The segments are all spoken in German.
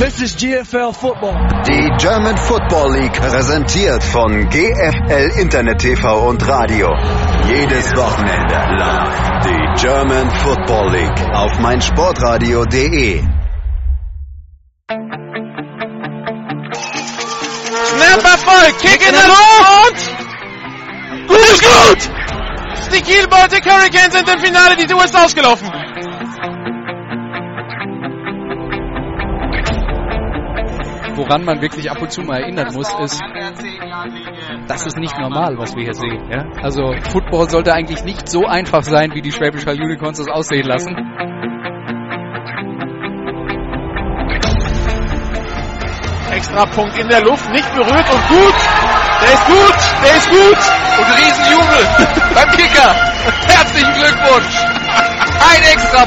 This is GFL Football. Die German Football League präsentiert von GFL Internet TV und Radio. Jedes Wochenende live. Die German Football League auf meinsportradio.de. Snap Erfolg, Kick in der Luft! Gut ist gut! Die Kiel Baltic Hurricanes sind im Finale, die Tour ist ausgelaufen. Woran man wirklich ab und zu mal erinnern muss, ist, das ist nicht normal, was wir hier sehen. Ja? Also Football sollte eigentlich nicht so einfach sein, wie die Schwäbisch Hall Unicorns das aussehen lassen. Extra Punkt in der Luft, nicht berührt und gut. Der ist gut, der ist gut. Und Riesenjubel beim Kicker. Herzlichen Glückwunsch. Ein extra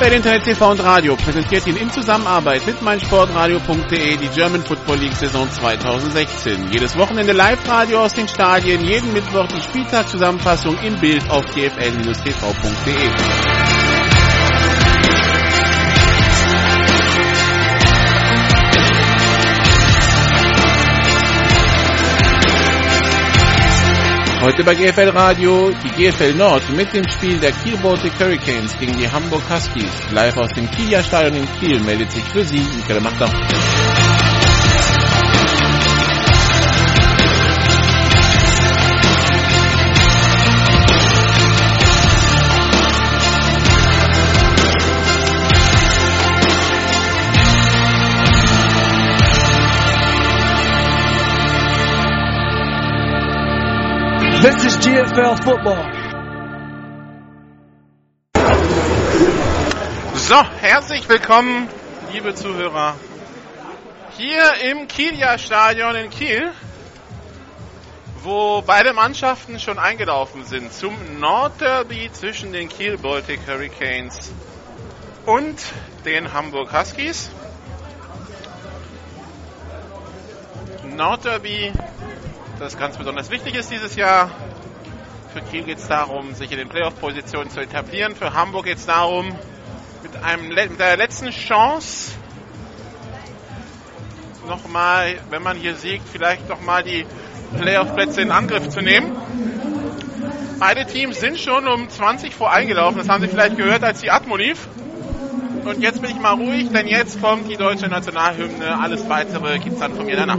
GFL Internet TV und Radio präsentiert Ihnen in Zusammenarbeit mit meinsportradio.de die German Football League Saison 2016. Jedes Wochenende Live-Radio aus den Stadien, jeden Mittwoch die Spieltagszusammenfassung im Bild auf gfl-tv.de. Heute bei GFL Radio die GFL Nord mit dem Spiel der Kiel Baltic Hurricanes gegen die Hamburg Huskies. Live aus dem Kieler Stadion in Kiel meldet sich für Sie Michael Machter. This is GFL Football. So, herzlich willkommen, liebe Zuhörer, hier im Kieler Stadion in Kiel, wo beide Mannschaften schon eingelaufen sind zum Nordderby zwischen den Kiel Baltic Hurricanes und den Hamburg Huskies. Nordderby, das ganz besonders wichtig ist dieses Jahr. Für Kiel geht es darum, sich in den Playoff-Positionen zu etablieren. Für Hamburg geht es darum, mit, einem, mit der letzten Chance nochmal, wenn man hier siegt, vielleicht nochmal die Playoff-Plätze in Angriff zu nehmen. Beide Teams sind schon um 20 vor eingelaufen. Das haben Sie vielleicht gehört, als die Atmo lief. Und jetzt bin ich mal ruhig, denn jetzt kommt die deutsche Nationalhymne. Alles weitere gibt es dann von mir danach.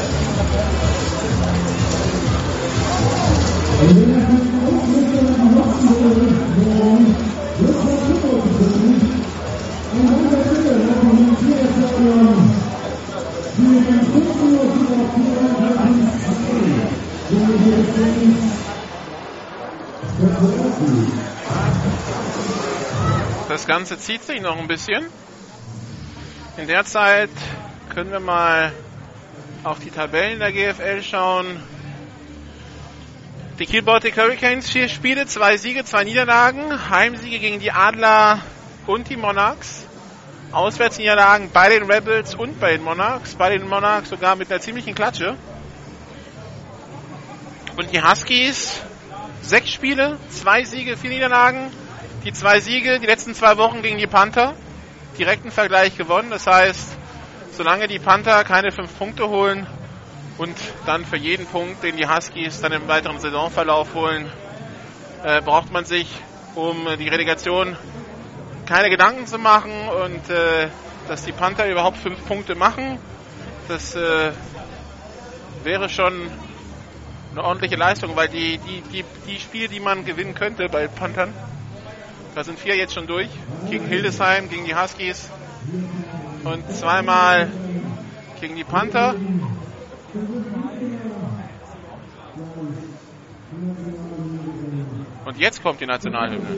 Das Ganze zieht sich noch ein bisschen. In der Zeit können wir mal auf die Tabellen der GFL schauen. Die Kiel Baltic Hurricanes, vier Spiele, zwei Siege, zwei Niederlagen. Heimsiege gegen die Adler und die Monarchs. Auswärtsniederlagen bei den Rebels und bei den Monarchs. Bei den Monarchs sogar mit einer ziemlichen Klatsche. Und die Huskies, sechs Spiele, zwei Siege, vier Niederlagen. Die zwei Siege, die letzten zwei Wochen gegen die Panther. Direkten Vergleich gewonnen. Das heißt, solange die Panther keine fünf Punkte holen und dann für jeden Punkt, den die Huskies dann im weiteren Saisonverlauf holen, äh, braucht man sich um die Relegation keine Gedanken zu machen und äh, dass die Panther überhaupt fünf Punkte machen. Das äh, wäre schon eine ordentliche Leistung, weil die, die, die, die Spiele, die man gewinnen könnte bei Panthern, da sind vier jetzt schon durch. Gegen Hildesheim, gegen die Huskies und zweimal gegen die Panther. Und jetzt kommt die Nationalhymne.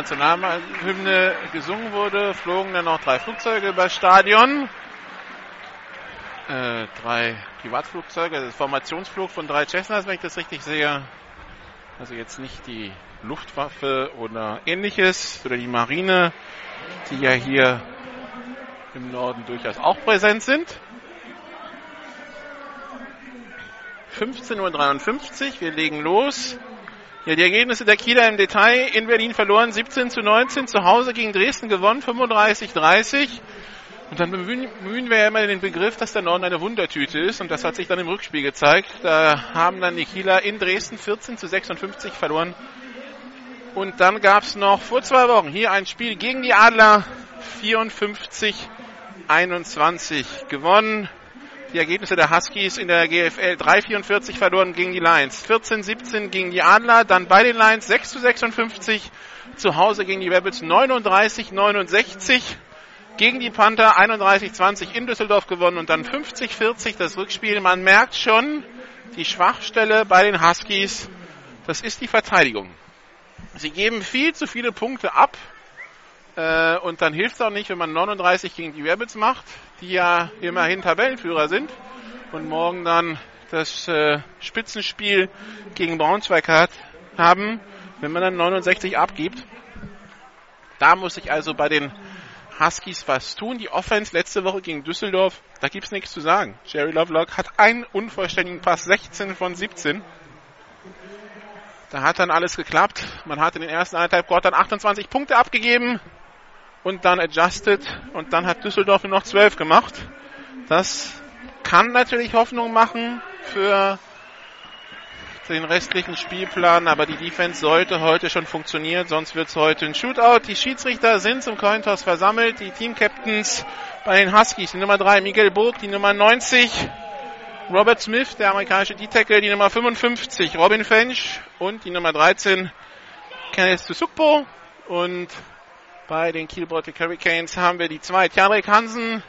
Nationalhymne gesungen wurde, flogen dann noch drei Flugzeuge über das Stadion. Äh, drei Privatflugzeuge, das ist Formationsflug von drei Cessnas, wenn ich das richtig sehe. Also jetzt nicht die Luftwaffe oder ähnliches oder die Marine, die ja hier im Norden durchaus auch präsent sind. 15.53 Uhr, wir legen los. Ja, die Ergebnisse der Kieler im Detail. In Berlin verloren 17 zu 19, zu Hause gegen Dresden gewonnen 35 30. Und dann bemühen wir ja immer den Begriff, dass der Norden eine Wundertüte ist. Und das hat sich dann im Rückspiel gezeigt. Da haben dann die Kieler in Dresden 14 zu 56 verloren. Und dann gab es noch vor zwei Wochen hier ein Spiel gegen die Adler 54 21 gewonnen. Die Ergebnisse der Huskies in der GFL 3,44 verloren gegen die Lions, 14-17 gegen die Adler, dann bei den Lions 6 zu 56, zu Hause gegen die Rebels 39-69, gegen die Panther 31-20 in Düsseldorf gewonnen und dann 50-40 das Rückspiel. Man merkt schon, die Schwachstelle bei den Huskies, das ist die Verteidigung. Sie geben viel zu viele Punkte ab, äh, und dann hilft es auch nicht, wenn man 39 gegen die Rebels macht, die ja immerhin Tabellenführer sind und morgen dann das äh, Spitzenspiel gegen Braunschweig hat, haben, wenn man dann 69 abgibt. Da muss ich also bei den Huskies was tun. Die Offense letzte Woche gegen Düsseldorf, da gibt es nichts zu sagen. Jerry Lovelock hat einen unvollständigen Pass, 16 von 17. Da hat dann alles geklappt. Man hat in den ersten eineinhalb Quartern 28 Punkte abgegeben und dann adjusted und dann hat Düsseldorf nur noch 12 gemacht. Das kann natürlich Hoffnung machen für den restlichen Spielplan, aber die Defense sollte heute schon funktionieren, sonst wird es heute ein Shootout. Die Schiedsrichter sind zum Cointoss versammelt, die Team-Captains bei den Huskies, die Nummer 3 Miguel Burg, die Nummer 90 Robert Smith, der amerikanische D-Tackle, die Nummer 55 Robin Fench und die Nummer 13 Kenneth Susukpo und bei den Kielbeutel Hurricanes haben wir die zwei. Tjanrik Hansen,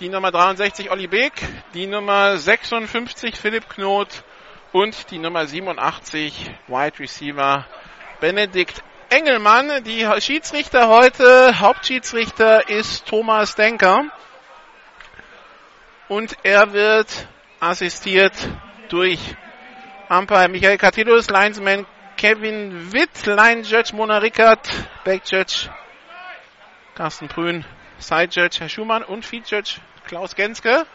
die Nummer 63 Olli Beek, die Nummer 56 Philipp Knot und die Nummer 87 Wide Receiver Benedikt Engelmann. Die Schiedsrichter heute, Hauptschiedsrichter ist Thomas Denker. Und er wird assistiert durch Umpire Michael Katilus, Linesman Kevin Witt, Line Judge Mona Rickert, Back Judge Carsten Prün, Seidjudge, Herr Schumann und Feed Judge Klaus Genske.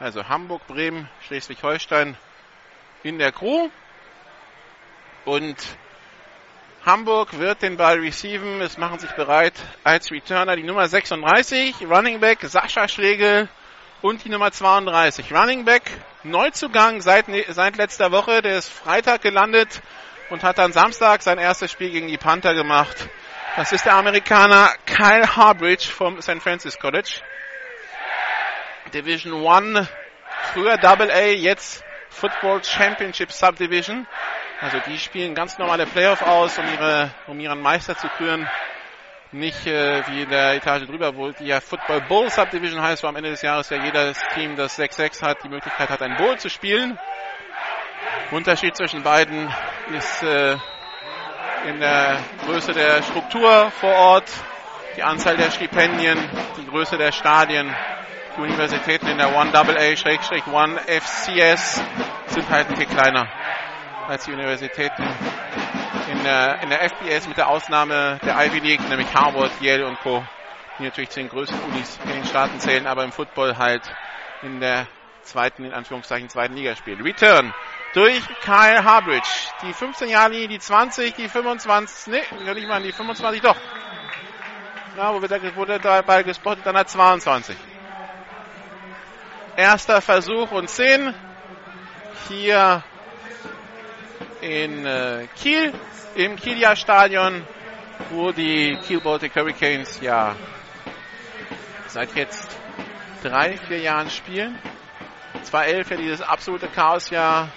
Also Hamburg, Bremen, Schleswig-Holstein in der Crew. Und Hamburg wird den Ball receiven. Es machen sich bereit als Returner die Nummer 36, Running Back Sascha Schlegel und die Nummer 32. Running Back Neuzugang seit, seit letzter Woche. Der ist Freitag gelandet und hat dann Samstag sein erstes Spiel gegen die Panther gemacht. Das ist der Amerikaner Kyle Harbridge vom St. Francis College. Division 1, früher Double A, jetzt Football Championship Subdivision. Also die spielen ganz normale Playoff aus, um ihre, um ihren Meister zu küren. Nicht äh, wie in der Etage drüber, wo die ja Football Bowl Subdivision heißt, wo am Ende des Jahres ja jedes Team, das 6-6 hat, die Möglichkeit hat, ein Bowl zu spielen. Unterschied zwischen beiden ist äh, in der Größe der Struktur vor Ort, die Anzahl der Stipendien, die Größe der Stadien. Die Universitäten in der 1AA-1 FCS sind halt ein bisschen kleiner als die Universitäten in der, in der FBS mit der Ausnahme der Ivy League, nämlich Harvard, Yale und Co., die natürlich zu den größten Unis in den Staaten zählen, aber im Football halt in der zweiten, in Anführungszeichen, zweiten Liga spielen. Return durch Kyle Harbridge. Die 15 Jahre Linie, die 20, die 25, nee, kann ich mal die 25 doch. Na, wo wird der, wurde der Ball gespottet? Dann hat 22. Erster Versuch und 10. Hier in äh, Kiel, im Kieler Stadion, wo die Kiel Baltic Hurricanes ja seit jetzt drei, vier Jahren spielen. 2011 ja dieses absolute Chaosjahr,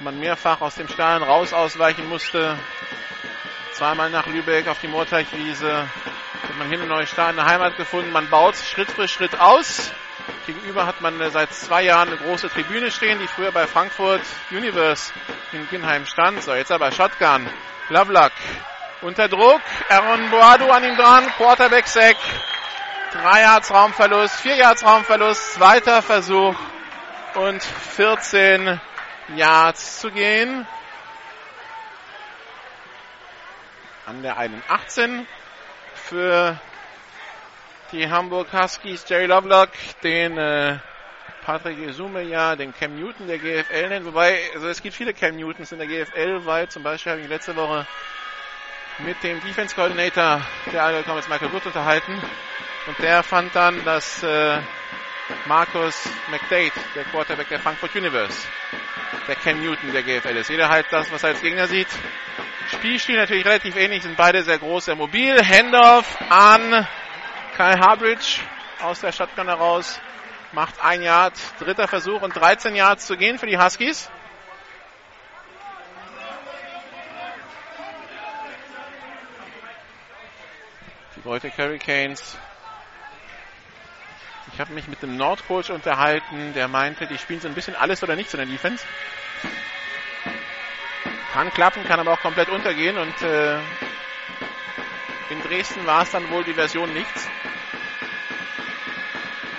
man mehrfach aus dem Stadion raus ausweichen musste. Zweimal nach Lübeck auf die Moorteichwiese. Hat man hin und neu Stadion eine Heimat gefunden. Man baut Schritt für Schritt aus. Gegenüber hat man seit zwei Jahren eine große Tribüne stehen, die früher bei Frankfurt Universe in Ginheim stand. So, jetzt aber Shotgun. Lovelock unter Druck. Aaron Boadu an ihm dran. Quarterback Sack. Drei Yards Raumverlust, vier Yards Raumverlust, zweiter Versuch und 14 Yards zu gehen. An der 18 für die Hamburg Huskies Jerry Lovelock, den äh, Patrick Esume ja, den Cam Newton der GFL nennt. Wobei, also es gibt viele Cam Newtons in der GFL, weil zum Beispiel habe ich letzte Woche mit dem Defense Coordinator der Allgäu Comets Michael Wood unterhalten. Und der fand dann, dass äh, Markus McDade, der Quarterback der Frankfurt Universe, der Cam Newton der GFL ist. Jeder halt das, was er als Gegner sieht. Spielstil natürlich relativ ähnlich, sind beide sehr groß, sehr mobil. Handoff an Kyle Harbridge aus der Shotgun heraus. Macht ein Yard, dritter Versuch und 13 Yards zu gehen für die Huskies. Die Baltic Hurricanes. Ich habe mich mit dem Nordcoach unterhalten, der meinte, die spielen so ein bisschen alles oder nichts in der Defense. Kann klappen, kann aber auch komplett untergehen und äh, in Dresden war es dann wohl die Version nichts.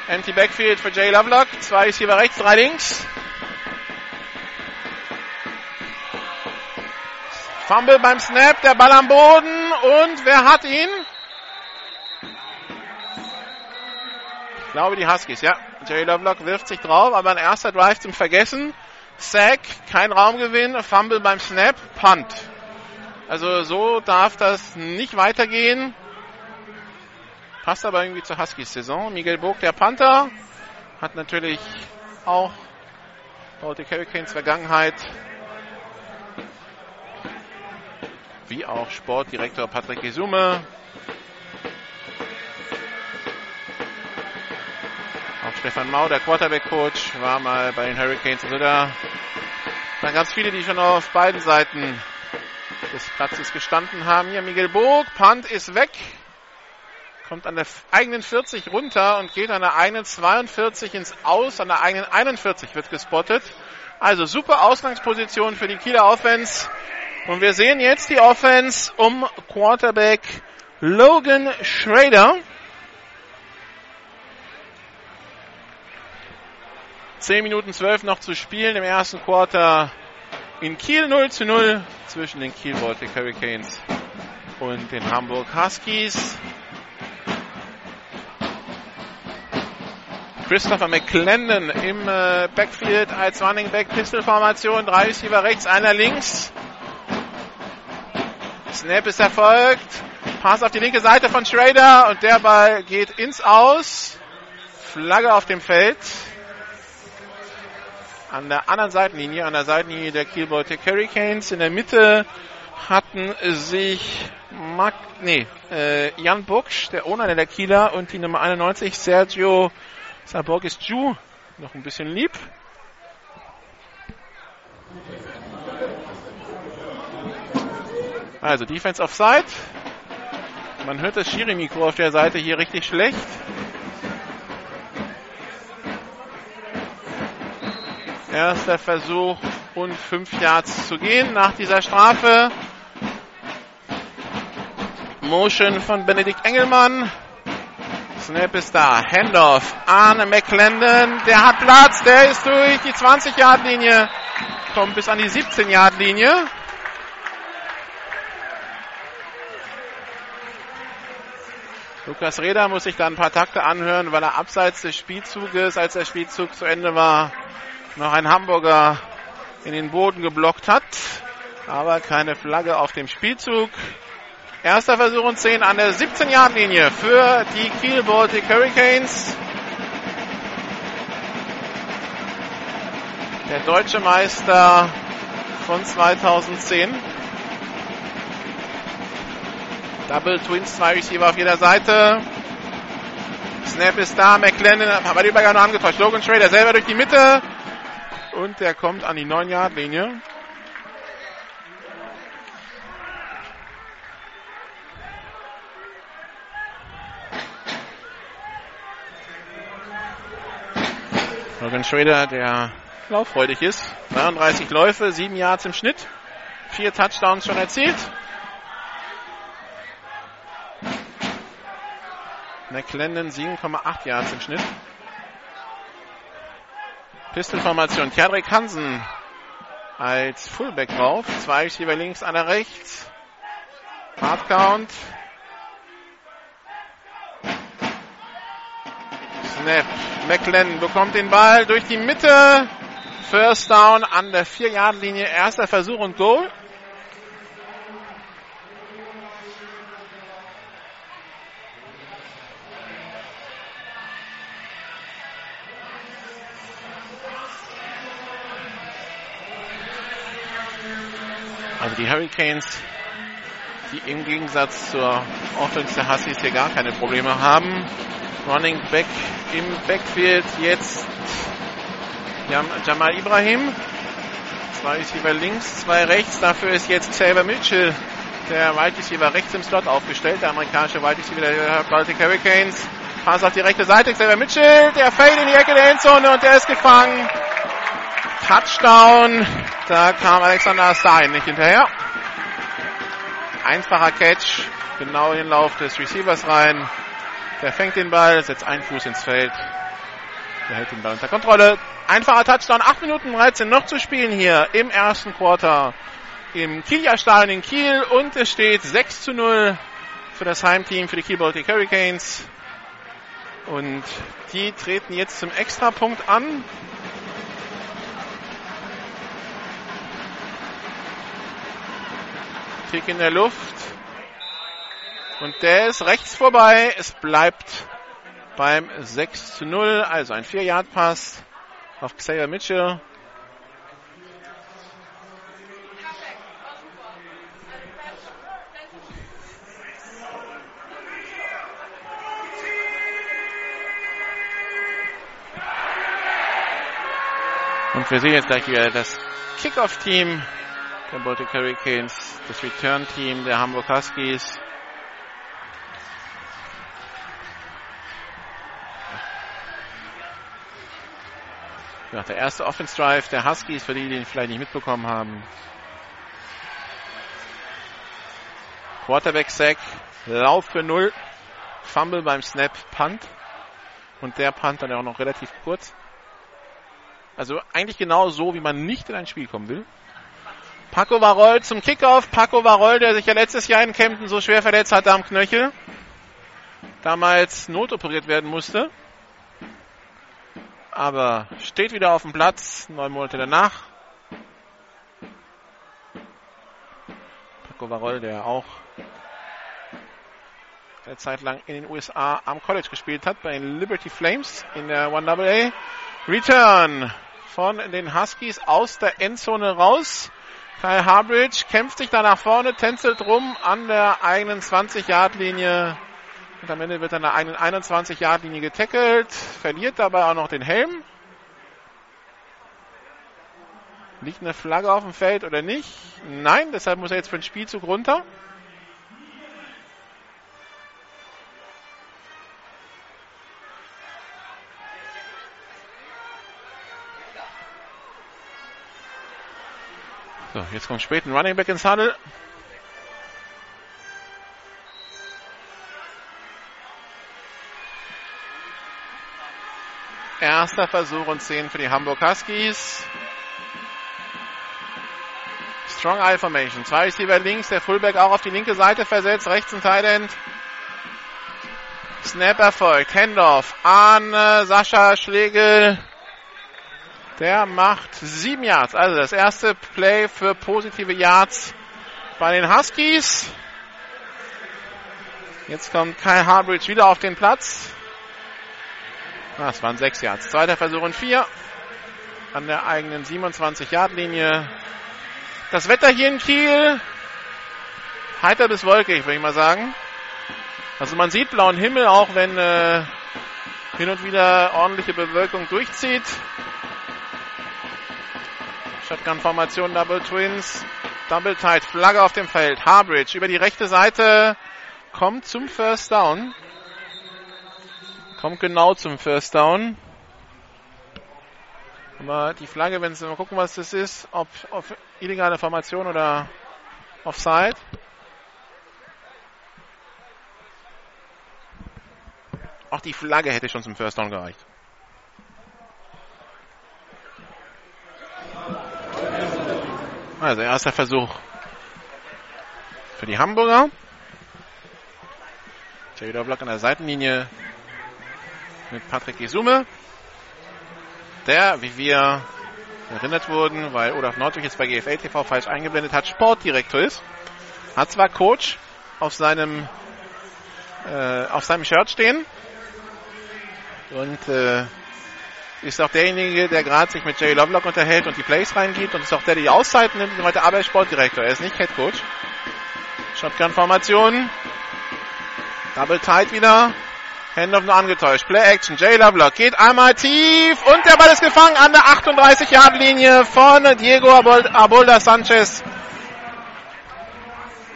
Empty Backfield für Jay Lovelock. Zwei ist hier rechts, drei links. Fumble beim Snap, der Ball am Boden und wer hat ihn? Ich glaube die Huskies, ja. Jay Lovelock wirft sich drauf, aber ein erster Drive zum Vergessen. Sack, kein Raumgewinn, Fumble beim Snap, Punt. Also so darf das nicht weitergehen. Passt aber irgendwie zur Huskies Saison. Miguel Burg, der Panther, hat natürlich auch Baltic Hurricanes Vergangenheit. Wie auch Sportdirektor Patrick Gesume. Stefan Mau, der Quarterback-Coach, war mal bei den Hurricanes. Also da waren ganz viele, die schon auf beiden Seiten des Platzes gestanden haben. Hier Miguel Burg, Punt ist weg kommt an der eigenen 40 runter und geht an der eigenen 42 ins Aus, an der eigenen 41 wird gespottet. Also super Ausgangsposition für die Kieler Offense. Und wir sehen jetzt die Offense um Quarterback Logan Schrader. 10 Minuten 12 noch zu spielen im ersten Quarter in Kiel 0 zu 0 zwischen den Kiel Baltic Hurricanes und den Hamburg Huskies. Christopher McClendon im äh, Backfield als Running Back Pistol-Formation. Drei Receiver rechts, einer links. Snap ist erfolgt. Pass auf die linke Seite von Schrader und der Ball geht ins Aus. Flagge auf dem Feld. An der anderen Seitenlinie, an der Seitenlinie der Kiel Baltic Hurricanes. In der Mitte hatten sich Mark, nee, äh, Jan Bucksch, der Owner der Kieler und die Nummer 91 Sergio Saborgis Ju noch ein bisschen lieb. Also Defense Offside. Man hört das Schiri-Mikro auf der Seite hier richtig schlecht. Erster Versuch, rund fünf Yards zu gehen nach dieser Strafe. Motion von Benedikt Engelmann. Snap ist da. Handoff an McClendon. Der hat Platz. Der ist durch die 20-Yard-Linie. Kommt bis an die 17-Yard-Linie. Lukas Reda muss sich da ein paar Takte anhören, weil er abseits des Spielzuges, als der Spielzug zu Ende war, noch ein Hamburger in den Boden geblockt hat. Aber keine Flagge auf dem Spielzug. Erster Versuch und 10 an der 17-Yard-Linie für die Kiel Baltic Hurricanes. Der deutsche Meister von 2010. Double Twins, zwei Receiver auf jeder Seite. Snap ist da, McLennan, aber die Übergang noch angetäuscht. Logan Schrader selber durch die Mitte. Und der kommt an die 9-Yard-Linie. Logan Schrader, der lauffreudig ist. 33 Läufe, 7 Yards im Schnitt. Vier Touchdowns schon erzielt. McClendon 7,8 Yards im Schnitt. Pistolformation. Kjadrik Hansen als Fullback drauf. Zwei Receiver links, einer rechts. Hard Count. Snap. McLennan bekommt den Ball durch die Mitte. First Down an der 4-Yard-Linie. Erster Versuch und Goal. Also die Hurricanes, die im Gegensatz zur Offense der Huskies hier gar keine Probleme haben. Running Back im Backfield jetzt. Jamal Ibrahim. Zwei Receiver links, zwei rechts. Dafür ist jetzt Xavier Mitchell, der Wide Receiver rechts im Slot aufgestellt. Der amerikanische Wide Receiver der Baltic Hurricanes. Pass auf die rechte Seite. Xavier Mitchell, der Fade in die Ecke der Endzone und der ist gefangen. Touchdown. Da kam Alexander Stein nicht hinterher. Einfacher Catch. Genau in den Lauf des Receivers rein. Der fängt den Ball, setzt einen Fuß ins Feld. Der hält den Ball unter Kontrolle. Einfacher Touchdown. 8 Minuten 13 noch zu spielen hier im ersten Quarter im Kieler Stadion in Kiel. Und es steht 6 zu 0 für das Heimteam, für die Kiel Baltic Hurricanes. Und die treten jetzt zum Extrapunkt an. Kick in der Luft. Und der ist rechts vorbei. Es bleibt beim 6 zu 0. Also ein 4-Yard-Pass auf Xavier Mitchell. Und wir sehen jetzt gleich wieder das Kickoff-Team der Baltic Hurricanes, das Return-Team der Hamburg Huskies. Ja, der erste Offense Drive der Huskies, für die, die ihn vielleicht nicht mitbekommen haben. Quarterback Sack, Lauf für null, Fumble beim Snap, Punt. Und der Punt dann auch noch relativ kurz. Also eigentlich genau so, wie man nicht in ein Spiel kommen will. Paco Varol zum Kickoff. Paco Varol, der sich ja letztes Jahr in Kempten so schwer verletzt hatte am Knöchel. Damals notoperiert werden musste. aber steht wieder auf dem Platz, neun Monate danach. Paco Varol, der auch eine Zeit lang in den USA am College gespielt hat, bei den Liberty Flames in der 1AA. Return von den Huskies aus der Endzone raus. Kyle Harbridge kämpft sich da nach vorne, tänzelt rum an der eigenen 20-Yard-Linie. Und am Ende wird er an der eigenen 21-Yard-Linie getackelt, verliert dabei auch noch den Helm. Liegt eine Flagge auf dem Feld oder nicht? Nein, deshalb muss er jetzt für den Spielzug runter. Jetzt kommt spät ein Running Back ins Huddle. Erster Versuch und 10 für die Hamburg Huskies. Strong Eye Formation. Zwei Receiver links, der Fullback auch auf die linke Seite versetzt, rechts ein Tight End. Snap erfolgt. Handoff an äh, Sascha Schlegel. Der macht sieben Yards. Also das erste Play für positive Yards bei den Huskies. Jetzt kommt Kyle Harbridge wieder auf den Platz. Das waren sechs Yards. Zweiter Versuch und vier. An der eigenen 27-Yard-Linie. Das Wetter hier in Kiel. Heiter bis wolkig, würde ich mal sagen. Also man sieht blauen Himmel, auch wenn äh, hin und wieder ordentliche Bewölkung durchzieht. Shotgun-Formation, Double Twins. Double Tight, Flagge auf dem Feld. Harbridge über die rechte Seite kommt zum First Down. Kommt genau zum First Down. Aber die Flagge, wenn Sie mal gucken, was das ist, ob, ob illegale Formation oder Offside. Auch die Flagge hätte schon zum First Down gereicht. Also erster Versuch für die Hamburger. Taylor Block an der Seitenlinie mit Patrick Isume. Der, wie wir erinnert wurden, weil Olaf Nordwig jetzt bei GFL TV falsch eingeblendet hat, Sportdirektor ist. Hat zwar Coach auf seinem äh, auf seinem Shirt stehen und äh, ist auch derjenige, der gerade sich mit Jay Lovelock unterhält und die Plays reingibt und ist auch der, der die Auszeiten nimmt und heute aber Sportdirektor. Er ist nicht Head Coach. Shotgun-Formation. Double tight wieder. Handoff nur angetäuscht. Play Action. Jay Lovelock geht einmal tief und der Ball ist gefangen an der 38-Yard-Linie von Diego Abolda Sanchez.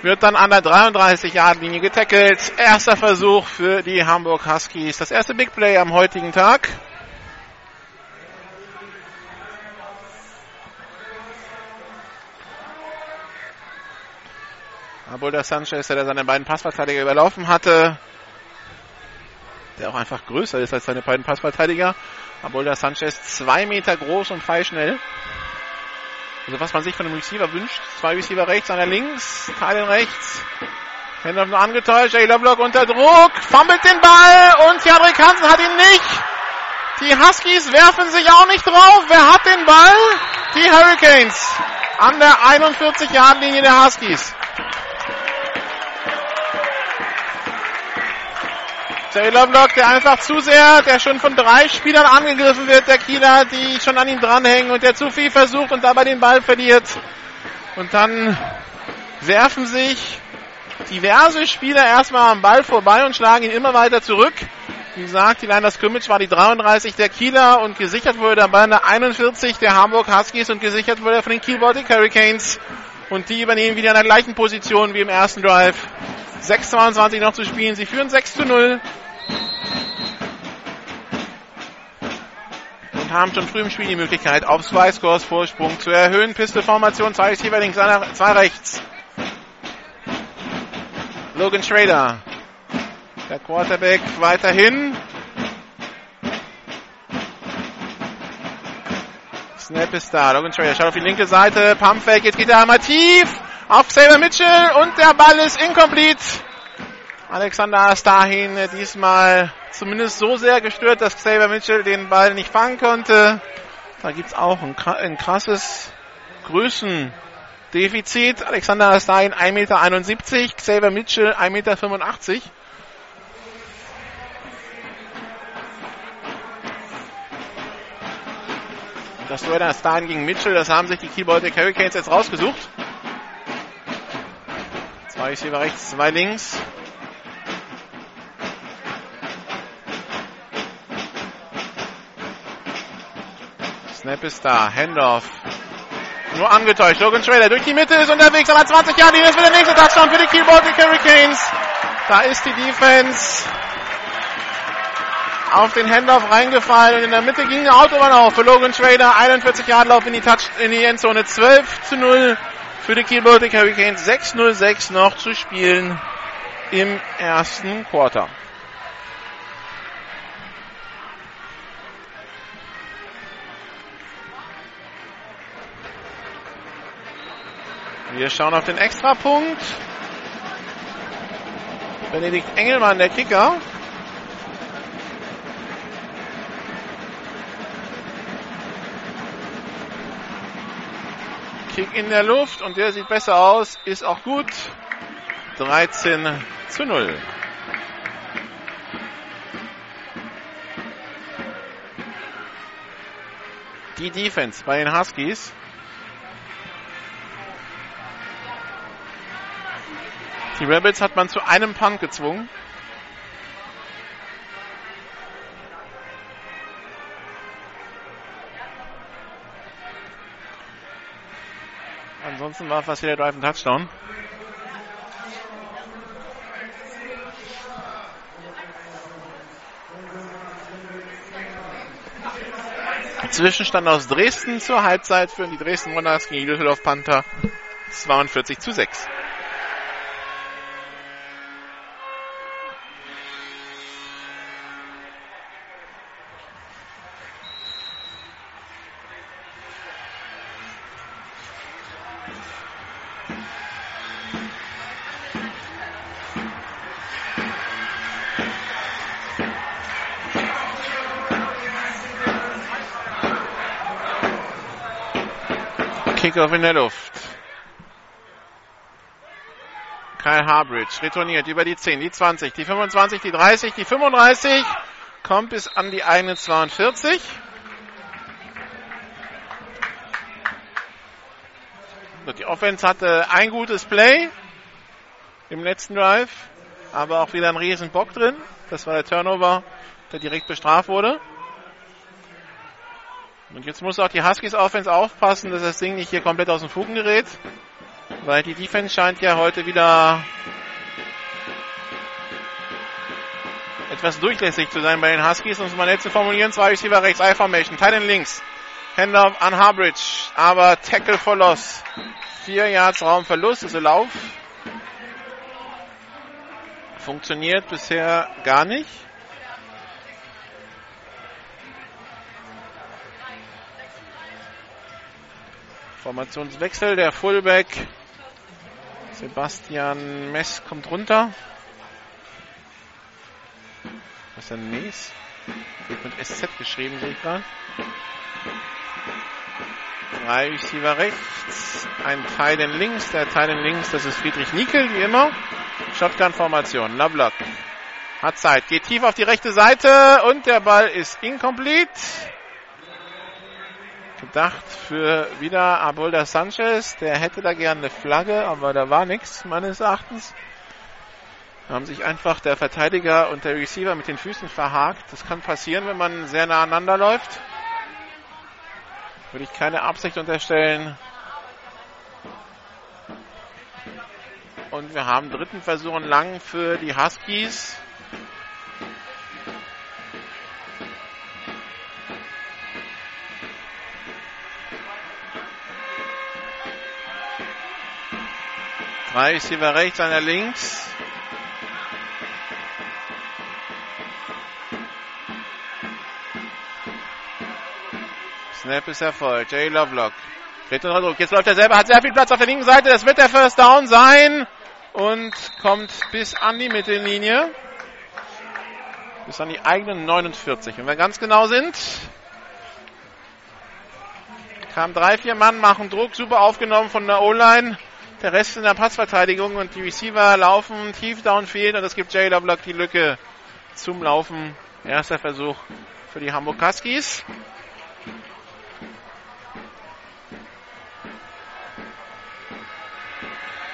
Wird dann an der 33-Yard-Linie getackelt. Erster Versuch für die Hamburg Huskies. Das erste Big Play am heutigen Tag. Abolda Sanchez, der seine beiden Passverteidiger überlaufen hatte, der auch einfach größer ist als seine beiden Passverteidiger. Abolda Sanchez zwei Meter groß und pfeilschnell. Also was man sich von einem Receiver wünscht. Zwei Receiver rechts, einer links, Teilen rechts. Händler nur angetäuscht, Jay Lovelock unter Druck, fummelt den Ball und Jadrik Hansen hat ihn nicht. Die Huskies werfen sich auch nicht drauf. Wer hat den Ball? Die Hurricanes. An der 41-Yard-Linie der Huskies. Jay Lovelock, der einfach zu sehr, der schon von drei Spielern angegriffen wird, der Kieler, die schon an ihm dranhängen und der zu viel versucht und dabei den Ball verliert. Und dann werfen sich diverse Spieler erstmal am Ball vorbei und schlagen ihn immer weiter zurück. Wie gesagt, die Line Scrimmage war die 33 der Kieler und gesichert wurde dabei eine 41 der Hamburg Huskies und gesichert wurde von den Kiel Hurricanes. Und die übernehmen wieder in der gleichen Position wie im ersten Drive. 6,22 noch zu spielen. Sie führen 6 zu 0. Und haben schon früh im Spiel die Möglichkeit, auf zwei Scores Vorsprung zu erhöhen. Pistol-Formation, zwei Receiver links, zwei rechts. Logan Schrader. Der Quarterback weiterhin. Snap ist da. Logan Schrader schaut auf die linke Seite. Pumpfake, jetzt geht er einmal tief auf Xavier Mitchell und der Ball ist incomplete. Alexander ist dahin diesmal zumindest so sehr gestört, dass Xavier Mitchell den Ball nicht fangen konnte. Da gibt es auch ein, ein krasses Größendefizit. Alexander Astayin 1,71 Meter, Xavier Mitchell 1,85 Meter. Das Duell Astayin gegen Mitchell, das haben sich die Keyboard der Hurricanes jetzt rausgesucht. Zwei Receiver rechts, zwei links. Snap ist da. Handoff. Nur angetäuscht. Logan Trader durch die Mitte ist unterwegs, aber 20 Jahre, das wird der nächste Touchdown für die Baltic Hurricanes. Da ist die Defense auf den Handoff reingefallen und in der Mitte ging eine Autobahn auf für Logan Trader. 41 Jahre Lauf in die Touch, in die Endzone. 12 zu 0 für die Baltic Hurricanes. 6-0-6 noch zu spielen im ersten Quarter. Wir schauen auf den Extrapunkt. Benedikt Engelmann, der Kicker. Kick in der Luft und der sieht besser aus, ist auch gut. 13 zu 0. Die Defense bei den Huskies. Die Rebels hat man zu einem Punt gezwungen. Ansonsten war fast jeder Drive ein Touchdown. Zwischenstand aus Dresden zur Halbzeit für die Dresden Monarchs gegen die Düsseldorf Panther 42 zu 6. Kickoff in der Luft. Kyle Harbridge retourniert über die 10, die 20, die 25, die 30, die 35. Kommt bis an die eigene 42. Die Offense hatte ein gutes Play im letzten Drive, aber auch wieder ein riesen Bock drin. Das war der Turnover, der direkt bestraft wurde. Und jetzt muss auch die Huskies Offense aufpassen, dass das Ding nicht hier komplett aus dem Fugen gerät. Weil die Defense scheint ja heute wieder etwas durchlässig zu sein bei den Huskies. Um es mal nett zu formulieren, zwei Receiver rechts, I-Formation, Titan links. Handoff an Harbridge, aber Tackle for Loss. Vier Yards Raumverlust, also Lauf. Funktioniert bisher gar nicht. Formationswechsel, der Fullback Sebastian Mess kommt runter. Was ist denn Mies? Wird mit SZ geschrieben, sehe ich gerade. Drei Receiver rechts, ein Teil in links, der Teil in links, das ist Friedrich Nickel, wie immer. Shotgun-Formation, Lovelock. Hat Zeit, geht tief auf die rechte Seite und der Ball ist incomplete gedacht für wieder Abolda Sanchez. Der hätte da gerne eine Flagge, aber da war nichts meines Erachtens. Da haben sich einfach der Verteidiger und der Receiver mit den Füßen verhakt. Das kann passieren, wenn man sehr nah aneinander läuft. Würde ich keine Absicht unterstellen. Und wir haben dritten Versuch lang für die Huskies. Drei Receiver rechts, einer links. Snap ist erfolgt. Jay Lovelock. Tritt unter Druck. Jetzt läuft er selber, hat sehr viel Platz auf der linken Seite. Das wird der First Down sein. Und kommt bis an die Mittellinie. Bis an die eigenen 49. Wenn wir ganz genau sind, kamen drei, vier Mann, machen Druck, super aufgenommen von der O-Line. Der Rest in der Passverteidigung und die Receiver laufen tief downfield und es gibt Jay Lovelock die Lücke zum Laufen. Erster Versuch für die Hamburg Huskies.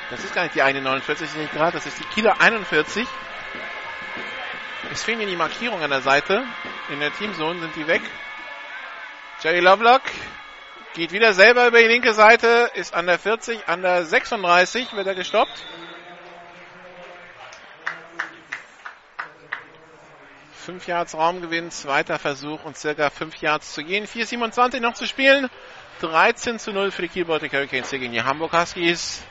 Das ist gar nicht die eine 49, das ist nicht gerade, das ist die Kieler 41. Es fehlen hier die Markierungen an der Seite. In der Teamzone sind die weg. Jerry Lovelock geht wieder selber über die linke Seite, ist an der 40, an der 36 wird er gestoppt. Fünf Yards Raumgewinn, zweiter Versuch und circa fünf Yards zu gehen. 4,27 noch zu spielen. 13 zu 0 für die Baltic Hurricanes gegen die Hamburg Huskies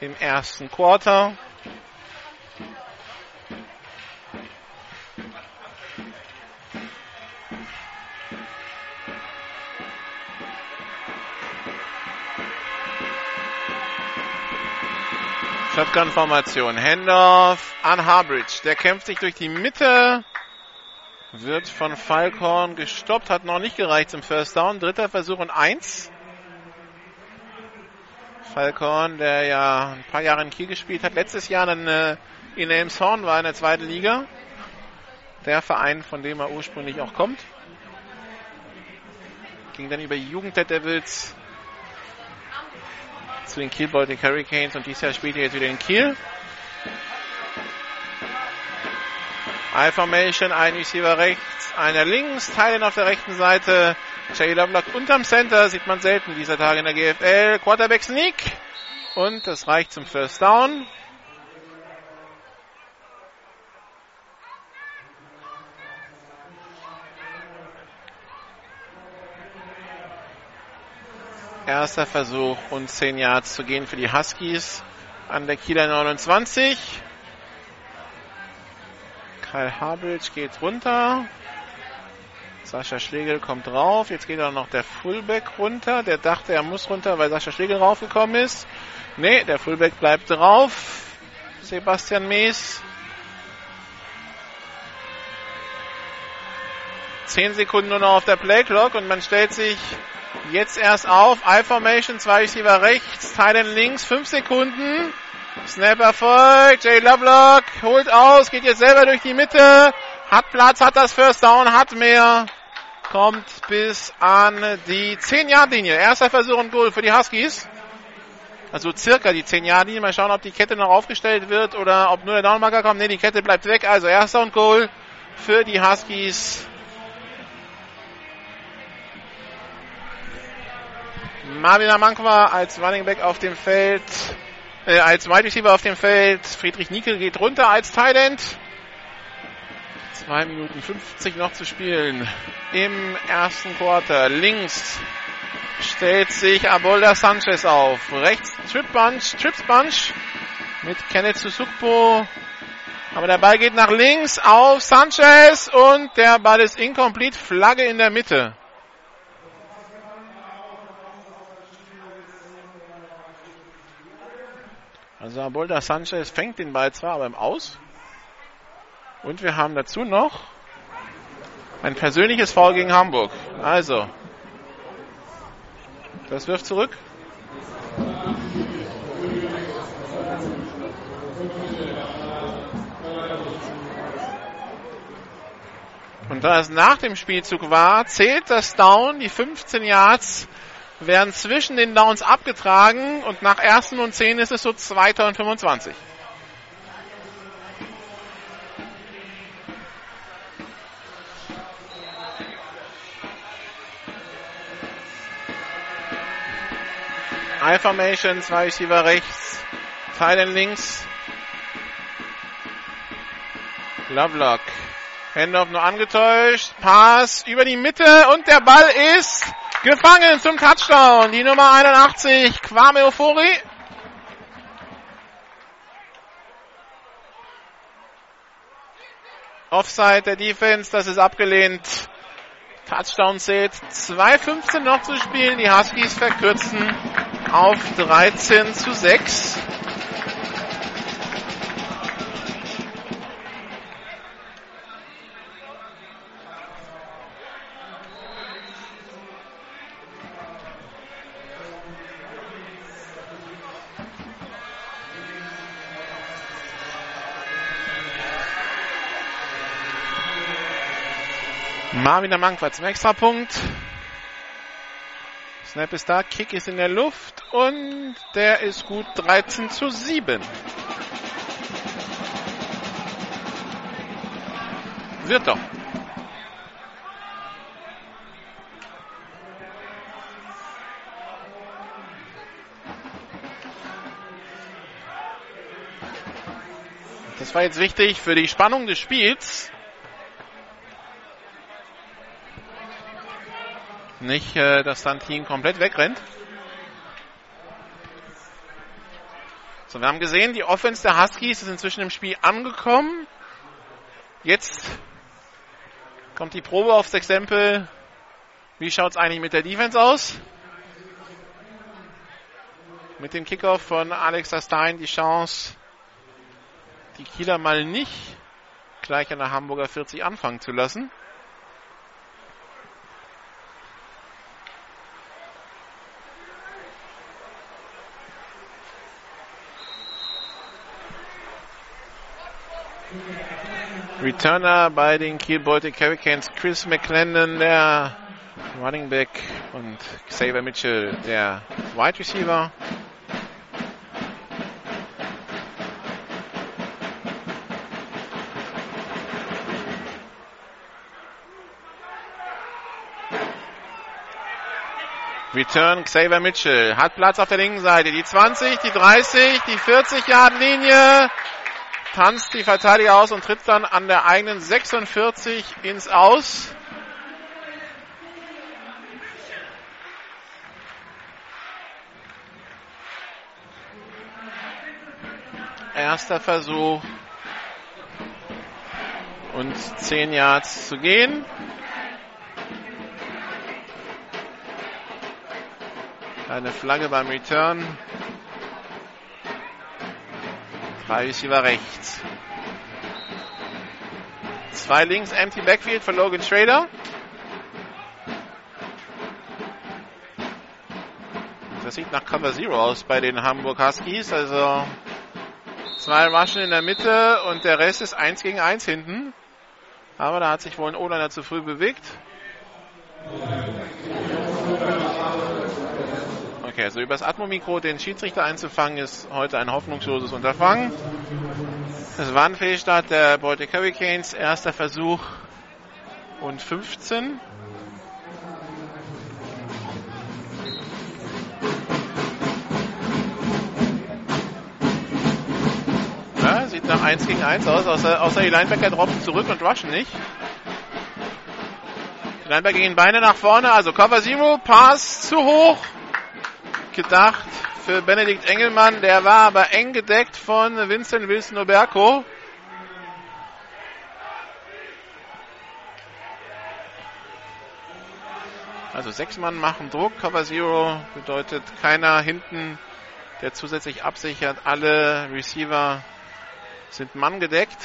im ersten Quarter. Shotgun-Formation. Handoff an Harbridge. Der kämpft sich durch die Mitte. Wird von Falkhorn gestoppt. Hat noch nicht gereicht zum First Down. Dritter Versuch und eins. Falkhorn, der ja ein paar Jahre in Kiel gespielt hat. Letztes Jahr dann äh, in Elmshorn war in der zweiten Liga. Der Verein, von dem er ursprünglich auch kommt. Ging dann über Jugend der Devils zu den Kiel Baltic Hurricanes und dieses Jahr spielt er jetzt wieder in Kiel. I-Formation, ein Receiver rechts, einer links, Teilen auf der rechten Seite. Jay Lovelock unterm Center, sieht man selten dieser Tage in der GFL. Quarterback Sneak. Und das reicht zum First Down. Erster Versuch und 10 Yards zu gehen für die Huskies an der Kieler 29. Kyle Harbridge geht runter. Sascha Schlegel kommt drauf. Jetzt geht auch noch der Fullback runter. Der dachte, er muss runter, weil Sascha Schlegel raufgekommen ist. Nee, der Fullback bleibt drauf. Sebastian Mees. Zehn Sekunden nur noch auf der Playclock und man stellt sich Jetzt erst auf. I-Formation, zwei Receiver rechts, Teilen links, fünf Sekunden. Snap erfolgt. Jay Lovelock holt aus, geht jetzt selber durch die Mitte. Hat Platz, hat das First Down, hat mehr. Kommt bis an die 10-Yard-Linie. Erster Versuch und Goal für die Huskies. Also circa die 10-Yard-Linie. Mal schauen, ob die Kette noch aufgestellt wird oder ob nur der Downmarker kommt. Ne, die Kette bleibt weg. Also erster und Goal für die Huskies Marvin Amankwa als Running Back auf dem Feld, äh, als Wide Receiver auf dem Feld. Friedrich Nickel geht runter als Thailand. 2 Minuten 50 noch zu spielen im ersten Quarter. Links stellt sich Abolda Sanchez auf. Rechts Trip Bunch, Trips Bunch mit Kenneth Susukpo. Aber der Ball geht nach links auf Sanchez und der Ball ist incomplete. Flagge in der Mitte. Also Abolda Sanchez fängt den Ball zwar, aber im Aus. Und wir haben dazu noch ein persönliches Foul gegen Hamburg. Also, das wirft zurück. Und da es nach dem Spielzug war, zählt das Down, die 15 Yards werden zwischen den Downs abgetragen und nach ersten und zehn ist es so 2. und 25. I-Formation, zwei Receiver rechts, Teilen links. Lovelock. Handoff nur angetäuscht. Pass über die Mitte und der Ball ist Gefangen zum Touchdown. Die Nummer 81, Kwame Ofori. Offside der Defense, das ist abgelehnt. Touchdown zählt. 2,15 noch zu spielen. Die Huskies verkürzen auf 13 zu 6. Marvin Mankwart zum Extrapunkt. Snap ist da, Kick ist in der Luft und der ist gut 13 zu 7. Wird doch. Das war jetzt wichtig für die Spannung des Spiels. Nicht, äh, dass Team komplett wegrennt. So, wir haben gesehen, die Offense der Huskies ist inzwischen im Spiel angekommen. Jetzt kommt die Probe aufs Exempel. Wie schaut es eigentlich mit der Defense aus? Mit dem Kickoff von Alex Stein die Chance, die Kieler mal nicht gleich an der Hamburger 40 anfangen zu lassen. Returner bei den Kiel Baltic Hurricanes Chris McClendon, der Running Back und Xavier Mitchell, der Wide Receiver. Return Xavier Mitchell hat Platz auf der linken Seite. Die 20, die 30, die 40 Yard Linie tanzt die Verteidiger aus und tritt dann an der eigenen 46 ins Aus. Erster Versuch und 10 Yards zu gehen. Eine Flagge beim Return. Drei Receiver rechts. Zwei links, empty Backfield für Logan Schrader. Das sieht nach Cover Zero aus bei den Hamburg Huskies. Also zwei Rushen in der Mitte und der Rest ist eins gegen eins hinten. Aber da hat sich wohl ein O-Liner zu früh bewegt. Okay, also übers Atmomikro den Schiedsrichter einzufangen, ist heute ein hoffnungsloses Unterfangen. Das war ein Fehlstart der Baltic Hurricanes. Erster Versuch und 15. Ja, sieht nach 1 gegen 1 aus, außer, außer die Linebacker droppen zurück und rushen nicht. Die Linebacker gehen Beine nach vorne, also Cover Zero, Pass zu hoch gedacht für Benedikt Engelmann. Der war aber eng gedeckt von Vincent Wilson Oberko. Also sechs Mann machen Druck. Cover Zero bedeutet keiner hinten, der zusätzlich absichert. Alle Receiver sind Mann gedeckt.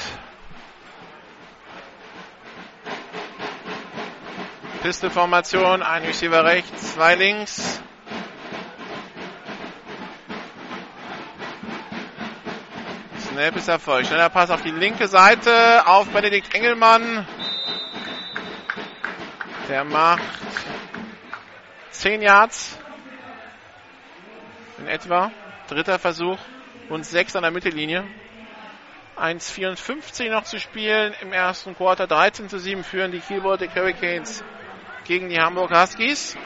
Pistolformation, ein Receiver rechts, zwei links. Snap ist Erfolg. Schneller Pass auf die linke Seite auf Benedikt Engelmann. Der macht 10 Yards in etwa. Dritter Versuch und 6 an der Mittellinie. 1,54 noch zu spielen im ersten Quarter. 13 zu 7 führen die Baltic Hurricanes gegen die Hamburg Huskies.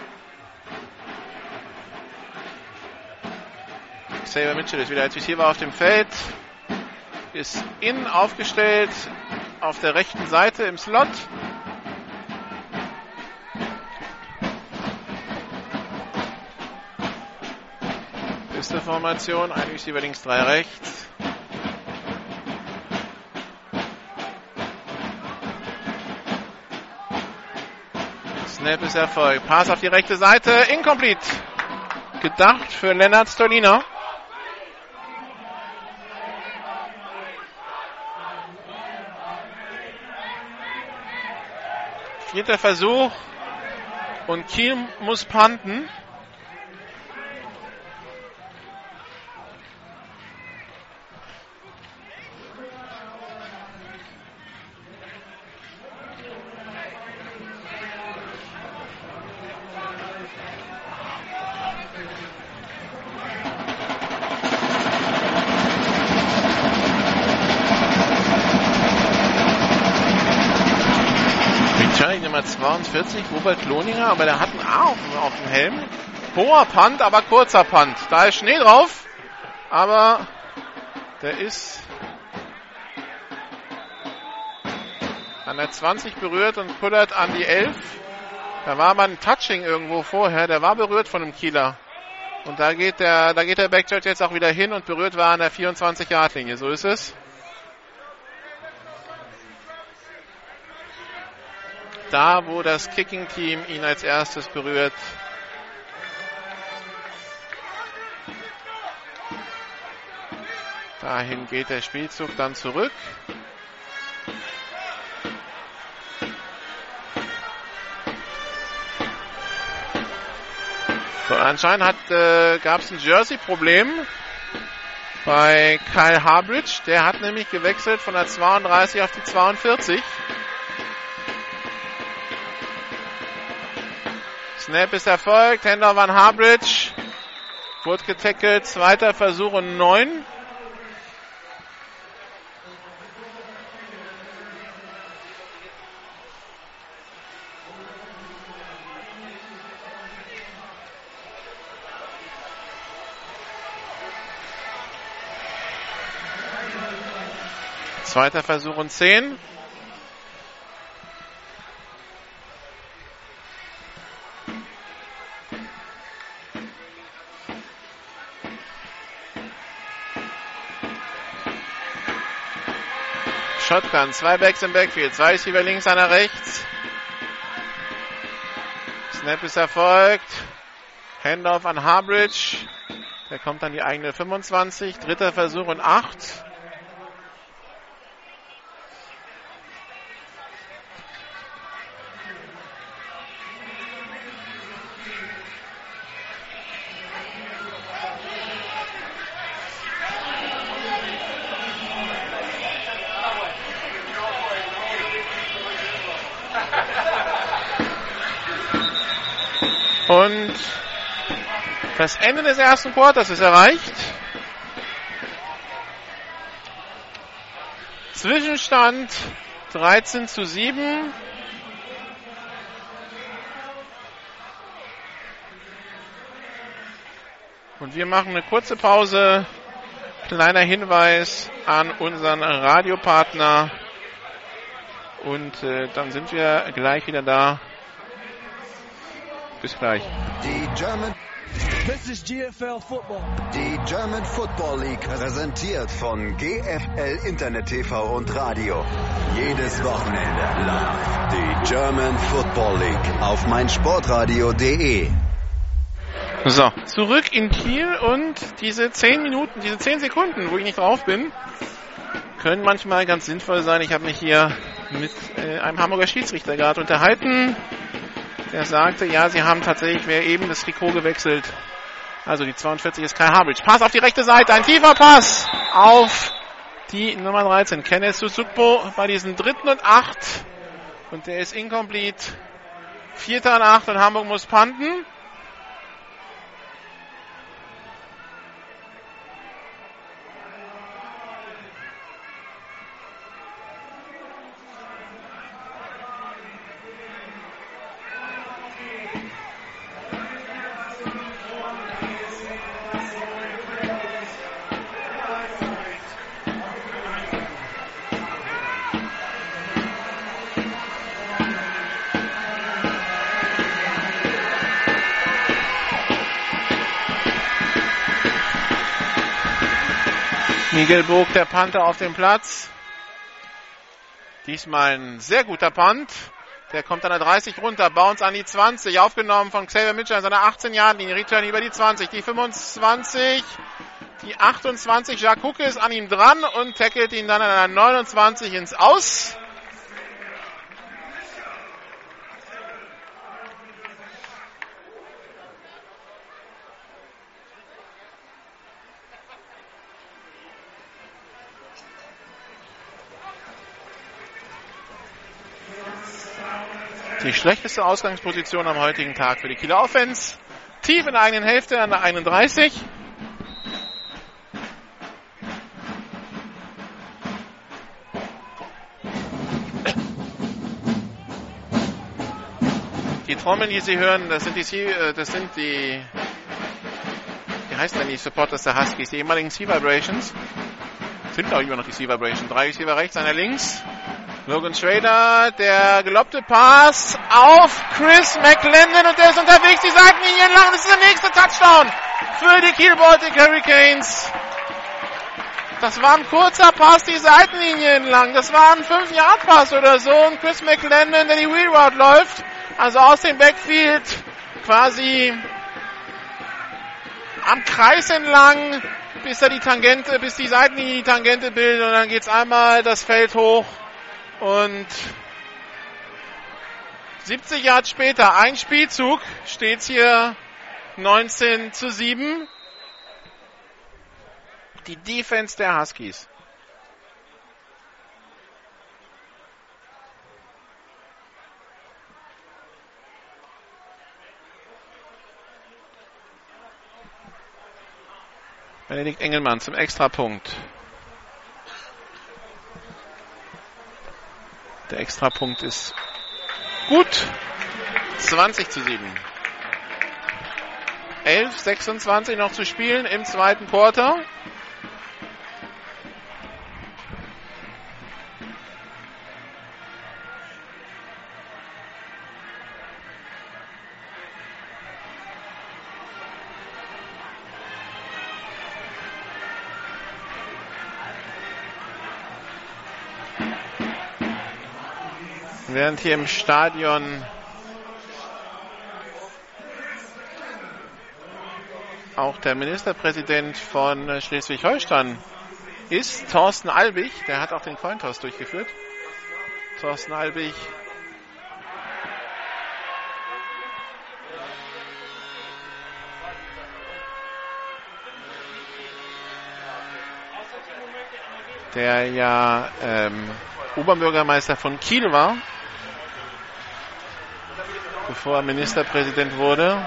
Xavier Mitchell ist wieder als Receiver auf dem Feld ist innen aufgestellt auf der rechten Seite im Slot. Formation, ein Receiver links, drei rechts. Snap ist Erfolg. Pass auf die rechte Seite, incomplete. Gedacht für Lennart Stoliner. Vierter Versuch. Und Kiel muss panten. 42, Robert Lohninger, aber der hat ein A auf, auf dem Helm. Hoher Punt, aber kurzer Punt. Da ist Schnee drauf, aber der ist an der 20 berührt und pullert an die 11. Da war mal ein Touching irgendwo vorher, der war berührt von dem Kieler. Und da geht der, da geht der Backjudge jetzt auch wieder hin und berührt war an der 24-Yard-Linie. So ist es. Da, wo das Kicking-Team ihn als erstes berührt. Dahin geht der Spielzug dann zurück. So, anscheinend äh, gab es ein Jersey-Problem bei Kyle Harbridge. Der hat nämlich gewechselt von der 32 auf die 42. Snap ist erfolgt. Handoff an Harbridge. Wurde getackelt. Zweiter Versuch und neun. Zweiter Versuch und 10. Shotgun, zwei Backs im Backfield, zwei Receiver links, einer rechts. Snap ist erfolgt. Handoff an Harbridge. Der kommt an die eigene 25. Dritter Versuch und 8. Und das Ende des ersten Quarters ist erreicht. Zwischenstand 13 zu 7. Und wir machen eine kurze Pause. Kleiner Hinweis an unseren Radiopartner. Und äh, dann sind wir gleich wieder da bis gleich. Die German, This is GFL Football. die German Football League präsentiert von GFL Internet TV und Radio. Jedes Wochenende live. Die German Football League auf meinsportradio.de. So, zurück in Kiel und diese 10 Minuten, diese 10 Sekunden, wo ich nicht drauf bin, können manchmal ganz sinnvoll sein. Ich habe mich hier mit äh, einem Hamburger Schiedsrichter gerade unterhalten. Der sagte, ja, sie haben tatsächlich wer eben das Trikot gewechselt. Also die 42 ist Kai Harbridge. Pass auf die rechte Seite, ein tiefer Pass auf die Nummer 13. Kenneth Susukbo bei diesem dritten und acht. Und der ist incomplete. Vierter und acht und Hamburg muss panten. Miguel Burg, der Panther auf dem Platz. Diesmal ein sehr guter Punt. Der kommt an der 30 runter, bounce an die 20, aufgenommen von Xavier Mitchell an seiner 18 Jahren Linie, Return über die 20, die 25, die 28, Jacques Hucke ist an ihm dran und tackelt ihn dann an der 29 ins Aus. Die schlechteste Ausgangsposition am heutigen Tag für die Kieler Offense. Tief in der eigenen Hälfte an der 31. Die Trommeln, die Sie hören, das sind die, äh, das sind die, wie heißt denn die Supporters der Huskies, die ehemaligen Sea Vibrations. Sind glaube ich immer noch die Sea Vibrations. Drei Receiver rechts, einer links. Logan Schrader, der gelobte Pass auf Chris McLendon und der ist unterwegs, die Seitenlinie entlang. Das ist der nächste Touchdown für die Kiel Baltic Hurricanes. Das war ein kurzer Pass die Seitenlinie entlang. Das war ein 5-Yard-Pass oder so. Und Chris McLendon, der die Wheel Route läuft, also aus dem Backfield quasi am Kreis entlang, bis er die Tangente, bis die Seitenlinie die Tangente bildet und dann geht's einmal das Feld hoch und 70 Jahre später, ein Spielzug, steht hier 19 zu 7. Die Defense der Huskies. Benedikt Engelmann zum Extrapunkt. Der Extrapunkt ist gut. 20 zu 7. 11, 26 noch zu spielen im zweiten Quarter. Während hier im Stadion auch der Ministerpräsident von Schleswig-Holstein ist, Thorsten Albig, der hat auch den Cointoss durchgeführt. Thorsten Albig der ja ähm, Oberbürgermeister von Kiel war bevor er Ministerpräsident wurde.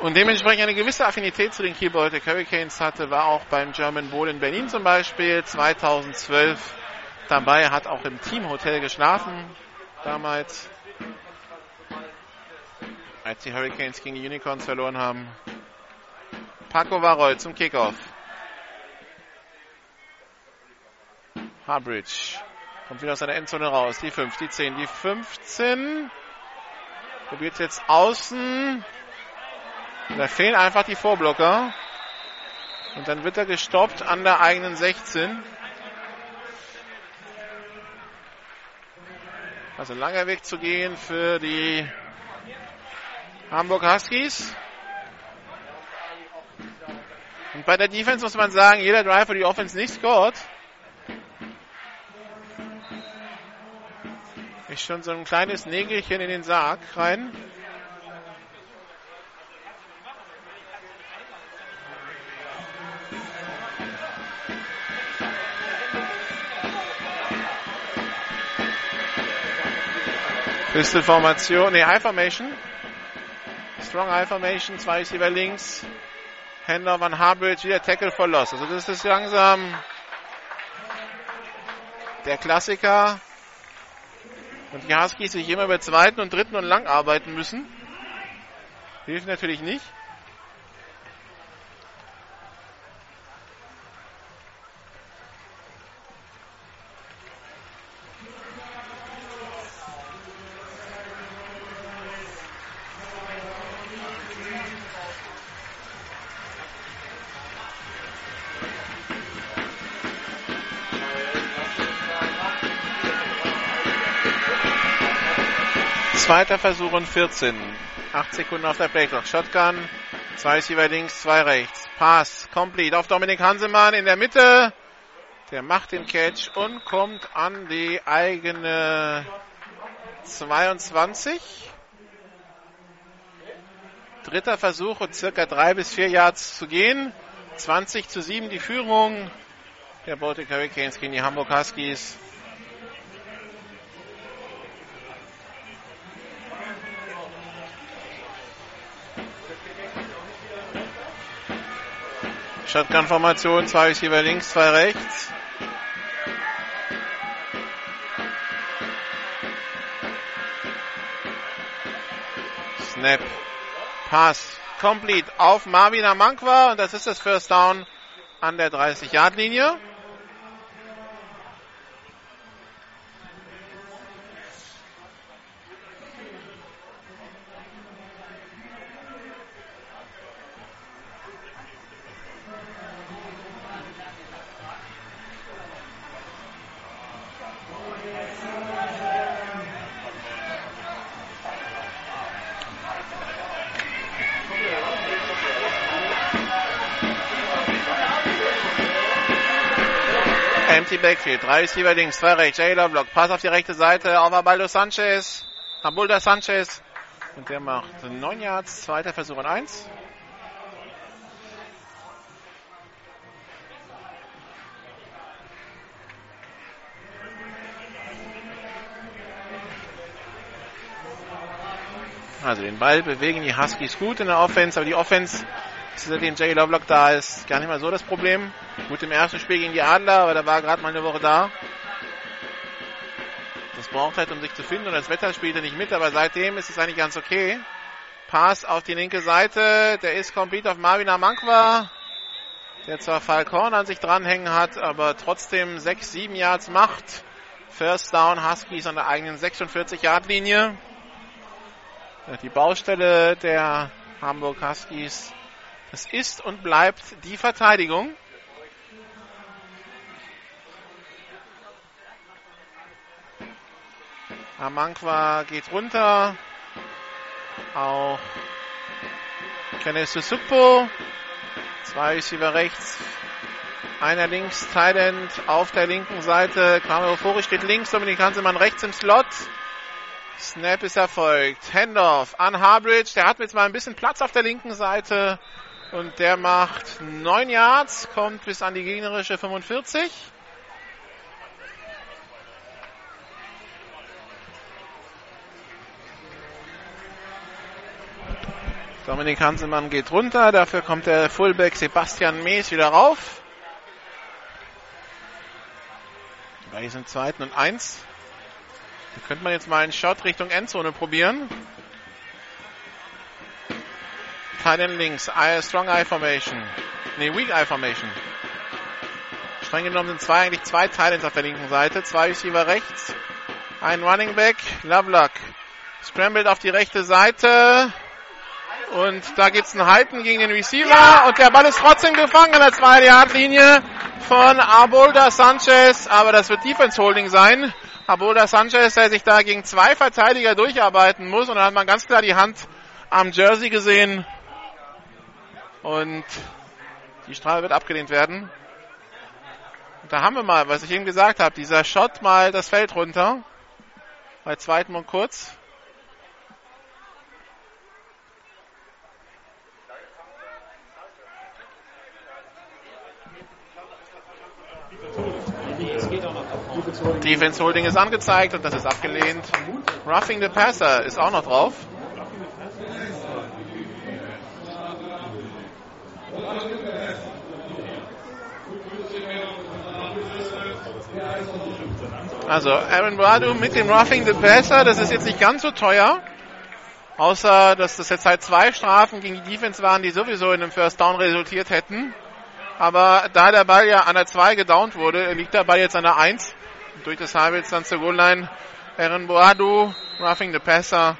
Und dementsprechend eine gewisse Affinität zu den Baltic Hurricanes hatte, war auch beim German Bowl in Berlin zum Beispiel 2012 dabei, hat auch im Teamhotel geschlafen damals, als die Hurricanes gegen die Unicorns verloren haben. Paco Varol zum Kickoff. Harbridge Kommt wieder aus seiner Endzone raus. Die 5, die 10, die 15. Probiert jetzt außen. Da fehlen einfach die Vorblocker. Und dann wird er gestoppt an der eigenen 16. Also langer Weg zu gehen für die Hamburg Huskies. Und bei der Defense muss man sagen, jeder Drive, wo die Offense nicht scored, Ist schon so ein kleines Nägelchen in den Sarg rein. Pistol-Formation, ne, High-Formation. Strong High-Formation, zwei Receiver links. Händler Van Harbridge, wieder Tackle for Loss. Also das ist langsam der Klassiker. Und die Huskies sich immer über zweiten und dritten und lang arbeiten müssen. Hilft natürlich nicht. Zweiter Versuch und 14. 8 Sekunden auf der Playclock. Shotgun. Zwei Receiver links, zwei rechts. Pass. Complete auf Dominik Hansemann in der Mitte. Der macht den Catch und kommt an die eigene 22. Dritter Versuch und circa drei bis vier Yards zu gehen. 20 zu 7 die Führung der Baltic Hurricanes gegen die Hamburg Huskies. Shotgun-Formation, zwei Receiver links, zwei rechts. Snap. Pass. Complete auf Marvin Amankwa. Und das ist das First Down an der 30-Yard-Linie. Backfield. Drei Receiver links, zwei rechts. Jailer Block. Pass auf die rechte Seite auf Abaldo Sanchez. Abulda Sanchez. Und der macht 9 Yards. Zweiter Versuch und 1. Also den Ball bewegen die Huskies gut in der Offense, aber die Offense, seitdem Jay Lovelock da ist, gar nicht mal so das Problem. Gut im ersten Spiel gegen die Adler, aber da war gerade mal eine Woche da. Das braucht halt, um sich zu finden und das Wetter spielt er nicht mit, aber seitdem ist es eigentlich ganz okay. Pass auf die linke Seite, der ist complete auf Marvin Amankwa, der zwar Falcon an sich dranhängen hat, aber trotzdem 6, 7 Yards macht. First Down Huskies an der eigenen 46 Yard Linie. Die Baustelle der Hamburg Huskies. Es ist und bleibt die Verteidigung. Amankwa geht runter. Auch Kenneth Susupo. Zwei Receiver rechts. Einer links, Thailand auf der linken Seite. Kamero Fori steht links, Dominik Hansemann rechts im Slot. Snap ist erfolgt. Handoff an Harbridge. Der hat jetzt mal ein bisschen Platz auf der linken Seite. Und der macht 9 Yards, kommt bis an die gegnerische 45. Dominik Hansemann geht runter, dafür kommt der Fullback Sebastian Mees wieder rauf. Bei sind zweiten und eins. Da könnte man jetzt mal einen Shot Richtung Endzone probieren. Teilen links, Strong Eye Formation. Ne, Weak Eye Formation. Streng genommen sind zwei, eigentlich zwei Titans auf der linken Seite. Zwei Receiver rechts. Ein Running Back. Lovelock. Scrambled auf die rechte Seite. Und da gibt's einen Halten gegen den Receiver. Und der Ball ist trotzdem gefangen an der 2-Yard-Linie von Abolda Sanchez. Aber das wird Defense Holding sein. Abolda Sanchez, der sich da gegen zwei Verteidiger durcharbeiten muss. Und da hat man ganz klar die Hand am Jersey gesehen. Und die Strafe wird abgelehnt werden. Und da haben wir mal, was ich eben gesagt habe, dieser Shot mal das Feld runter. Bei zweiten und kurz. Defense Holding ist angezeigt und das ist abgelehnt. Roughing the Passer ist auch noch drauf. Also Aaron Bradu mit dem Roughing the Passer, das ist jetzt nicht ganz so teuer. Außer, dass das jetzt halt zwei Strafen gegen die Defense waren, die sowieso in einem First Down resultiert hätten. Aber da der Ball ja an der 2 gedownt wurde, liegt der Ball jetzt an der 1. Durch das Havels dann zur Goal-Line. Aaron Boadu, roughing the passer.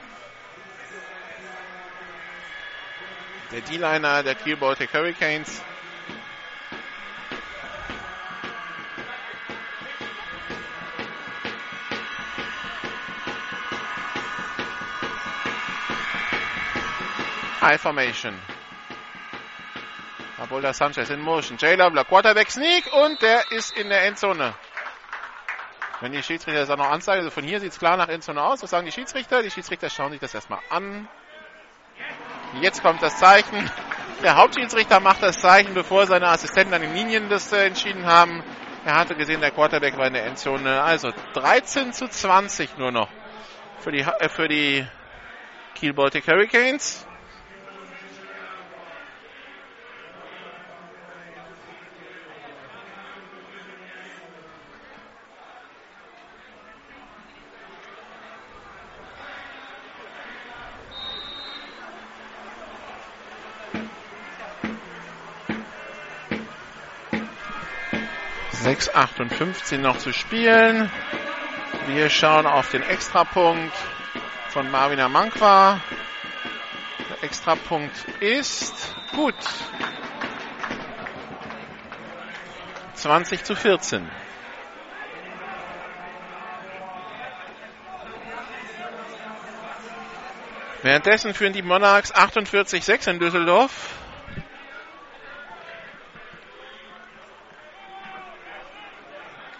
Der D-Liner der Kiel Baltic Hurricanes. High Formation. Abolda Sanchez in Motion. Jay Lovelock, Quarterback Sneak und der ist in der Endzone. Wenn die Schiedsrichter das auch noch anzeigen, also von hier sieht es klar nach Endzone aus. Was sagen die Schiedsrichter? Die Schiedsrichter schauen sich das erstmal an. Jetzt kommt das Zeichen. Der Hauptschiedsrichter macht das Zeichen, bevor seine Assistenten an den Linien das äh, entschieden haben. Er hatte gesehen, der Quarterback war in der Endzone. Also 13 zu 20 nur noch für die, äh, für die Kiel Baltic Hurricanes. 6,58 noch zu spielen. Wir schauen auf den Extrapunkt von Marvin Amankwa. Der Extrapunkt ist gut. 20 zu 14. Währenddessen führen die Monarchs 48-6 in Düsseldorf.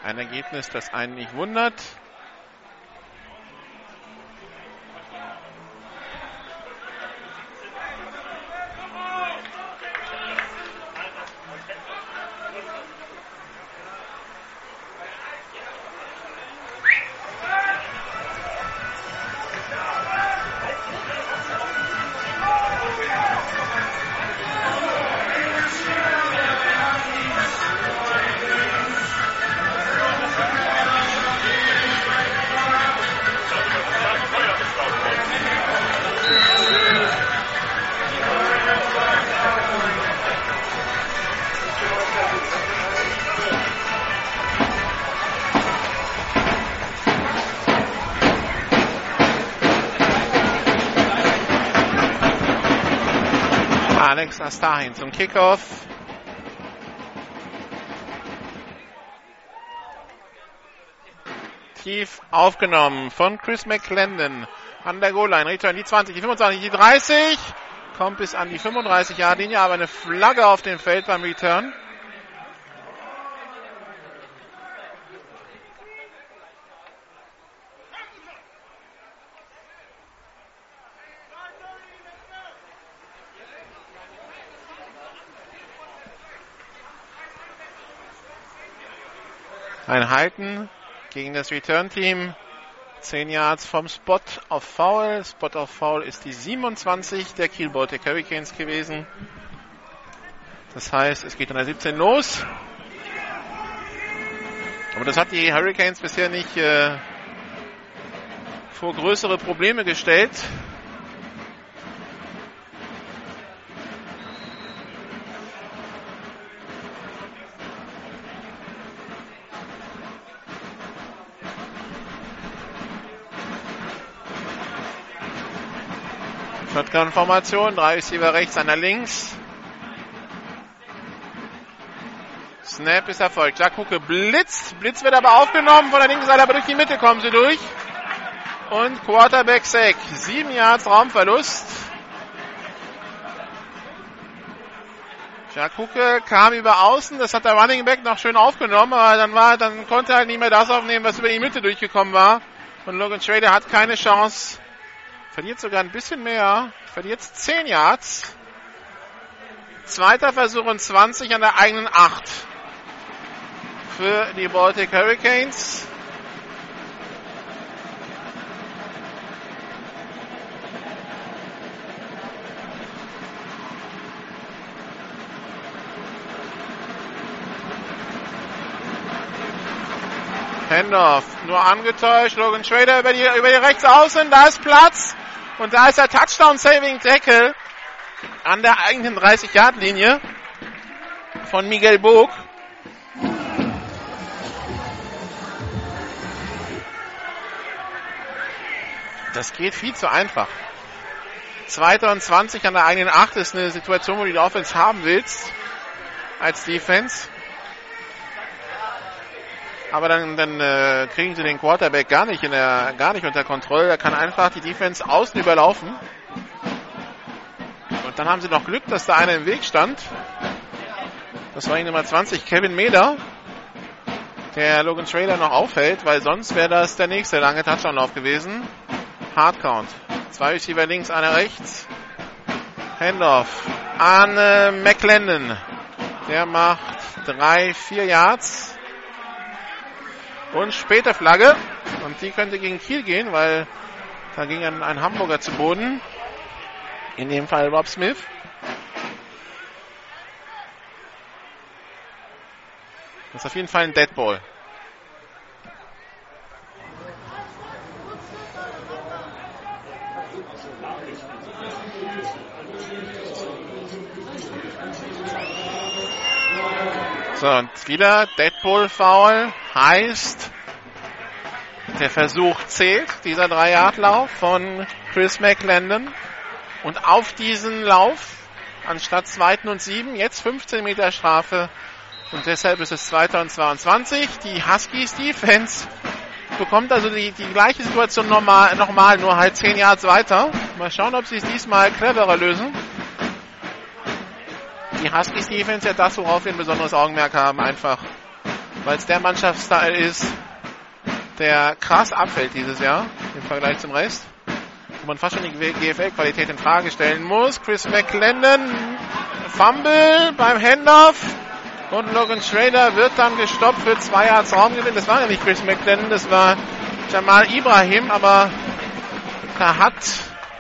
Ein Ergebnis, das einen nicht wundert. Astahin zum Kickoff. Tief aufgenommen von Chris McClendon an der Goal-Line. Return die 20, die 25, die 30. Kommt bis an die 35 Jahre Linie, aber eine Flagge auf dem Feld beim Return. Ein Halten gegen das Return-Team. 10 Yards vom Spot auf Foul. Spot auf Foul ist die 27 der Kiel Baltic Hurricanes gewesen. Das heißt, es geht an der 17 los. Aber das hat die Hurricanes bisher nicht äh, vor größere Probleme gestellt. Shotgun-Formation, drei Receiver rechts, einer links. Snap ist erfolgt. Jakuke blitzt. Blitz wird aber aufgenommen von der linken Seite, aber durch die Mitte kommen sie durch. Und Quarterback Sack. Sieben Yards Raumverlust. Jakuke kam über außen, das hat der Running Back noch schön aufgenommen, aber dann war, dann konnte er halt nicht mehr das aufnehmen, was über die Mitte durchgekommen war. Und Logan Schrader hat keine Chance, Verliert sogar ein bisschen mehr. Verliert 10 Yards. Zweiter Versuch und 20 an der eigenen 8. Für die Baltic Hurricanes. Handoff nur angetäuscht. Logan Schrader über die, über die rechts außen. Da ist Platz. Und da ist der Touchdown Saving Tackle an der eigenen 30-Yard-Linie von Miguel Bog. Das geht viel zu einfach. Zweiter und 20 an der eigenen 8 ist eine Situation, wo du die Offense haben willst als Defense. Aber dann, dann äh, kriegen sie den Quarterback gar nicht, in der, gar nicht unter Kontrolle. Er kann einfach die Defense außen überlaufen. Und dann haben sie noch Glück, dass da einer im Weg stand. Das war die Nummer 20, Kevin Meder, der Logan Trailer noch aufhält, weil sonst wäre das der nächste lange Touchdown-Lauf gewesen. Hardcount. Zwei Receiver links, einer rechts. Handoff an äh, McLendon. Der macht drei, vier Yards. Und später Flagge. Und die könnte gegen Kiel gehen, weil da ging ein, ein Hamburger zu Boden. In dem Fall Rob Smith. Das ist auf jeden Fall ein Deadball. So, und wieder Deadpool-Foul heißt, der Versuch zählt, dieser 3-Yard-Lauf von Chris McLendon. Und auf diesen Lauf, anstatt zweiten und sieben, jetzt 15 Meter Strafe. Und deshalb ist es 2022. Die Huskies Defense bekommt also die, die gleiche Situation nochmal, nochmal, nur halt 10 Yards weiter. Mal schauen, ob sie es diesmal cleverer lösen. Die Huskies Defense ja das, worauf wir ein besonderes Augenmerk haben, einfach. Weil es der Mannschaftsteil ist, der krass abfällt dieses Jahr im Vergleich zum Rest. Wo man fast schon die GFL-Qualität in Frage stellen muss. Chris McLendon, Fumble beim Handoff. Und Logan Schrader wird dann gestoppt für zwei Yards Raumgewinn. Das war ja nicht Chris McLendon, das war Jamal Ibrahim, aber da hat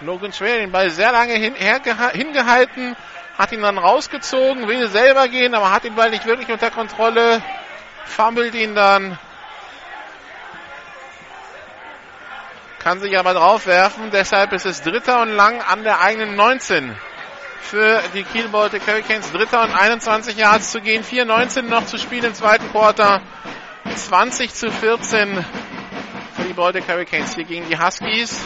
Logan Schrader den Ball sehr lange hin, hingehalten, hat ihn dann rausgezogen, will selber gehen, aber hat den Ball nicht wirklich unter Kontrolle, fummelt ihn dann, kann sich aber draufwerfen, deshalb ist es dritter und lang an der eigenen 19 für die Kiel Baltic Hurricanes. Dritter und 21 Yards zu gehen. 4-19 noch zu spielen im zweiten Quarter. 20 zu 14 für die Baltic Hurricanes hier gegen die Huskies.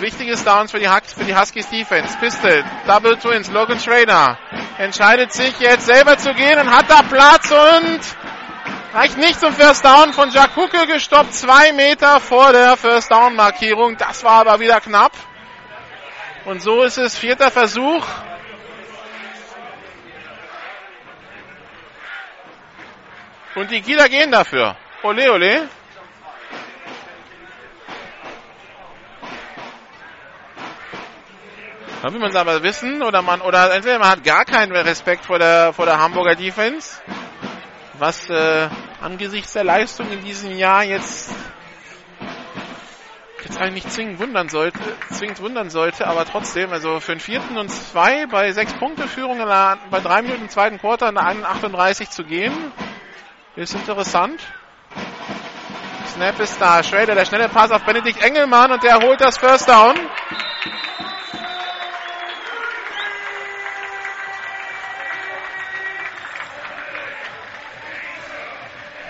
Wichtiges Downs für die, für die Huskies Defense. Pistol, Double Twins, Logan Schrader entscheidet sich jetzt selber zu gehen und hat da Platz und reicht nicht zum First Down von Jack Hucke gestoppt. Zwei Meter vor der First Down Markierung. Das war aber wieder knapp. Und so ist es vierter Versuch. Und die Kieler gehen dafür. Ole, ole. Dann will man es aber wissen, oder man, oder entweder man hat gar keinen Respekt vor der, vor der Hamburger Defense, was äh, angesichts der Leistung in diesem Jahr jetzt jetzt eigentlich zwingend wundern sollte, zwingend wundern sollte, aber trotzdem, also für einen vierten und zwei bei sechs Punkte Führung der, bei drei Minuten zweiten Quarter in der 38 zu gehen, ist interessant. Snap ist da. Schrader, der schnelle Pass auf Benedikt Engelmann und der holt das First Down.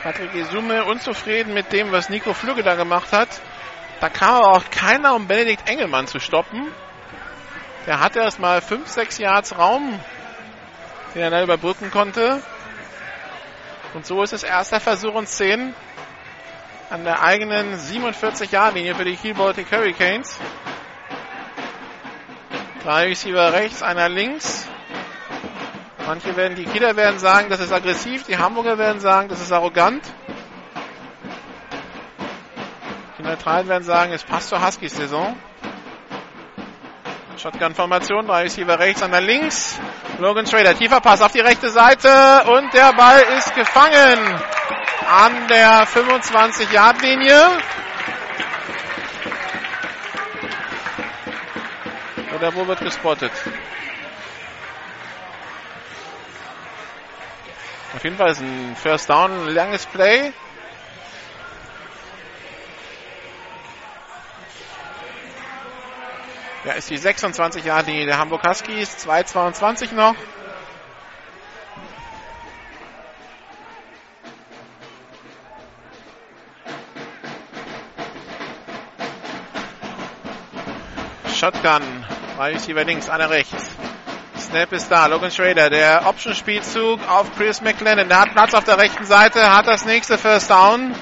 Patrick Isume unzufrieden mit dem, was Nico Flügge da gemacht hat. Da kam aber auch keiner, um Benedikt Engelmann zu stoppen. Der hatte erst mal 5, 6 Yards Raum, den er da überbrücken konnte. Und so ist es erster Versuch und 10 an der eigenen 47-Jahr-Linie für die Kiel Baltic Hurricanes. Drei Receiver rechts, einer links. Manche werden, die Kieler werden sagen, das ist aggressiv, die Hamburger werden sagen, das ist arrogant. Neutralen werden sagen, es passt zur Huskies-Saison. Shotgun-Formation, drei Receiver rechts, einer links. Logan Schrader, tiefer Pass auf die rechte Seite und der Ball ist gefangen an der 25-Yard-Linie. Oder wo wird gespottet? Auf jeden Fall ist ein First Down, ein langes Play. Ja, ist die 26 Jahre die der Hamburg Huskies, 2,22 noch. Shotgun, Receiver links, einer rechts. Snap ist da, Logan Schrader, der Option-Spielzug auf Chris McLennan. Der hat Platz auf der rechten Seite, hat das nächste First Down.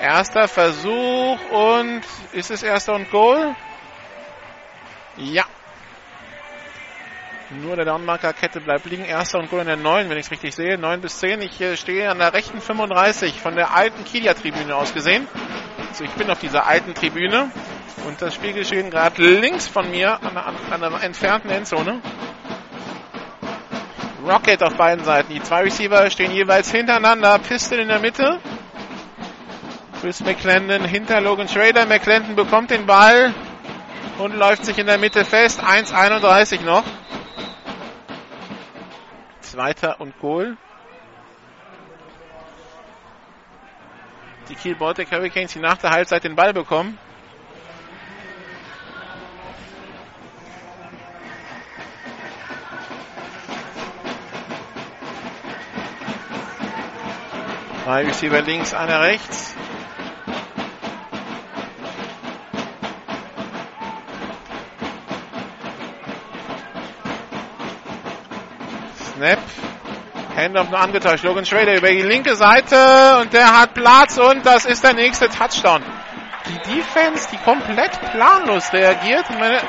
Erster Versuch und ist es erster und Goal? Ja. Nur der Downmarker-Kette bleibt liegen. Erster und Goal in der 9, wenn ich es richtig sehe. 9 bis 10. Ich äh, stehe an der rechten 35 von der alten Kilia-Tribüne aus gesehen. Also ich bin auf dieser alten Tribüne und das Spielgeschehen gerade links von mir an der entfernten Endzone. Rocket auf beiden Seiten. Die zwei Receiver stehen jeweils hintereinander. Pistol in der Mitte. Chris McClendon hinter Logan Schrader. McClendon bekommt den Ball und läuft sich in der Mitte fest. 1,31 noch. Zweiter und Goal. Die Kiel Baltic Hurricanes, die nach der Halbzeit den Ball bekommen. Drei Receiver links, einer rechts. Snap. Handoff nur angetäuscht. Logan Schrader über die linke Seite und der hat Platz und das ist der nächste Touchdown. Die Defense, die komplett planlos reagiert. Meine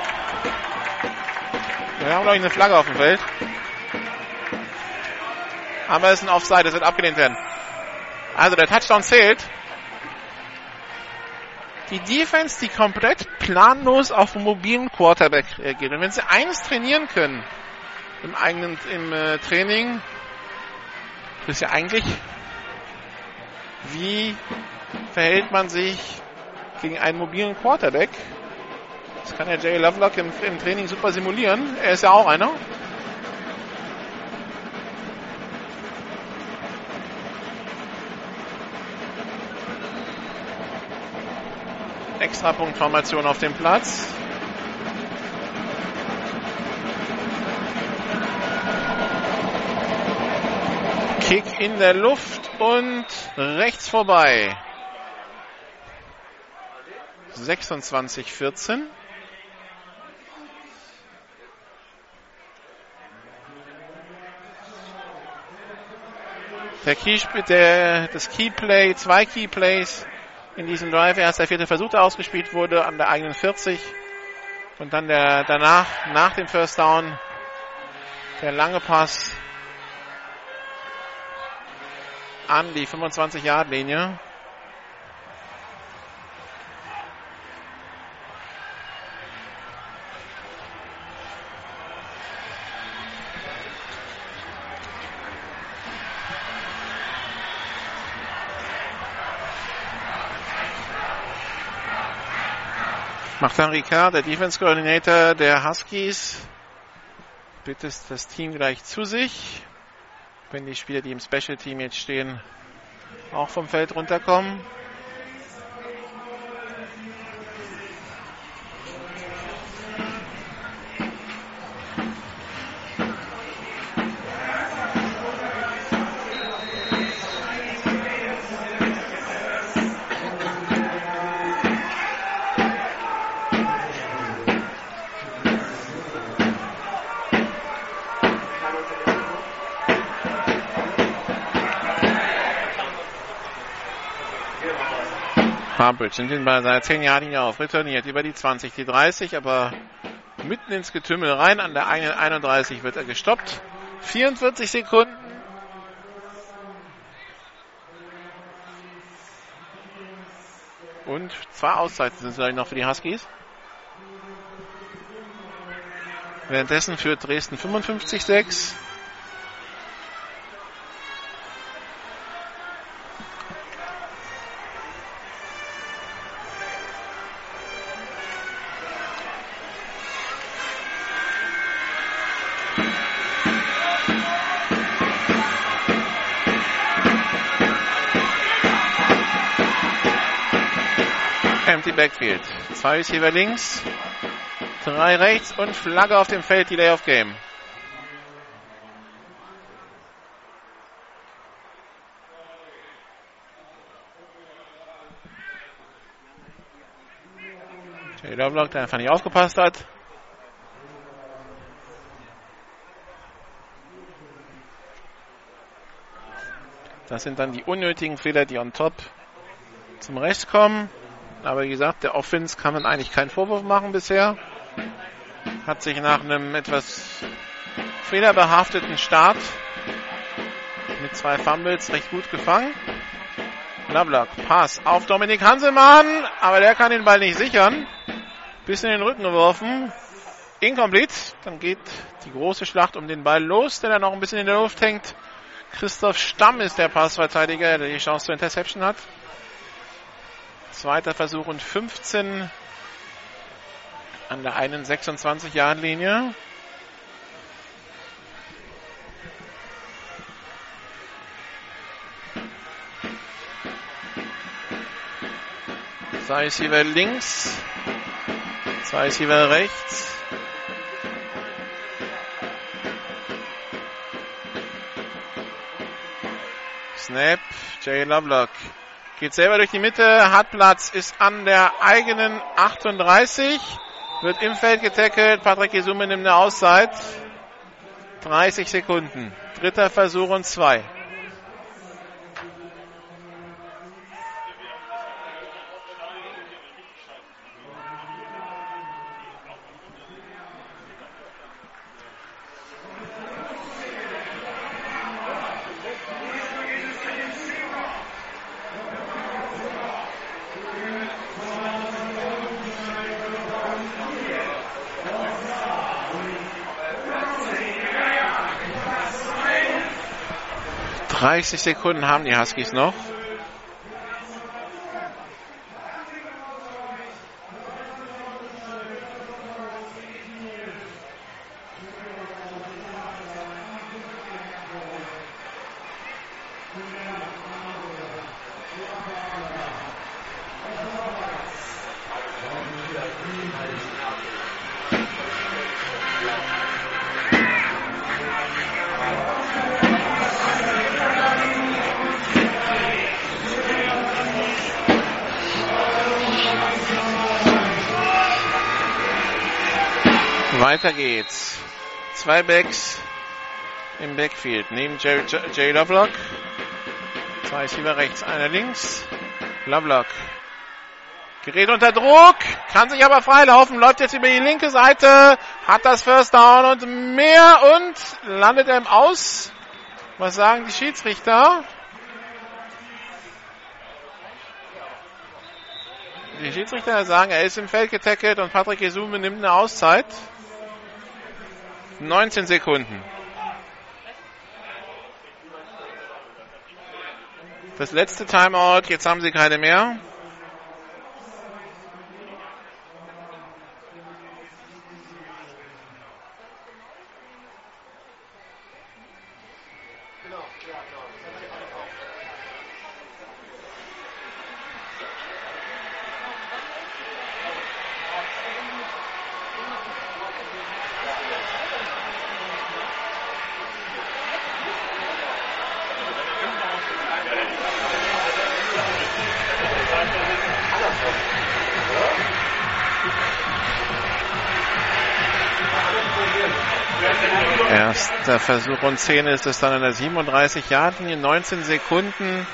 Wir haben, glaube ich, eine Flagge auf dem Feld. Aber es ist ein Offside, das wird abgelehnt werden. Also der Touchdown zählt. Die Defense, die komplett planlos auf einen mobilen Quarterback reagiert. Und wenn sie eines trainieren können im eigenen im äh, Training, ist ja eigentlich, wie verhält man sich gegen einen mobilen Quarterback? Das kann der Jay Lovelock im, im Training super simulieren. Er ist ja auch einer. Extrapunktformation auf dem Platz. Kick in der Luft und rechts vorbei. 26-14. Der Key, der, das Keyplay, zwei Keyplays in diesem Drive. Erst der vierte Versuch, der ausgespielt wurde an der eigenen 40. Und dann der, danach, nach dem First Down, der lange Pass an die 25-Yard-Linie. Macht dann Ricard, der Defense Coordinator der Huskies, bittet das Team gleich zu sich, wenn die Spieler, die im Special Team jetzt stehen, auch vom Feld runterkommen. Harmbridge sind ihn bei seiner 10 Jahre Linie auf, returniert über die 20, die 30, aber mitten ins Getümmel rein. An der eigenen 31 wird er gestoppt. 44 Sekunden. Und zwei Auszeiten sind es gleich noch für die Huskies. Währenddessen führt Dresden 55-6. Backfield. Zwei Receiver links, drei rechts und Flagge auf dem Feld, Delay of Game. Taylor Block, der einfach nicht aufgepasst hat. Das sind dann die unnötigen Fehler, die on top zum Recht kommen. Aber wie gesagt, der Offense kann man eigentlich keinen Vorwurf machen bisher. Hat sich nach einem etwas fehlerbehafteten Start mit zwei Fumbles recht gut gefangen. Lovelock, Pass auf Dominik Hanselmann, aber der kann den Ball nicht sichern. Bisschen in den Rücken geworfen. Incomplete. Dann geht die große Schlacht um den Ball los, der dann noch ein bisschen in der Luft hängt. Christoph Stamm ist der Passverteidiger, der die Chance zur Interception hat. Zweiter Versuch und 15 an der einen 26 Jahren Linie. Zwei Receiver links. Zwei Receiver rechts. Snap. Jay Lovelock geht selber durch die Mitte, hat Platz, ist an der eigenen 38, wird im Feld getackelt. Patrick Gesume nimmt eine Auszeit. 30 Sekunden. Dritter Versuch und zwei. 30 Sekunden haben die Huskies noch. Weiter geht's. Zwei Backs im Backfield. Neben Jay, Jay Lovelock. Zwei Receiver rechts, einer links. Lovelock. Gerät unter Druck, kann sich aber freilaufen, läuft jetzt über die linke Seite, hat das First Down und mehr und landet er im Aus. Was sagen die Schiedsrichter? Die Schiedsrichter sagen, er ist im Feld getackelt und Patrick Jesume nimmt eine Auszeit. 19 Sekunden. Das letzte Timeout, jetzt haben sie keine mehr. Versuch und 10 ist es dann an der 37 Yard Linie, 19 Sekunden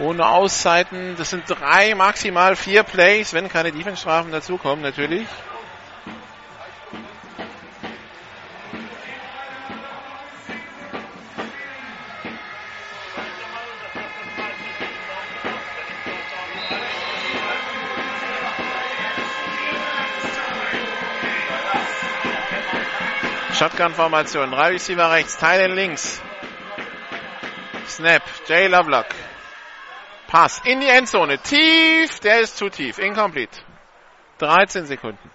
ohne Auszeiten. Das sind drei, maximal vier Plays, wenn keine Defense-Strafen dazukommen, natürlich. Shotgun-Formation. Drei Receiver rechts, Teilen links. Snap. Jay Lovelock. Pass in die Endzone. Tief. Der ist zu tief. Incomplete. 13 Sekunden.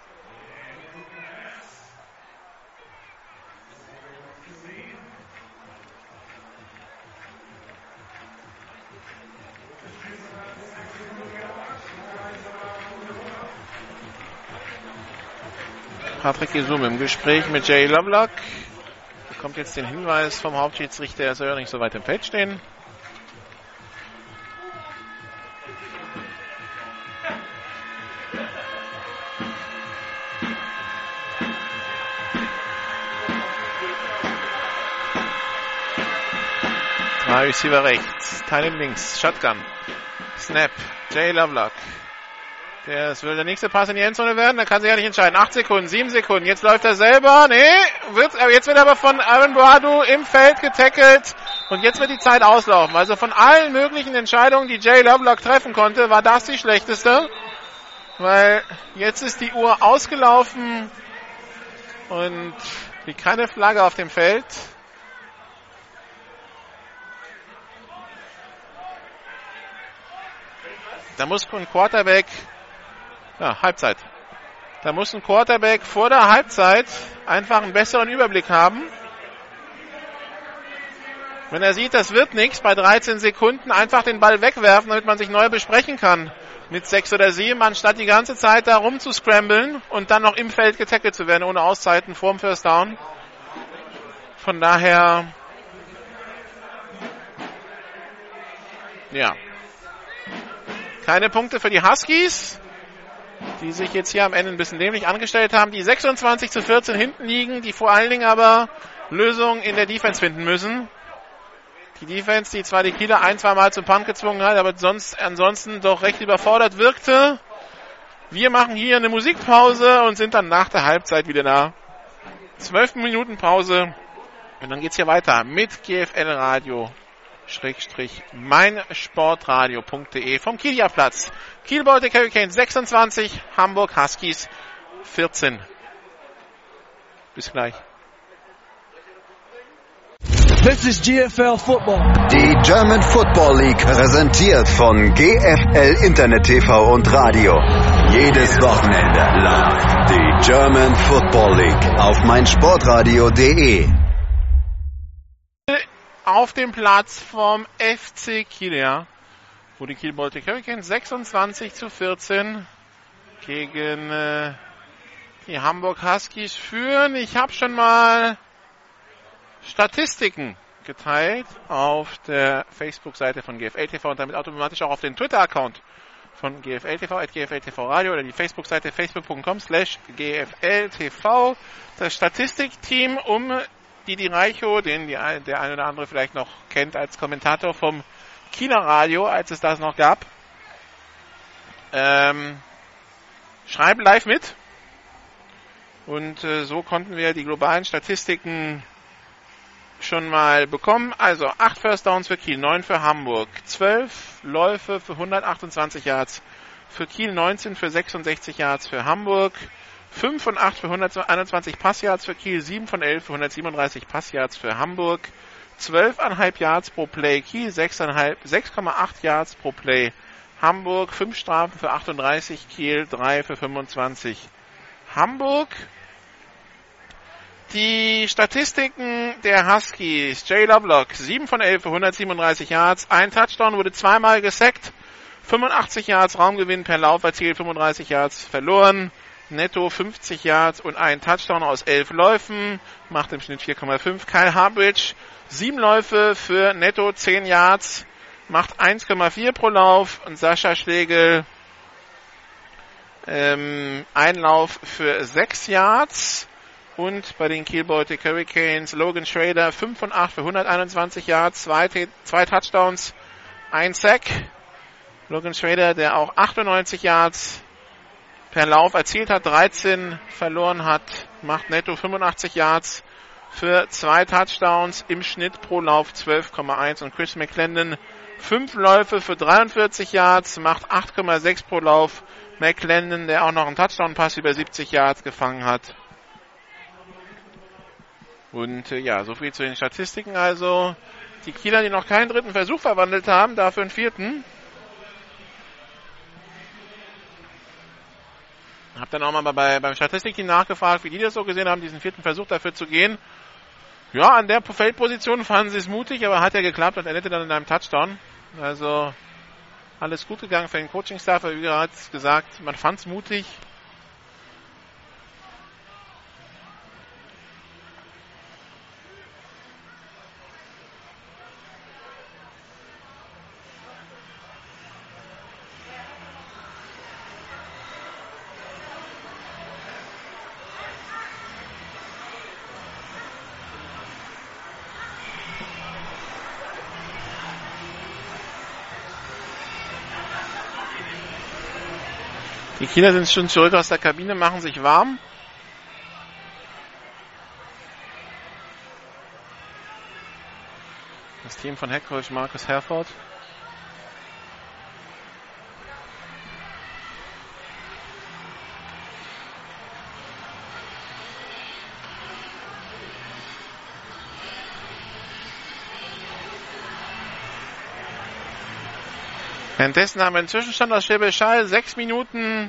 Patrick Gesum im Gespräch mit Jay Lovelock. Bekommt jetzt den Hinweis vom Hauptschiedsrichter, er soll ja nicht so weit im Feld stehen. Receiver rechts, Teilen links, Shotgun, Snap, Jay Lovelock, das will der nächste Pass in die Endzone werden, da kann sich ja nicht entscheiden. Acht Sekunden, sieben Sekunden, jetzt läuft er selber, nee, wird, jetzt wird er aber von Aaron Boadu im Feld getackelt und jetzt wird die Zeit auslaufen. Also von allen möglichen Entscheidungen, die Jay Lovelock treffen konnte, war das die schlechteste, weil jetzt ist die Uhr ausgelaufen und liegt keine Flagge auf dem Feld. Da muss ein Quarterback ja, Halbzeit. Da muss ein Quarterback vor der Halbzeit einfach einen besseren Überblick haben. Wenn er sieht, das wird nichts bei 13 Sekunden, einfach den Ball wegwerfen, damit man sich neu besprechen kann. mit sechs oder sieben, anstatt die ganze Zeit da rumzuscramblen und dann noch im Feld getackelt zu werden, ohne Auszeiten vorm First Down. Von daher, ja, keine Punkte für die Huskies, die sich jetzt hier am Ende ein bisschen dämlich angestellt haben, die 26 zu 14 hinten liegen, die vor allen Dingen aber Lösungen in der Defense finden müssen. Die Defense, die zwar die Kieler ein, zwei Mal zum Punt gezwungen hat, aber sonst, ansonsten doch recht überfordert wirkte. Wir machen hier eine Musikpause und sind dann nach der Halbzeit wieder da. Zwölf Minuten Pause. Und dann geht's hier weiter mit GFL Radio. Schrägstrich meinsportradio.de vom Kieler Platz. Kiel Baltic Hurricanes 26, Hamburg Huskies 14. Bis gleich. This is GFL Football. Die German Football League präsentiert von GFL Internet TV und Radio. Jedes Wochenende live die German Football League auf meinsportradio.de. Auf dem Platz vom FC Kiel, wo die Kiel Baltic Hurricanes 26 zu 14 gegen äh, die Hamburg Huskies führen. Ich habe schon mal Statistiken geteilt auf der Facebook-Seite von GFL TV und damit automatisch auch auf den Twitter-Account von GFL TV, at GFL TV Radio oder die Facebook-Seite facebook.com slash GFL TV. Das Statistikteam um Didi Reicho, den die, der eine oder andere vielleicht noch kennt als Kommentator vom Kieler Radio, als es das noch gab. Ähm, schreiben live mit. Und äh, so konnten wir die globalen Statistiken schon mal bekommen. Also 8 First Downs für Kiel, 9 für Hamburg, 12 Läufe für 128 Yards für Kiel, 19 für 66 Yards für Hamburg, 5 von 8 für 121 Passyards für Kiel, 7 von 11 für 137 Passyards für Hamburg, 12,5 Yards pro Play Kiel, 6,8 Yards pro Play Hamburg, 5 Strafen für 38 Kiel, 3 für 25 Hamburg. Die Statistiken der Huskies. Jay Lovelock, 7 von 11 für 137 Yards. Ein Touchdown wurde zweimal gesackt. 85 Yards Raumgewinn per Lauf erzielt, 35 Yards verloren. Netto 50 Yards und ein Touchdown aus 11 Läufen. Macht im Schnitt 4,5. Kyle Harbridge, 7 Läufe für netto 10 Yards. Macht 1,4 pro Lauf. Und Sascha Schlegel, ähm, ein Lauf für 6 Yards. Und bei den Kiel Baltic Hurricanes Logan Schrader 5 von 8 für 121 Yards, zwei, zwei Touchdowns, ein Sack. Logan Schrader, der auch 98 Yards per Lauf erzielt hat, 13 verloren hat, macht netto 85 Yards für zwei Touchdowns, im Schnitt pro Lauf 12,1 und Chris McClendon 5 Läufe für 43 Yards, macht 8,6 pro Lauf. McClendon, der auch noch einen Touchdown-Pass über 70 Yards gefangen hat. Und äh, ja, so viel zu den Statistiken. Also die Kieler, die noch keinen dritten Versuch verwandelt haben, dafür einen vierten. Hab dann auch mal bei, beim Statistikteam nachgefragt, wie die das so gesehen haben, diesen vierten Versuch dafür zu gehen. Ja, an der Feldposition fanden sie es mutig, aber hat ja geklappt und endete dann in einem Touchdown. Also alles gut gegangen für den Coaching-Staff. Wie gerade gesagt, man fand es mutig. Die Kieler sind schon zurück aus der Kabine, machen sich warm. Das Team von Heckcoach Markus Herford. Währenddessen haben wir einen Zwischenstand aus Schwäbisch Hall. 6 Minuten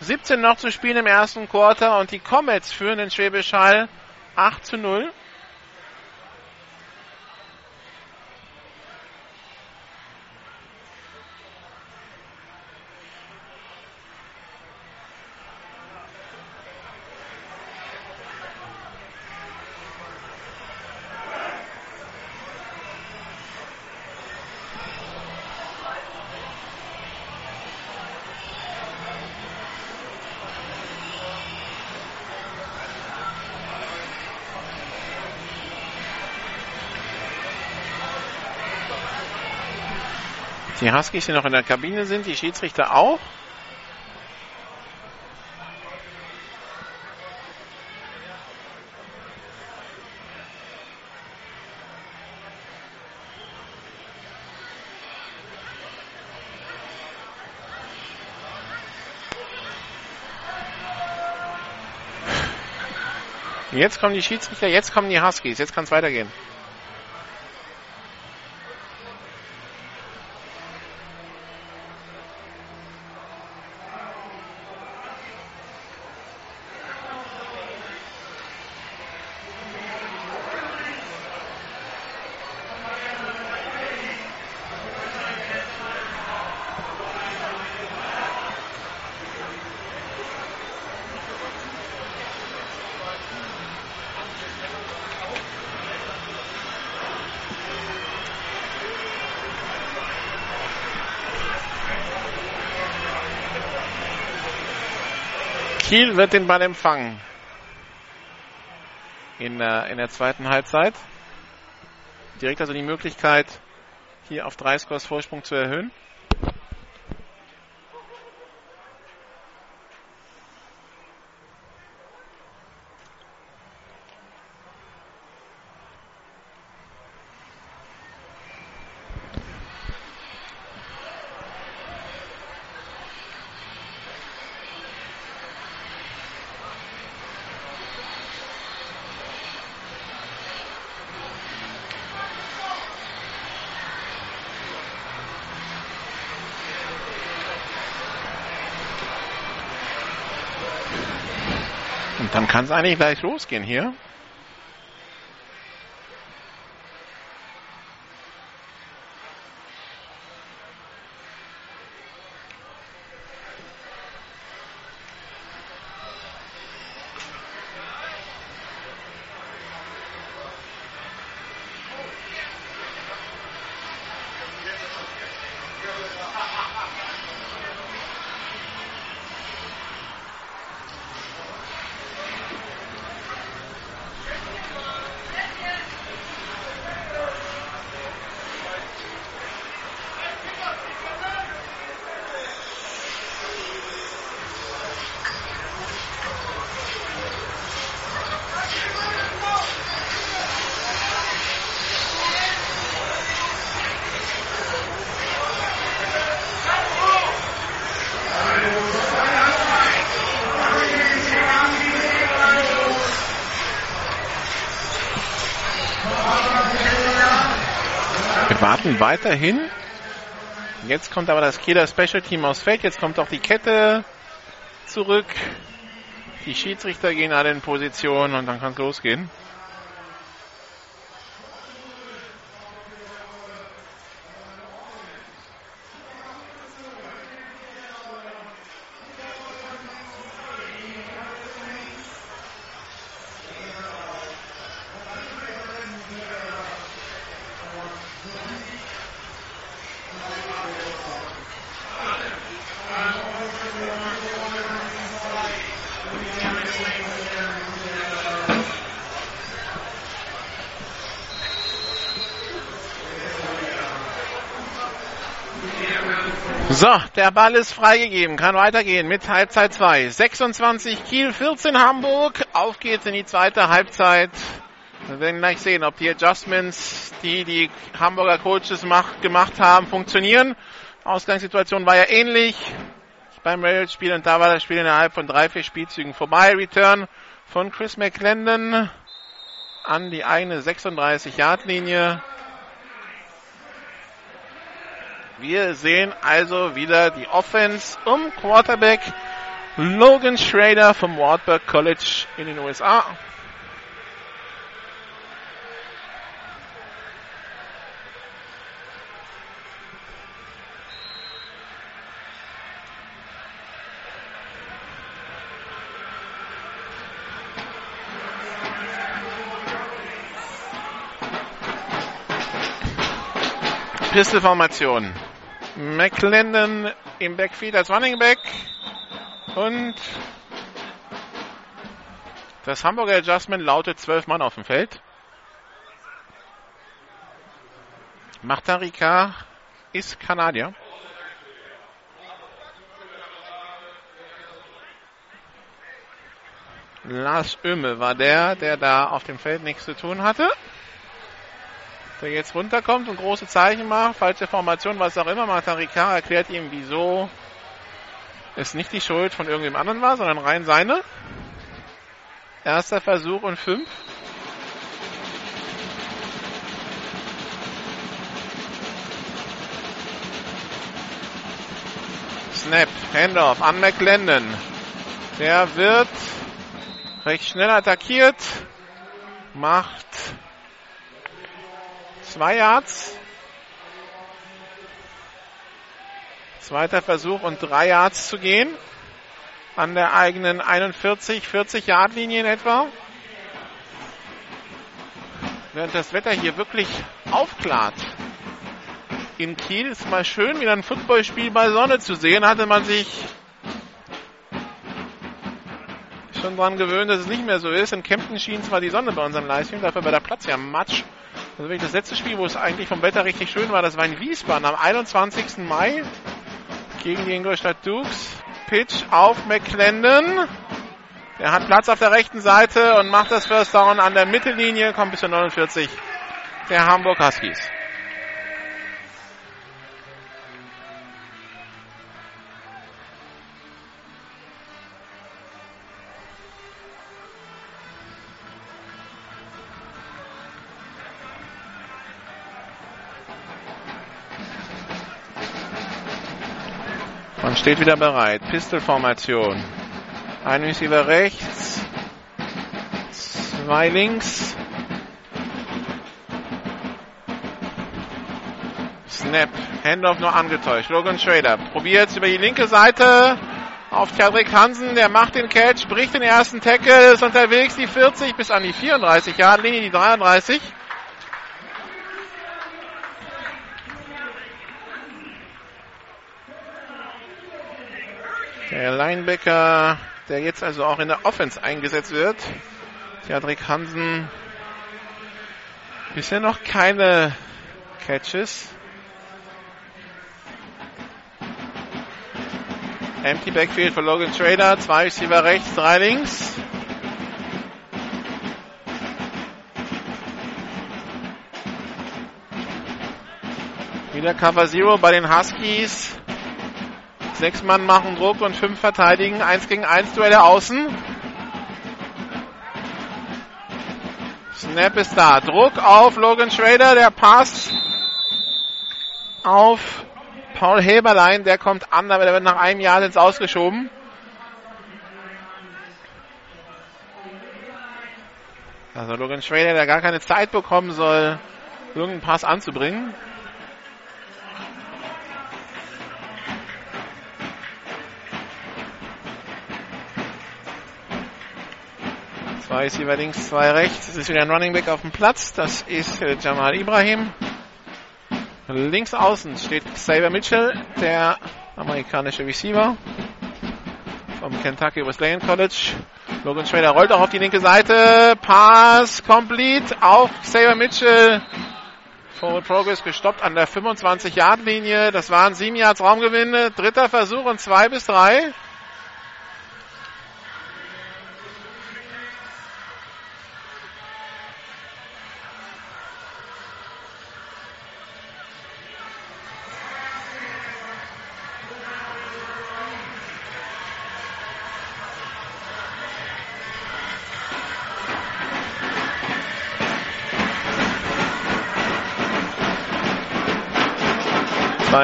17 noch zu spielen im ersten Quarter und die Comets führen in Schwäbisch Hall 8 zu 0. Die Huskies, die noch in der Kabine sind, die Schiedsrichter auch. Jetzt kommen die Schiedsrichter, jetzt kommen die Huskies, jetzt kann es weitergehen. Kiel wird den Ball empfangen. In, äh, in der zweiten Halbzeit. Direkt also die Möglichkeit, hier auf drei Scores Vorsprung zu erhöhen. Dann kann es eigentlich gleich losgehen hier. Warten weiterhin. Jetzt kommt aber das Kieler Special Team aufs Feld. Jetzt kommt auch die Kette zurück. Die Schiedsrichter gehen alle in Position und dann kann es losgehen. So, der Ball ist freigegeben, kann weitergehen mit Halbzeit 2. 26 Kiel, 14 Hamburg. Auf geht's in die zweite Halbzeit. Wir werden gleich sehen, ob die Adjustments, die die Hamburger Coaches macht, gemacht haben, funktionieren. Ausgangssituation war ja ähnlich beim Rail-Spiel und da war das Spiel innerhalb von drei, vier Spielzügen vorbei. Return von Chris McClendon an die eigene 36-Yard-Linie. Wir sehen also wieder die Offense um Quarterback Logan Schrader vom Wartburg College in den USA. Pistolformation. McClendon im Backfield als Running Back. Und das Hamburger Adjustment lautet zwölf Mann auf dem Feld. Machtarika ist Kanadier. Lars Öme war der, der da auf dem Feld nichts zu tun hatte. Der jetzt runterkommt und große Zeichen macht, falsche Formation, was auch immer. Martin Ricard erklärt ihm, wieso es nicht die Schuld von irgendjemand anderen war, sondern rein seine. Erster Versuch und fünf. Snap, Handoff an McLendon. Der wird recht schnell attackiert. Macht zwei Yards. Zweiter Versuch und drei Yards zu gehen. An der eigenen 41, 40 Yard Linie in etwa. Während das Wetter hier wirklich aufklart. In Kiel ist mal schön, wieder ein Footballspiel bei Sonne zu sehen. Hatte man sich schon dran gewöhnt, dass es nicht mehr so ist. In Kempten schien zwar die Sonne bei unserem Livestream, dafür war der Platz ja matsch. Also wirklich das letzte Spiel, wo es eigentlich vom Wetter richtig schön war, das war in Wiesbaden am 21. Mai gegen die Ingolstadt Dukes. Pitch auf McClendon. Er hat Platz auf der rechten Seite und macht das First Down an der Mittellinie, kommt bis zur 49 der Hamburg Huskies. Steht wieder bereit. Pistolformation. Ein Receiver rechts. Zwei links. Snap. Handoff nur angetäuscht. Logan Schrader probiert über die linke Seite auf Tjadrik Hansen. Der macht den Catch, bricht den ersten Tackle, ist unterwegs die 40 bis an die 34 Yard Linie, die 33. Der Linebacker, der jetzt also auch in der Offense eingesetzt wird. Theodrik Hansen. Bisher noch keine Catches. Empty Backfield für Logan Trader. Zwei Receiver rechts, drei links. Wieder Cover Zero bei den Huskies. Sechs Mann machen Druck und fünf verteidigen. Eins gegen eins Duelle außen. Snap ist da. Druck auf Logan Schrader. Der Pass auf Paul Heberlein. Der kommt an, aber der wird nach einem Jahr ins Ausgeschoben. Also Logan Schrader, der gar keine Zeit bekommen soll, irgendeinen Pass anzubringen. Zwei ist über links, zwei rechts. Es ist wieder ein Running Back auf dem Platz. Das ist äh, Jamal Ibrahim. Links außen steht Xavier Mitchell, der amerikanische Receiver vom Kentucky Wesleyan College. Logan Schrader rollt auch auf die linke Seite. Pass complete auf Xavier Mitchell. Forward Progress gestoppt an der 25-Yard-Linie. Das waren sieben Yards Raumgewinne. Dritter Versuch und zwei bis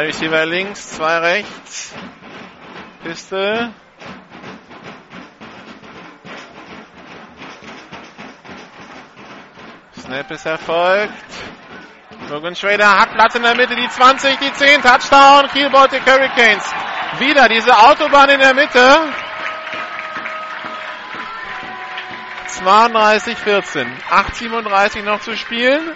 drei. Receiver links, zwei rechts. Pistol. Snap ist erfolgt. Logan Schrader hat Platz in der Mitte, die 20, die 10, Touchdown, Kiel Baltic Hurricanes. Wieder diese Autobahn in der Mitte. 32, 14. 8,37 noch zu spielen.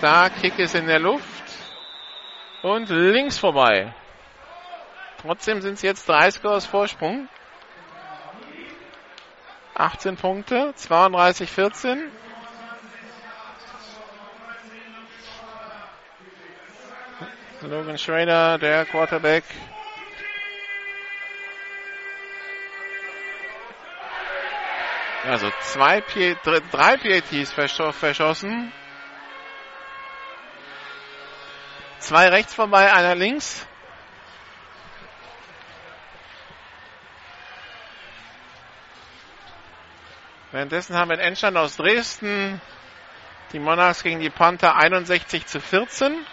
Da, Kick ist in der Luft und links vorbei. Trotzdem sind es jetzt drei Scores Vorsprung. 18 Punkte, 32, 14. Logan Schrader, der Quarterback. Also zwei P drei PATs verschossen. Zwei rechts vorbei, einer links. Währenddessen haben wir einen Endstand aus Dresden. Die Monarchs gegen die Panther 61 zu 14.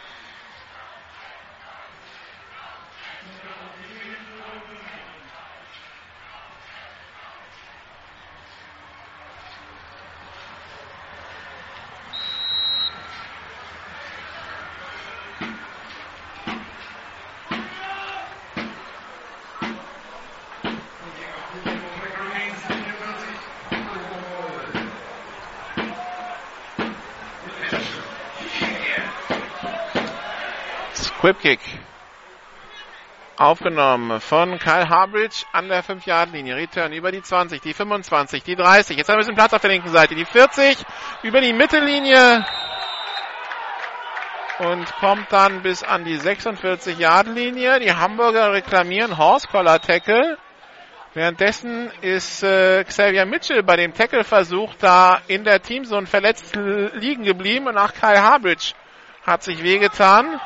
Whipkick. Aufgenommen von Kyle Harbridge an der 5-Yard-Linie. Return über die 20, die 25, die 30. Jetzt haben wir ein bisschen Platz auf der linken Seite. Die 40 über die Mittellinie. Und kommt dann bis an die 46-Yard-Linie. Die Hamburger reklamieren Horse-Collar-Tackle. Währenddessen ist äh, Xavier Mitchell bei dem Tackle-Versuch da in der Teamzone verletzt liegen geblieben und auch Kyle Harbridge hat sich wehgetan.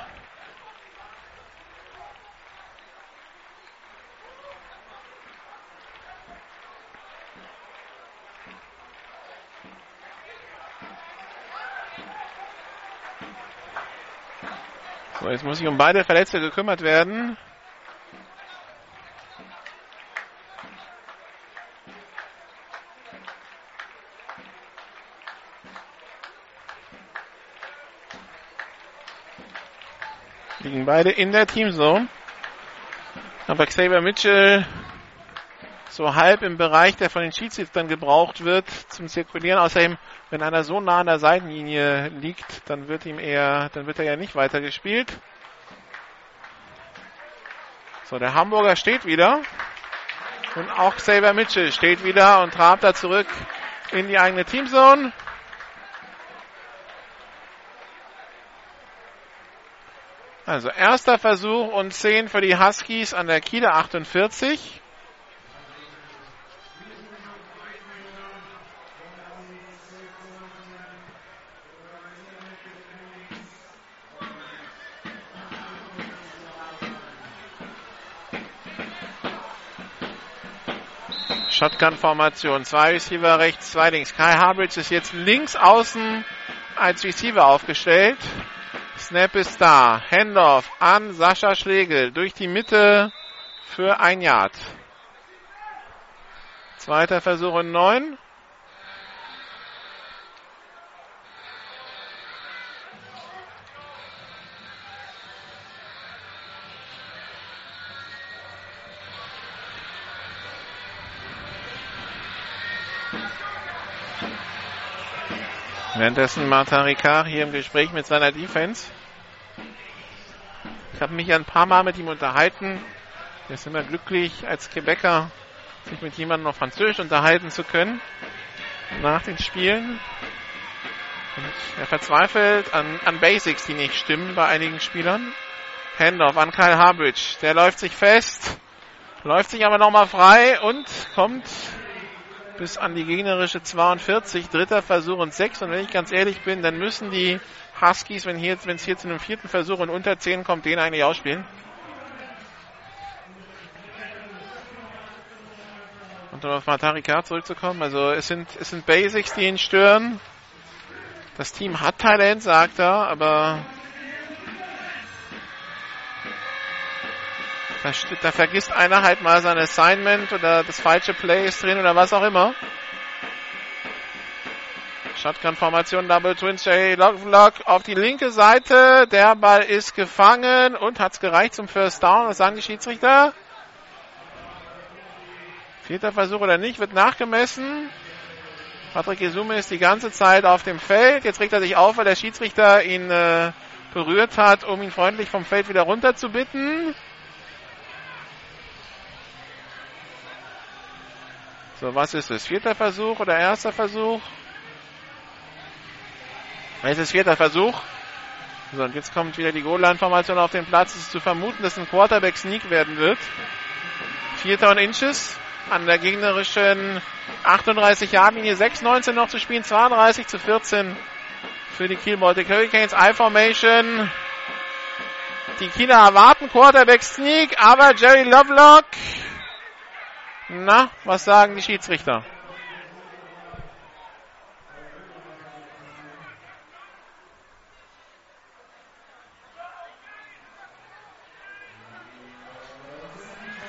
Jetzt muss sich um beide Verletzte gekümmert werden. Liegen beide in der Teamzone. Aber Xavier Mitchell so halb im Bereich, der von den Schiedsrichtern gebraucht wird zum Zirkulieren. Außerdem, wenn einer so nah an der Seitenlinie liegt, dann wird ihm eher, dann wird er ja nicht weitergespielt. So, der Hamburger steht wieder. Und auch Xavier Mitchell steht wieder und trabt da zurück in die eigene Teamzone. Also erster Versuch und 10 für die Huskies an der Kieler 48. Shotgun-Formation. Zwei Receiver rechts, zwei links. Kai Harbridge ist jetzt links außen als Receiver aufgestellt. Snap ist da. Handoff an Sascha Schlegel durch die Mitte für ein Yard. Zweiter Versuch in neun. Währenddessen Martin Ricard hier im Gespräch mit seiner Defense. Ich habe mich ein paar Mal mit ihm unterhalten. Er ist immer glücklich, als Quebecer sich mit jemandem auf Französisch unterhalten zu können. Nach den Spielen. Und er verzweifelt an, an Basics, die nicht stimmen bei einigen Spielern. Handoff an Kyle Harbridge. Der läuft sich fest. Läuft sich aber nochmal frei und kommt bis an die gegnerische 42. Dritter Versuch und 6. Und wenn ich ganz ehrlich bin, dann müssen die Huskies, wenn hier, es hier zu einem vierten Versuch und unter 10 kommt, den eigentlich ausspielen. Und um auf Matarika zurückzukommen, also es sind, es sind Basics, die ihn stören. Das Team hat Talent, sagt er, aber Da, vergisst einer halt mal sein Assignment oder das falsche Play ist drin oder was auch immer. Shotgun-Formation, Double Twin J Lock, Lock auf die linke Seite. Der Ball ist gefangen und hat's gereicht zum First Down. Was sagen die Schiedsrichter? Vierter Versuch oder nicht, wird nachgemessen. Patrick Isume ist die ganze Zeit auf dem Feld. Jetzt regt er sich auf, weil der Schiedsrichter ihn äh, berührt hat, um ihn freundlich vom Feld wieder runter zu bitten. So, was ist es? Vierter Versuch oder erster Versuch? Es ist vierter Versuch. So, und jetzt kommt wieder die Goal-Line-Formation auf den Platz. Es ist zu vermuten, dass ein Quarterback-Sneak werden wird. Vierter und Inches an der gegnerischen 38 Yard linie 6-19 noch zu spielen, 32 zu 14 für die Kiel Baltic Hurricanes. I-Formation. Die Kieler erwarten Quarterback Sneak, aber Jerry Lovelock. Na, was sagen die Schiedsrichter?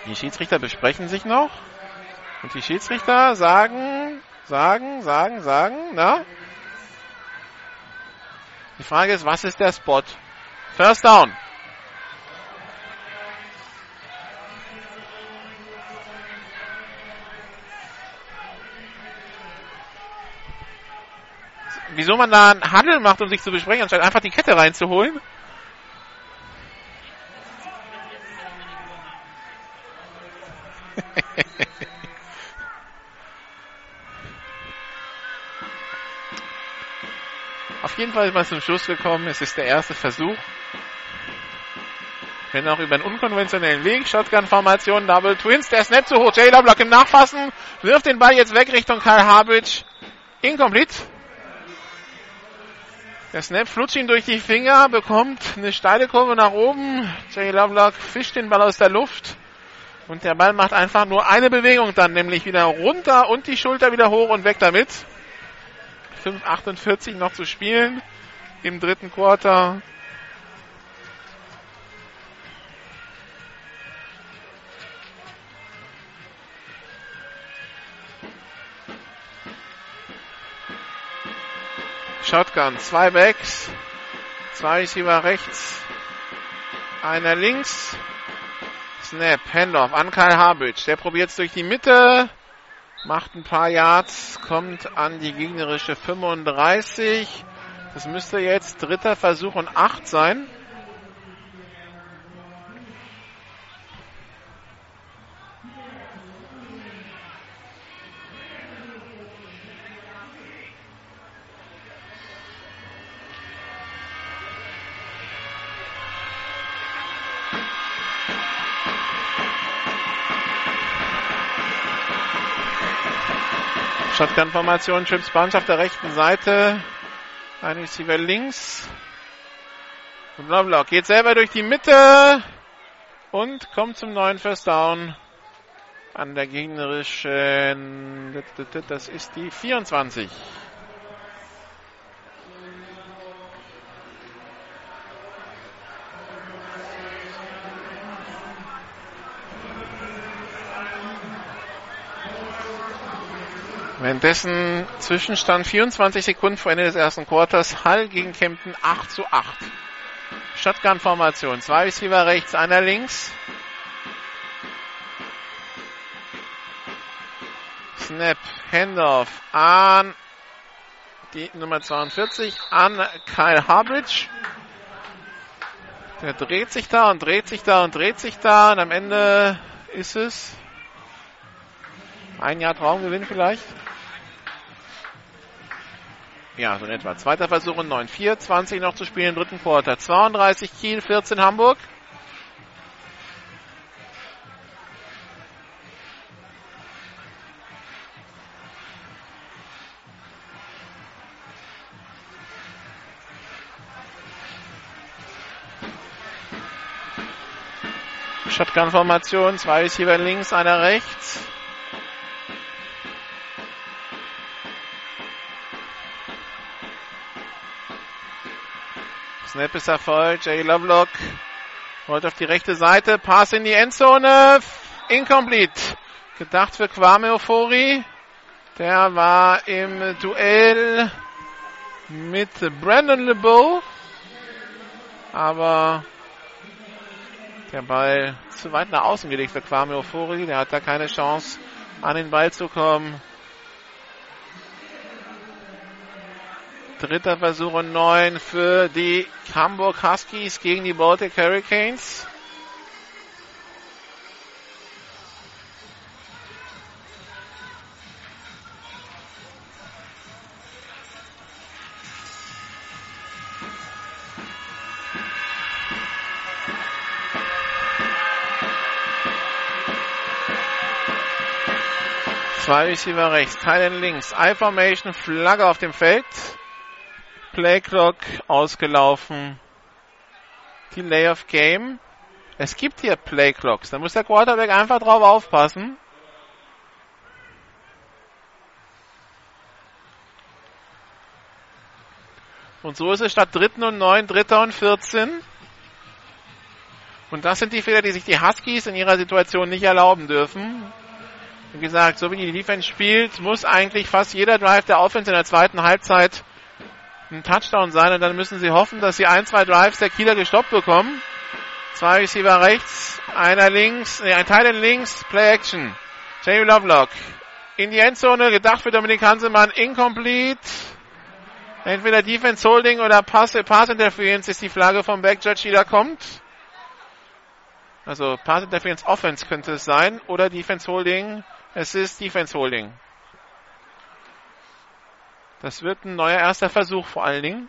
Die Schiedsrichter besprechen sich noch. Und die Schiedsrichter sagen, sagen, sagen, sagen, na? Die Frage ist, was ist der Spot? First down. Wieso man da einen Handel macht, um sich zu besprechen, anstatt einfach die Kette reinzuholen? Auf jeden Fall ist man zum Schluss gekommen. Es ist der erste Versuch. Wenn auch über einen unkonventionellen Weg. Shotgun-Formation, Double Twins. Der Snap zu hoch. Jay Lovelock im Nachfassen. Wirft den Ball jetzt weg Richtung Kyle Harbridge. Incomplete. Der Snap flutscht ihn durch die Finger, bekommt eine steile Kurve nach oben. Jay Lovelock fischt den Ball aus der Luft. Und der Ball macht einfach nur eine Bewegung dann, nämlich wieder runter und die Schulter wieder hoch und weg damit. 5,48 noch zu spielen im dritten Quarter. Shotgun, zwei Backs, zwei Receiver rechts, einer links. Snap, Handoff an Kyle Harbridge. Der probiert es durch die Mitte, macht ein paar Yards, kommt an die gegnerische 35. Das müsste jetzt dritter Versuch und acht sein. Shotgun-Formation, Trips Bunch auf der rechten Seite. Ein Receiver links. Und geht selber durch die Mitte und kommt zum neuen First Down an der gegnerischen, das ist die 24. Währenddessen Zwischenstand 24 Sekunden vor Ende des ersten Quarters. Hall gegen Kempten 8 zu 8. Shotgun-Formation. Zwei Receiver rechts, einer links. Snap, Handoff an die Nummer 42, an Kyle Harbridge. Der dreht sich da und dreht sich da und dreht sich da und am Ende ist es ein Jahr Traumgewinn vielleicht. Ja, so in etwa. Zweiter Versuch und 9-4. 20 noch zu spielen im dritten Quarter. 32 Kiel, 14 Hamburg. Shotgun-Formation. Zwei hier links, einer rechts. Snap ist erfolgt. Jay Lovelock rollt auf die rechte Seite. Pass in die Endzone. Incomplete. Gedacht für Kwame Ofori. Der war im Duell mit Brandon LeBeau. Aber der Ball zu weit nach außen gelegt für Kwame Ofori. Der hat da keine Chance, an den Ball zu kommen. Dritter Versuch und neun für die Hamburg Huskies gegen die Baltic Hurricanes. Zwei Receiver rechts, Teilen links, I-Formation, Flagge auf dem Feld. Playclock ausgelaufen. Delay of Game. Es gibt hier Playclocks. Da muss der Quarterback einfach drauf aufpassen. Und so ist es statt dritten und neun, dritter und 14. Und das sind die Fehler, die sich die Huskies in ihrer Situation nicht erlauben dürfen. Wie gesagt, so wie die Defense spielt, muss eigentlich fast jeder Drive der Offense in der zweiten Halbzeit ein Touchdown sein und dann müssen sie hoffen, dass sie ein, zwei Drives der Kieler gestoppt bekommen. Zwei Receiver rechts, einer links, nee, ein Teil in links, Play Action. Jamie Lovelock in die Endzone, gedacht für Dominik Hansemann, incomplete. Entweder Defense Holding oder Pass, Pass Interference ist die Flagge vom Backjudge, die da kommt. Also Pass Interference Offense könnte es sein oder Defense Holding. Es ist Defense Holding. Das wird ein neuer erster Versuch vor allen Dingen.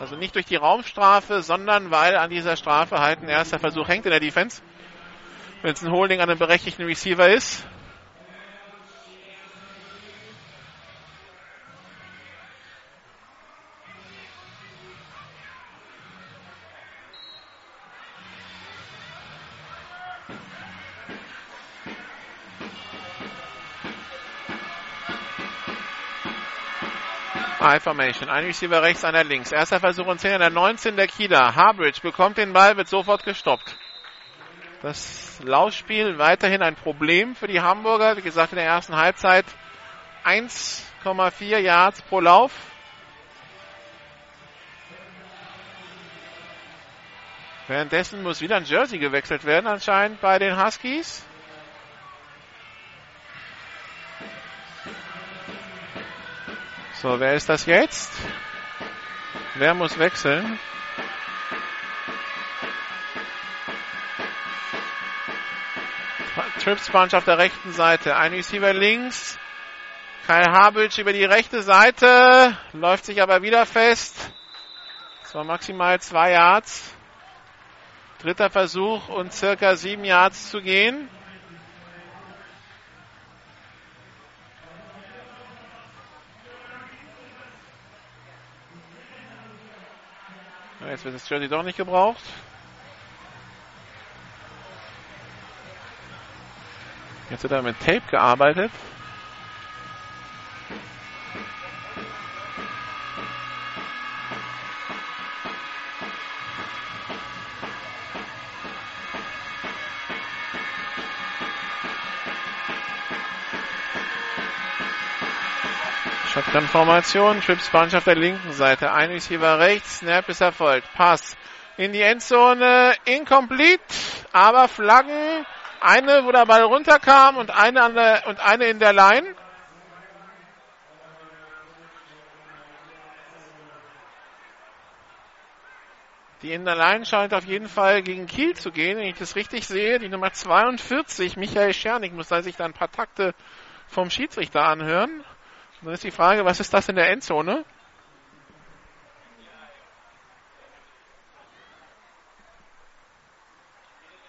Also nicht durch die Raumstrafe, sondern weil an dieser Strafe halt ein erster Versuch hängt in der Defense. Wenn es ein Holding an einem berechtigten Receiver ist. I-Formation. Ein Receiver rechts, einer links. Erster Versuch und 10 an der 19 der Kieler. Harbridge bekommt den Ball, wird sofort gestoppt. Das Laufspiel weiterhin ein Problem für die Hamburger. Wie gesagt, in der ersten Halbzeit 1,4 Yards pro Lauf. Währenddessen muss wieder ein Jersey gewechselt werden, anscheinend bei den Huskies. So, wer ist das jetzt? Wer muss wechseln? Trips Punch auf der rechten Seite. Ein Receiver links. Kyle Habitsch über die rechte Seite. Läuft sich aber wieder fest. Das war maximal zwei Yards. Dritter Versuch und circa sieben Yards zu gehen. Jetzt wird das Jersey doch nicht gebraucht. Jetzt wird er mit Tape gearbeitet. Shotgun-Formation, Trips Bunch auf der linken Seite, ein Receiver rechts, Snap ist erfolgt, Pass. In die Endzone, incomplete, aber Flaggen, eine, wo der Ball runterkam und eine, an der, und eine in der Line. Die in der Line scheint auf jeden Fall gegen Kiel zu gehen, wenn ich das richtig sehe. Die Nummer 42, Michael Schernig, muss da sich da ein paar Takte vom Schiedsrichter anhören. Dann ist die Frage, was ist das in der Endzone?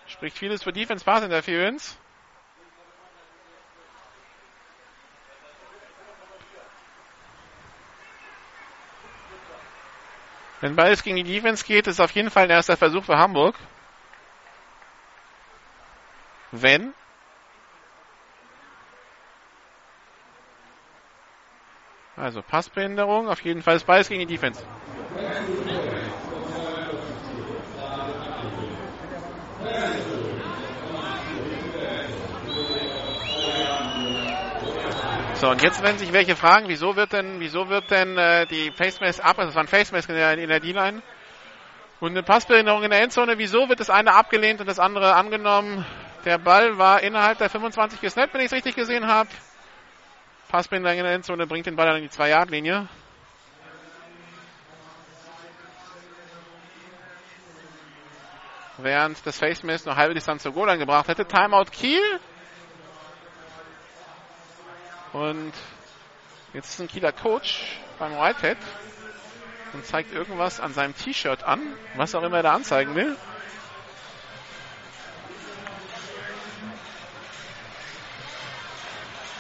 Spricht vieles für Defense Pass Interference. Wenn beides gegen die Defense geht, ist auf jeden Fall ein erster Versuch für Hamburg. Wenn Also Passbehinderung, auf jeden Fall ist gegen die Defense. So, und jetzt werden sich welche fragen, wieso wird denn, wieso wird denn äh, die Face Mask ab, also es war ein Face Mask in der, der D-Line und eine Passbehinderung in der Endzone, wieso wird das eine abgelehnt und das andere angenommen? Der Ball war innerhalb der 25 gesnappt, wenn ich es richtig gesehen habe. Passbinder in der Endzone bringt den Ball an die 2-Yard-Linie. Während das Face Mist noch halbe Distanz zur Goal angebracht hätte. Timeout Kiel. Und jetzt ist ein Kieler Coach beim Whitehead und zeigt irgendwas an seinem T-Shirt an, was auch immer er da anzeigen will.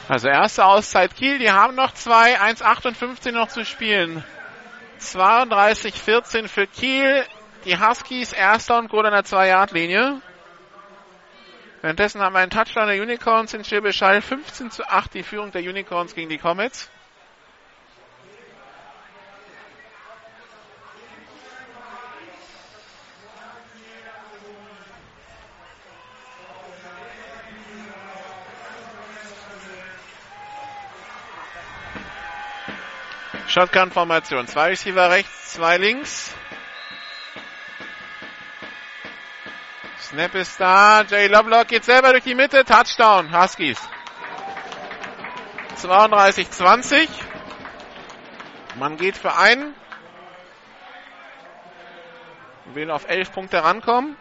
Also erste Auszeit Kiel, die haben noch zwei, 1,58 noch zu spielen. 32-14 für Kiel. Die Huskies erster und Goal an der 2-Yard-Linie. Währenddessen haben wir einen Touchdown der Unicorns in Schirbeschall. 15 zu 8 die Führung der Unicorns gegen die Comets. Shotgun-Formation. Zwei Receiver rechts, zwei links. Snap ist da. Jay Lovelock geht selber durch die Mitte. Touchdown. Huskies. 32-20. Man geht für einen. Will auf elf Punkte rankommen.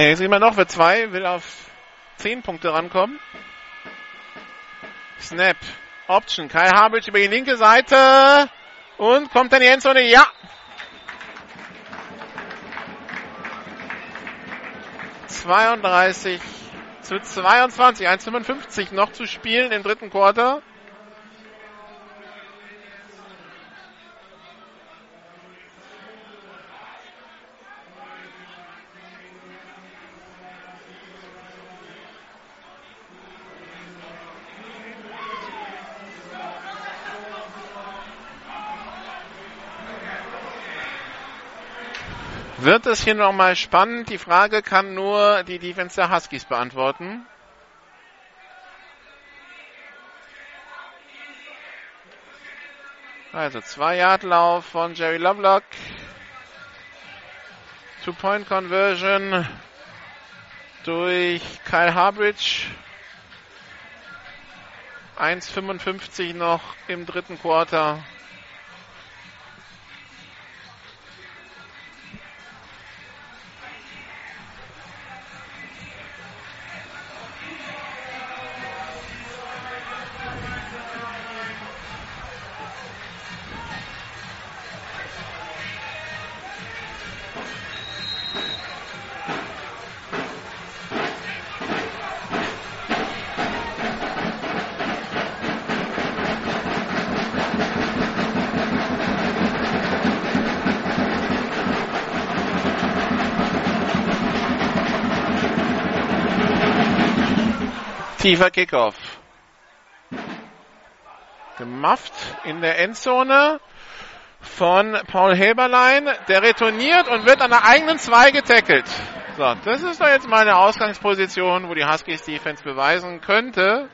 Ah, ne, jetzt immer noch für zwei, will auf zehn Punkte rankommen. Snap. Option. Kai Habitsch über die linke Seite. Und kommt dann die Endzone. Ja. Zweiunddreißig zu 22. 1,55 noch zu spielen im dritten Quarter. Wird es hier nochmal spannend? Die Frage kann nur die Defense der Huskies beantworten. Also zwei Yard Lauf von Jerry Lovelock. Two-Point Conversion durch Kyle Harbridge. 1,55 noch im dritten Quarter. Tiefer Kickoff. Gemafft in der Endzone von Paul Heberlein. Der retourniert und wird an der eigenen zwei getackelt. So, das ist doch jetzt mal eine Ausgangsposition, wo die Huskies Defense beweisen könnte,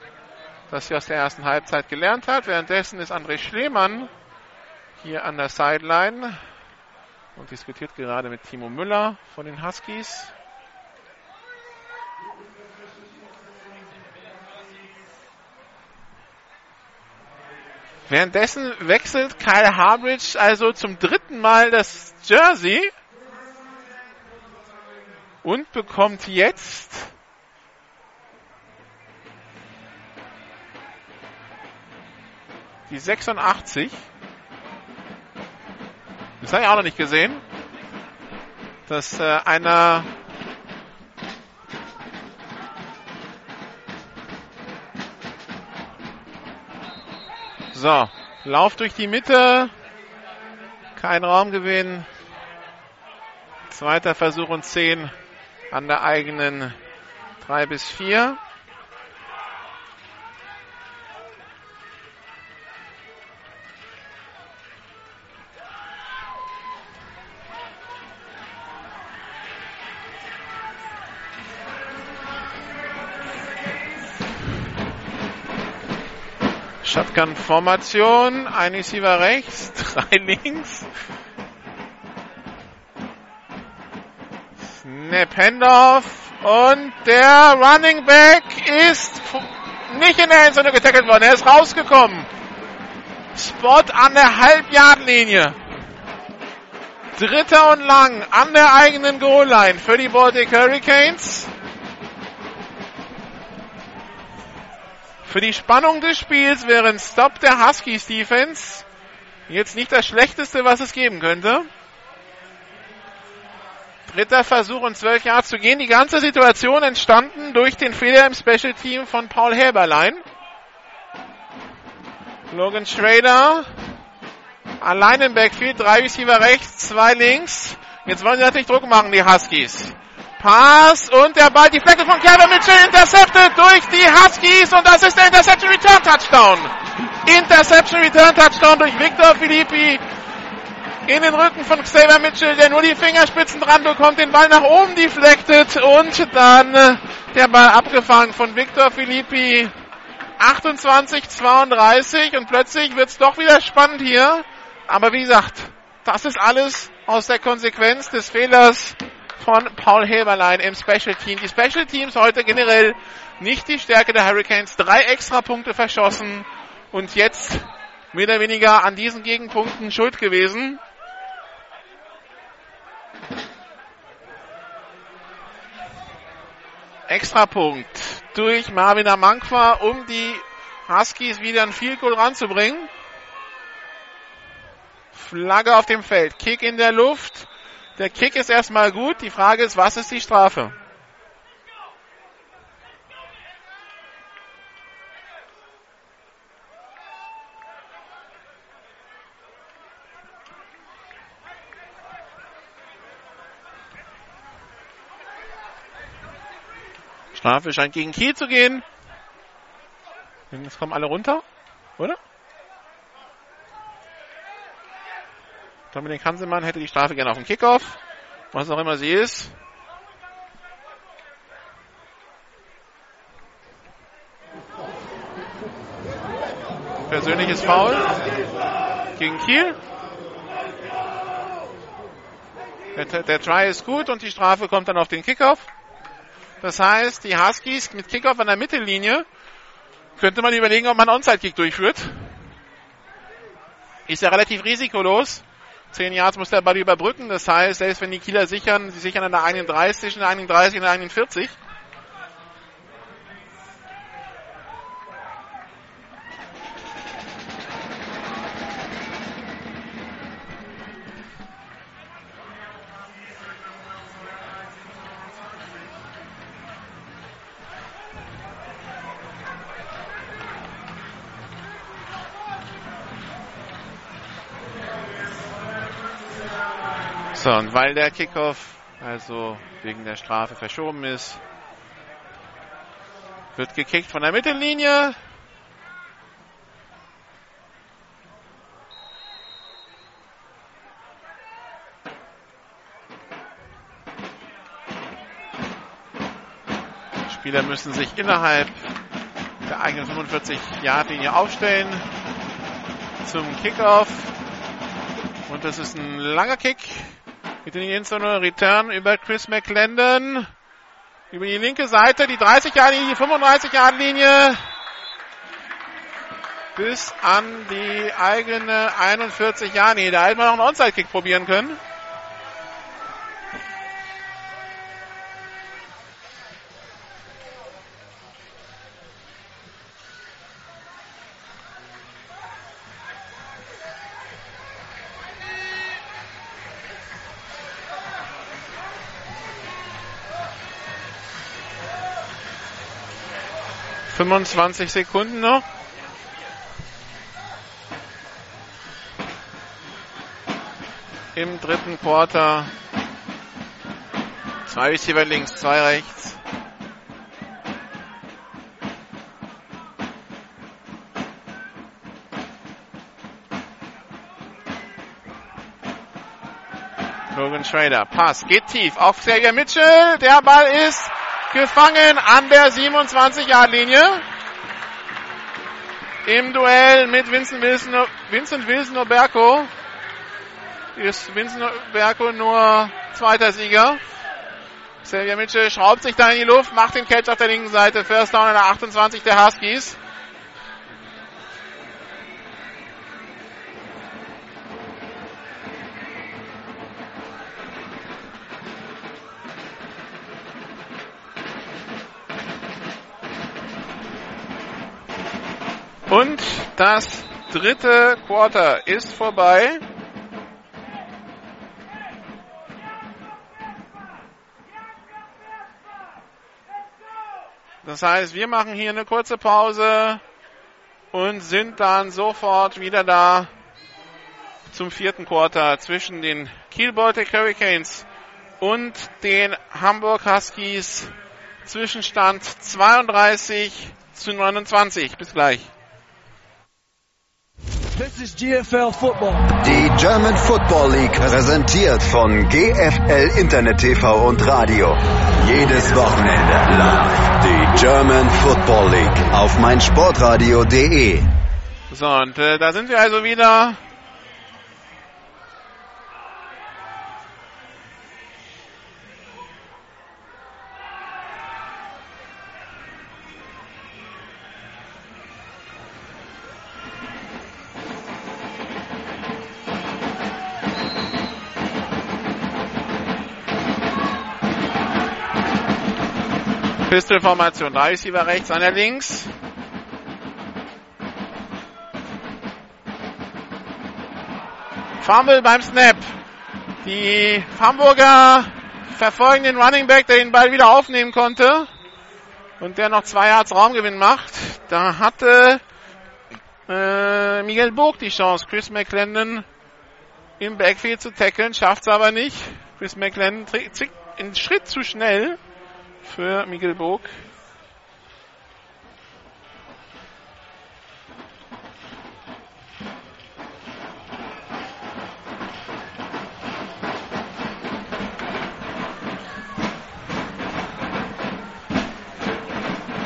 dass sie aus der ersten Halbzeit gelernt hat. Währenddessen ist André Schlemann hier an der Sideline und diskutiert gerade mit Timo Müller von den Huskies. Währenddessen wechselt Kyle Harbridge also zum dritten Mal das Jersey und bekommt jetzt die 86. Das habe ich auch noch nicht gesehen, dass äh, einer So, Lauf durch die Mitte. Kein Raumgewinn. Zweiter Versuch und 10 an der eigenen 3 bis 4. Shotgun-Formation. Ein Receiver rechts, drei links. Snap Handoff. Und der Running Back ist nicht in der Endzone getackelt worden. Er ist rausgekommen. Spot an der Halbjahrlinie. Dritter und lang an der eigenen Goal-Line für die Baltic Hurricanes. Für die Spannung des Spiels wäre ein Stop der Huskies Defense jetzt nicht das Schlechteste, was es geben könnte. Dritter Versuch und zwölf Jahre zu gehen. Die ganze Situation entstanden durch den Fehler im Special Team von Paul Helberlein. Logan Schrader allein im Backfield, drei Receiver rechts, zwei links. Jetzt wollen sie natürlich Druck machen, die Huskies. Pass und der Ball, die Flecke von Kevin Mitchell intercepted durch die Huskies und das ist der Interception Return Touchdown. Interception Return Touchdown durch Victor Filippi in den Rücken von Xavier Mitchell, der nur die Fingerspitzen dran bekommt, den Ball nach oben deflected und dann äh, der Ball abgefangen von Victor Filippi. 28-32 und plötzlich wird es doch wieder spannend hier. Aber wie gesagt, das ist alles aus der Konsequenz des Fehlers von Paul Heberlein im Special Team. Die Special Teams heute generell nicht die Stärke der Hurricanes. Drei extra Punkte verschossen und jetzt mehr oder weniger an diesen Gegenpunkten schuld gewesen. Extrapunkt durch Marvin Amankwa, um die Huskies wieder ein Field Goal ranzubringen. Flagge auf dem Feld, Kick in der Luft. Der Kick ist erstmal gut. Die Frage ist, was ist die Strafe? Strafe scheint gegen Kiel zu gehen. Jetzt kommen alle runter, oder? Dominik Hansemann hätte die Strafe gerne auf dem Kickoff. Was auch immer sie ist. Persönliches Foul gegen Kiel. Der, der Try ist gut und die Strafe kommt dann auf den Kickoff. Das heißt, die Huskies mit Kickoff an der Mittellinie könnte man überlegen, ob man Onside-Kick durchführt. Ist ja relativ risikolos. 10 Yards muss der Ball überbrücken. Das heißt, selbst wenn die Kieler sichern, sie sichern an der 31, in der 31, in der 41. So, und weil der Kickoff also wegen der Strafe verschoben ist, wird gekickt von der Mittellinie. Die Spieler müssen sich innerhalb der eigenen 45-Yard-Linie aufstellen zum Kickoff. Und das ist ein langer Kick. Mit in die Return über Chris McClendon. Über die linke Seite, die 30 Jahre Linie, die 35 Jahre Linie. Bis an die eigene 41 Jahre Linie. Da hätte man noch einen Onside-Kick probieren können. 25 Sekunden noch. Im dritten Quarter Zwei Receiver links, zwei rechts. Logan Schrader, Pass, geht tief auf Xavier Mitchell. Der Ball ist gefangen an der 27-Yard-Linie. Im Duell mit Vincent Wilson, Vincent Wilson Oberko ist Vincent Oberko nur zweiter Sieger. Xavier Mitchell schraubt sich da in die Luft, macht den Catch auf der linken Seite. First Down an der 28 der Huskies. Und das dritte Quarter ist vorbei. Das heißt, wir machen hier eine kurze Pause und sind dann sofort wieder da zum vierten Quarter zwischen den Kiel Baltic Hurricanes und den Hamburg Huskies. Zwischenstand 32 zu 29. Bis gleich. This is GFL Football. Die German Football League präsentiert von GFL Internet TV und Radio. Jedes Wochenende live die German Football League auf meinsportradio.de. So, und äh, da sind wir also wieder. Pistol-Formation. Drei Receiver rechts, einer links. Fumble beim Snap. Die Hamburger verfolgen den Running Back, der den Ball wieder aufnehmen konnte. Und der noch zwei Yards Raumgewinn macht. Da hatte äh, Miguel Burg die Chance, Chris McClendon im Backfield zu tackeln, schafft es aber nicht. Chris McClendon zickt einen Schritt zu schnell für Miguel Burg.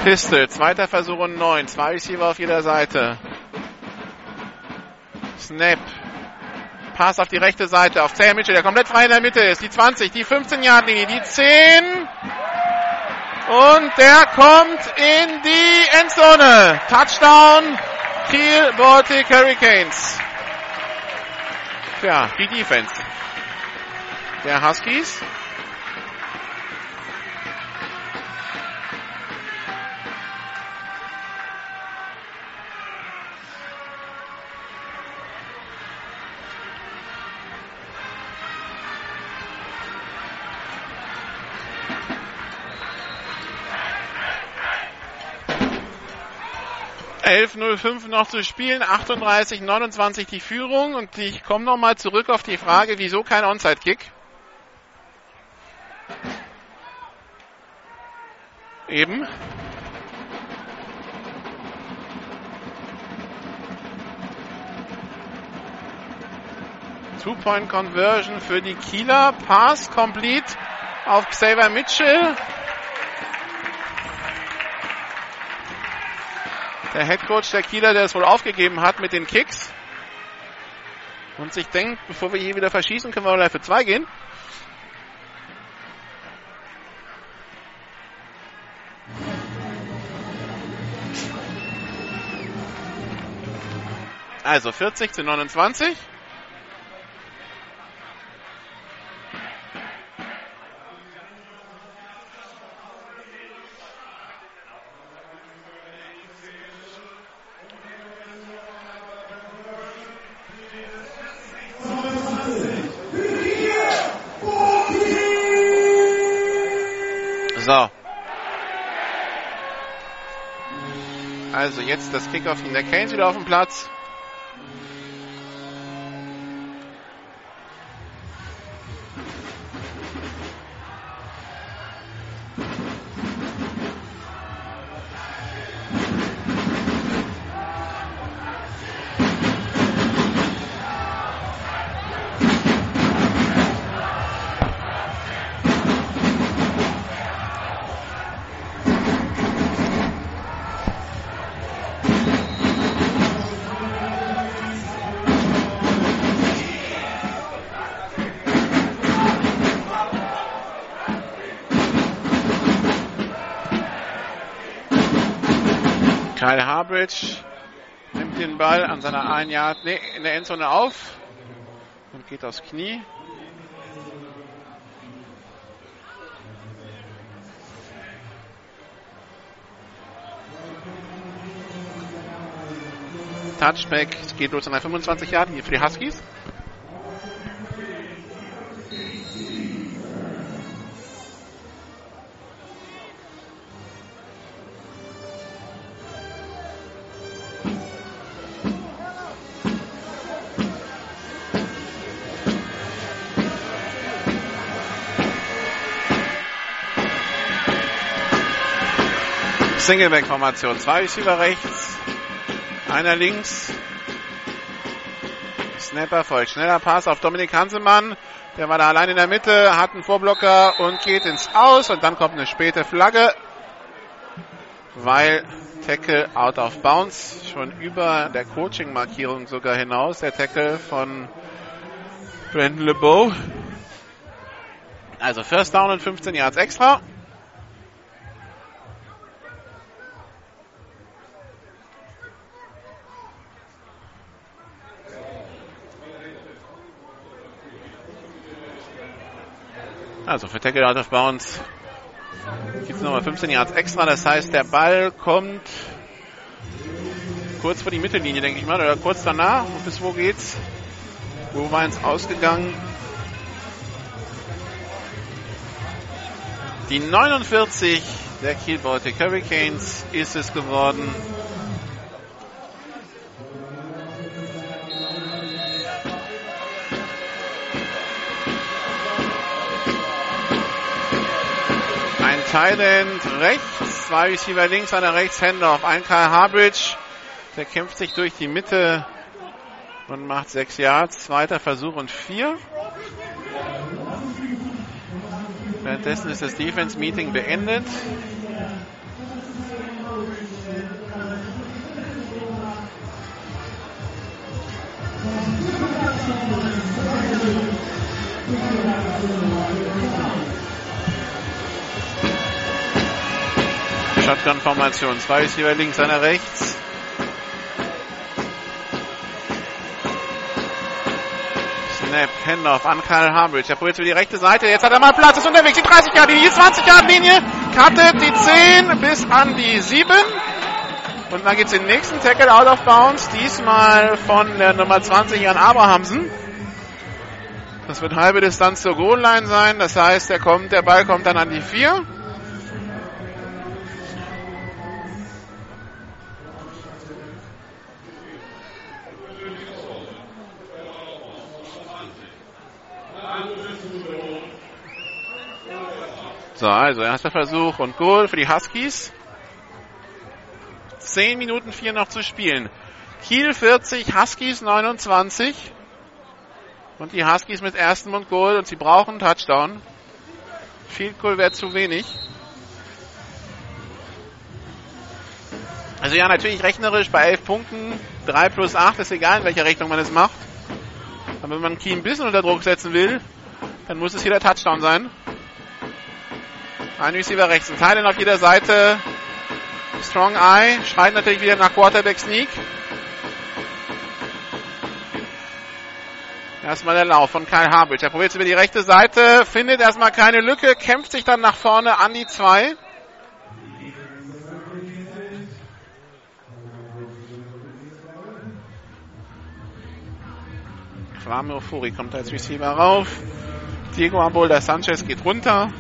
Pistol, zweiter Versuch und neun. Zwei Receiver auf jeder Seite. Snap. Pass auf die rechte Seite, auf Zay Mitchell, der komplett frei in der Mitte ist. Die 20, die 15 Yard Linie, die 10. Und der kommt in die Endzone. Touchdown, Kiel Baltic Hurricanes. Tja, die Defense. Der Huskies. Elf null fünf noch zu spielen, 38, 29 die Führung und ich komme nochmal zurück auf die Frage, wieso kein Onside-Kick? Eben. Two-Point-Conversion für die Kieler. Pass complete auf Xavier Mitchell. Der Headcoach der Kieler, der es wohl aufgegeben hat mit den Kicks. Und sich denkt, bevor wir hier wieder verschießen, können wir mal für zwei gehen. Also 40 zu 29. So. Also jetzt das Kickoff in der Canes wieder auf dem Platz. Kyle Harbridge nimmt den Ball an seiner 1 Yard nee, in der Endzone auf und geht aufs Knie. Touchback geht los an der 25 Yard hier für die Huskies. Singleback-Formation. Zwei Receiver rechts, einer links. Snapper folgt. Schneller Pass auf Dominik Hansemann. Der war da allein in der Mitte, hat einen Vorblocker und geht ins Aus. Und dann kommt eine späte Flagge, weil Tackle out of bounds. Schon über der Coaching-Markierung sogar hinaus. Der Tackle von Brandon LeBeau. Also First Down und 15 Yards extra. Also für Tackle out of bounds gibt es nochmal 15 Yards extra. Das heißt, der Ball kommt kurz vor die Mittellinie, denke ich mal, oder kurz danach. Bis wo geht's? Wo war es ausgegangen? Die 49 der Kiel Baltic Hurricanes ist es geworden. Thailand rechts, zwei Receiver links, einer rechts, Handoff. Ein Karl Harbridge, der kämpft sich durch die Mitte und macht sechs Yards. Zweiter Versuch und vier. Währenddessen ist das Defense Meeting beendet. Shotgun-Formation. Zwei ist hier links, einer rechts. Snap, Handoff an Karl Hambridge. Er probiert über die rechte Seite. Jetzt hat er mal Platz, ist unterwegs. Die 30 Grad Linie, 20 Grad Linie. Cuttet die 10 bis an die 7. Und dann geht's den nächsten Tackle out of bounds. Diesmal von der Nummer 20 Jan Abrahamsen. Das wird halbe Distanz zur Goal-Line sein. Das heißt, der kommt, der Ball kommt dann an die 4. So, also erster Versuch und Goal für die Huskies. 10 Minuten 4 noch zu spielen. Kiel 40, Huskies 29. Und die Huskies mit erstem und Goal und sie brauchen einen Touchdown. Field Goal wäre zu wenig. Also ja, natürlich rechnerisch bei 11 Punkten, 3 plus 8, ist egal in welcher Rechnung man es macht. Aber wenn man Kiel ein bisschen unter Druck setzen will, dann muss es hier der Touchdown sein. Ein Receiver rechts, ein Teil auf jeder Seite. Strong Eye, schreit natürlich wieder nach Quarterback Sneak. Erstmal der Lauf von Kyle Harbridge. Er probiert es über die rechte Seite, findet erstmal keine Lücke, kämpft sich dann nach vorne an die zwei. Kwame Furi kommt als Receiver rauf. Diego Abolda Sanchez geht runter.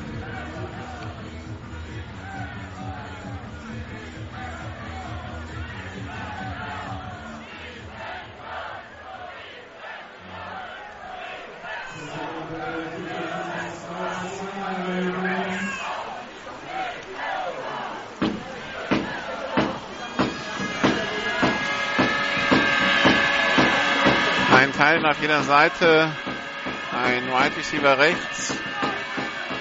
Teil auf jeder Seite. Ein Wide Receiver rechts.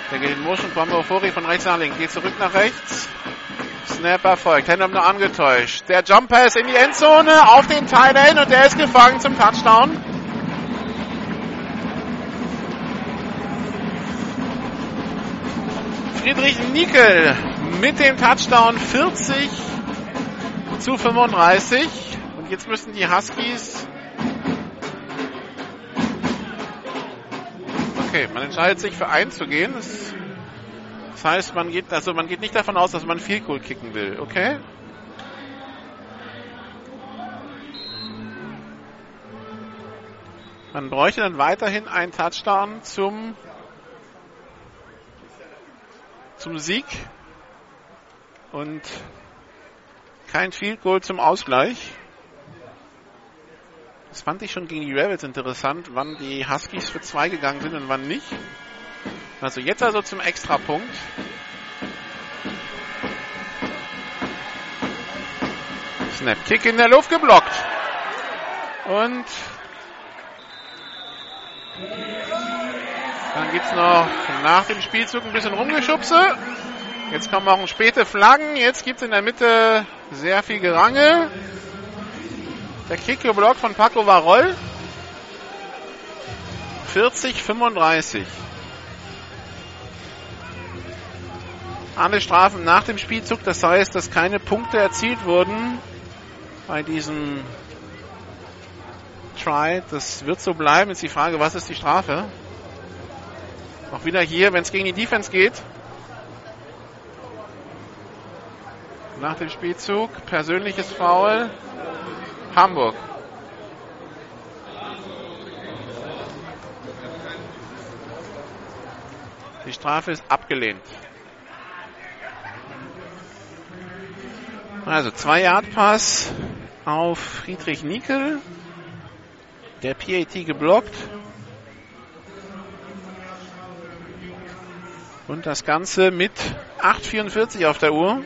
Der geht in Motion. Furi von rechts nach links. Geht zurück nach rechts. Snapper folgt. Händler nur angetäuscht. Der Jump Pass in die Endzone auf den Teil und der ist gefangen zum Touchdown. Friedrich Nickel mit dem Touchdown 40 zu 35. Und jetzt müssen die Huskies. Okay, man entscheidet sich für einzugehen. Das, das heißt, man geht, also man geht nicht davon aus, dass man viel Goal kicken will, okay? Man bräuchte dann weiterhin einen Touchdown zum, zum Sieg und kein Field Goal zum Ausgleich. Das fand ich schon gegen die Rebels interessant, wann die Huskies für zwei gegangen sind und wann nicht. Also jetzt also zum Extrapunkt. Snap Kick in der Luft geblockt. Und dann gibt es noch nach dem Spielzug ein bisschen Rumgeschubse. Jetzt kommen auch späte Flaggen. Jetzt gibt es in der Mitte sehr viel Gerange. Der Kick geblockt von Paco Varol. 40, 35. Alle Strafen nach dem Spielzug, das heißt, dass keine Punkte erzielt wurden bei diesem Try. Das wird so bleiben. Jetzt die Frage, was ist die Strafe? Auch wieder hier, wenn es gegen die Defense geht. Nach dem Spielzug, persönliches Foul. Hamburg. Die Strafe ist abgelehnt. Also zwei Yard Pass auf Friedrich Nickel. Der PAT geblockt. Und das Ganze mit 8,44 auf der Uhr.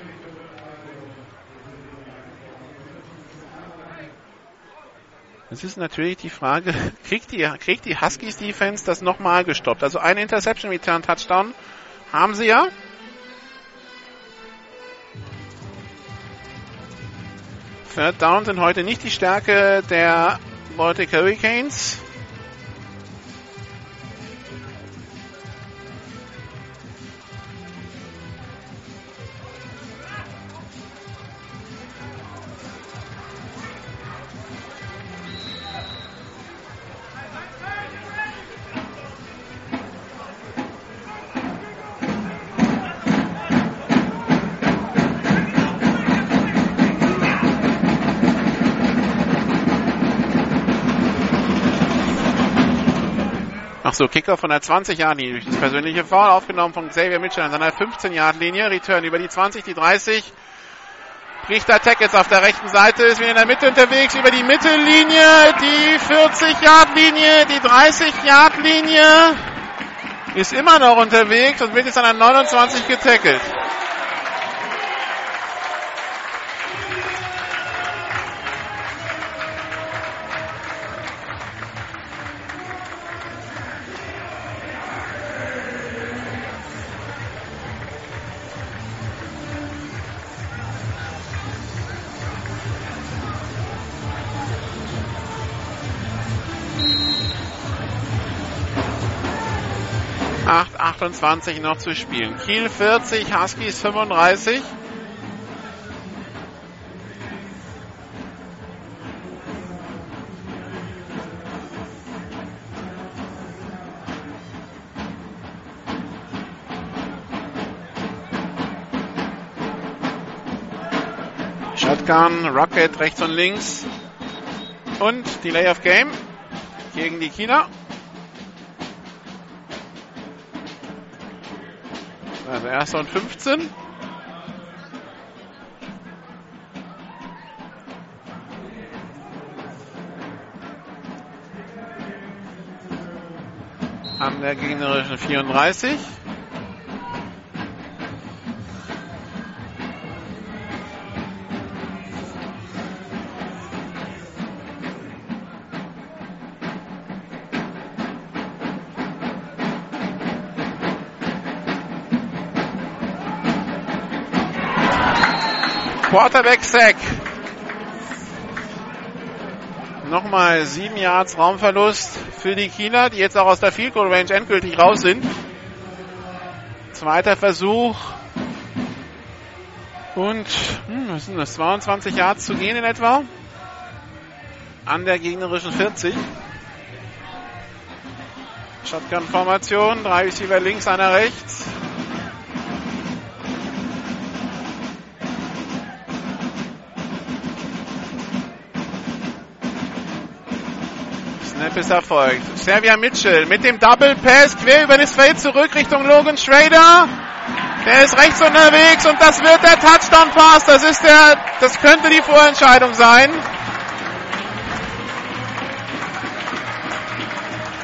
Es ist natürlich die Frage, kriegt die, kriegt die Huskies Defense das nochmal gestoppt? Also eine Interception Return Touchdown haben sie ja. Third Down sind heute nicht die Stärke der Baltic Hurricanes. Ach so, Kicker von der 20-Yard-Linie durch das persönliche Foul aufgenommen von Xavier Mitchell an seiner 15-Yard-Linie. Return über die 20, die 30. Bricht der Tag jetzt auf der rechten Seite, ist wieder in der Mitte unterwegs, über die Mittellinie, die 40-Yard-Linie, die 30-Yard-Linie. Ist immer noch unterwegs und wird jetzt an der 29 getackelt. 28 noch zu spielen. Kiel 40, Huskies 35. Shotgun, Rocket rechts und links. Und Delay of Game gegen die Kieler. Also erster und 15. An der gegnerischen 34. Quarterback-Sack. Nochmal sieben Yards Raumverlust für die Kieler, die jetzt auch aus der Field Goal Range endgültig raus sind. Zweiter Versuch. Und hm, was sind das? 22 Yards zu gehen in etwa. An der gegnerischen 40. Shotgun-Formation. Drei Receiver links, einer rechts. Ist erfolgt. Servia Mitchell mit dem Double Pass quer über das Feld zurück Richtung Logan Schrader. Der ist rechts unterwegs und das wird der Touchdown Pass. Das ist der, das könnte die Vorentscheidung sein.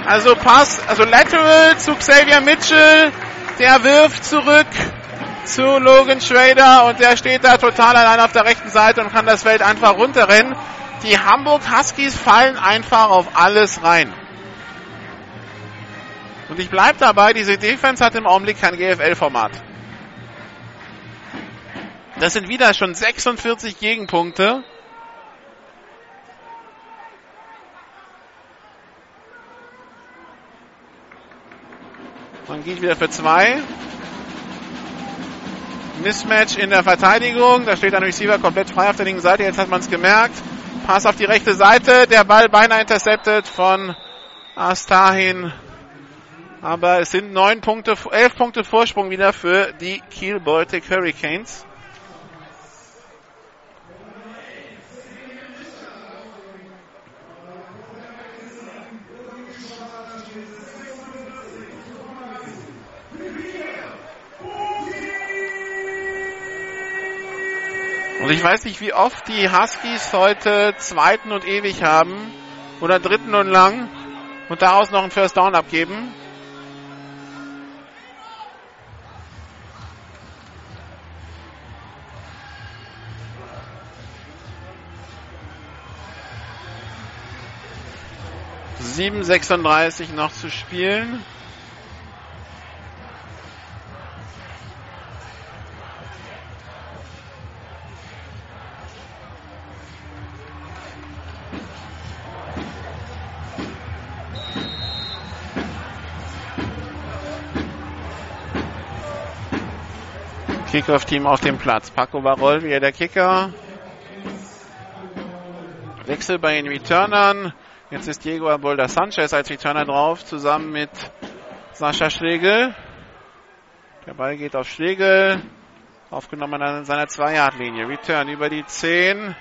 Also Pass, also Lateral zu Xavier Mitchell. Der wirft zurück zu Logan Schrader und der steht da total allein auf der rechten Seite und kann das Feld einfach runterrennen. Die Hamburg Huskies fallen einfach auf alles rein. Und ich bleibe dabei, diese Defense hat im Augenblick kein GFL-Format. Das sind wieder schon 46 Gegenpunkte. Man geht wieder für zwei. Mismatch in der Verteidigung. Da steht ein Receiver komplett frei auf der linken Seite. Jetzt hat man es gemerkt. Pass auf die rechte Seite. Der Ball beinahe intercepted von Astahin. Aber es sind neun Punkte, elf Punkte Vorsprung wieder für die Kiel Baltic Hurricanes. Und ich weiß nicht, wie oft die Huskies heute zweiten und ewig haben oder dritten und lang und daraus noch einen First Down abgeben. Sieben sechsunddreißig noch zu spielen. Kickoff-Team auf dem Platz. Paco Barol wieder der Kicker. Wechsel bei den Returnern. Jetzt ist Diego Abolda Sanchez als Returner drauf, zusammen mit Sascha Schlegel. Der Ball geht auf Schlegel. Aufgenommen an seiner 2-Yard-Linie. Return über die 10,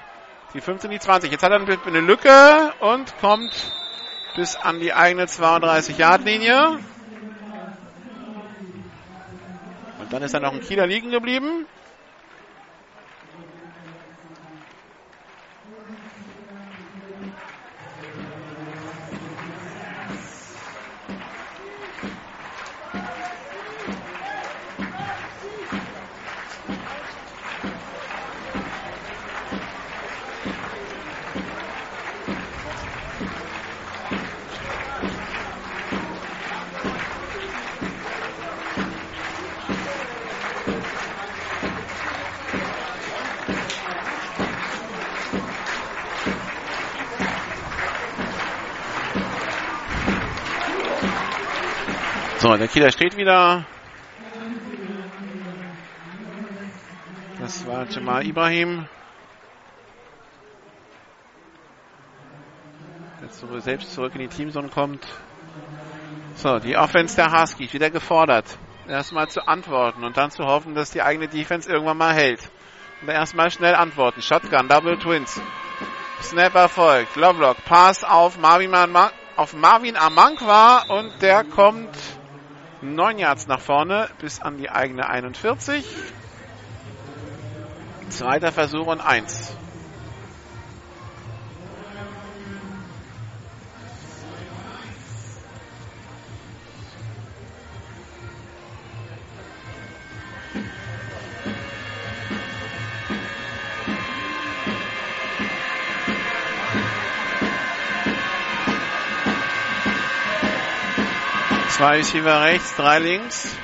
die 15, die 20. Jetzt hat er eine Lücke und kommt bis an die eigene 32-Yard-Linie. Und dann ist da noch ein Kieler liegen geblieben. Der Kieler steht wieder. Das war Jamal Ibrahim. Der selbst zurück in die Teamzone kommt. So, die Offense der Huskies wieder gefordert. Erstmal zu antworten und dann zu hoffen, dass die eigene Defense irgendwann mal hält. Und erstmal schnell antworten. Shotgun, Double Twins. Snapper folgt. Lovelock. Pass auf Marvin, auf Marvin Amankwa und der kommt 9 Yards nach vorne bis an die eigene 41. Zweiter Versuch und 1. Zwei Receiver rechts, drei links.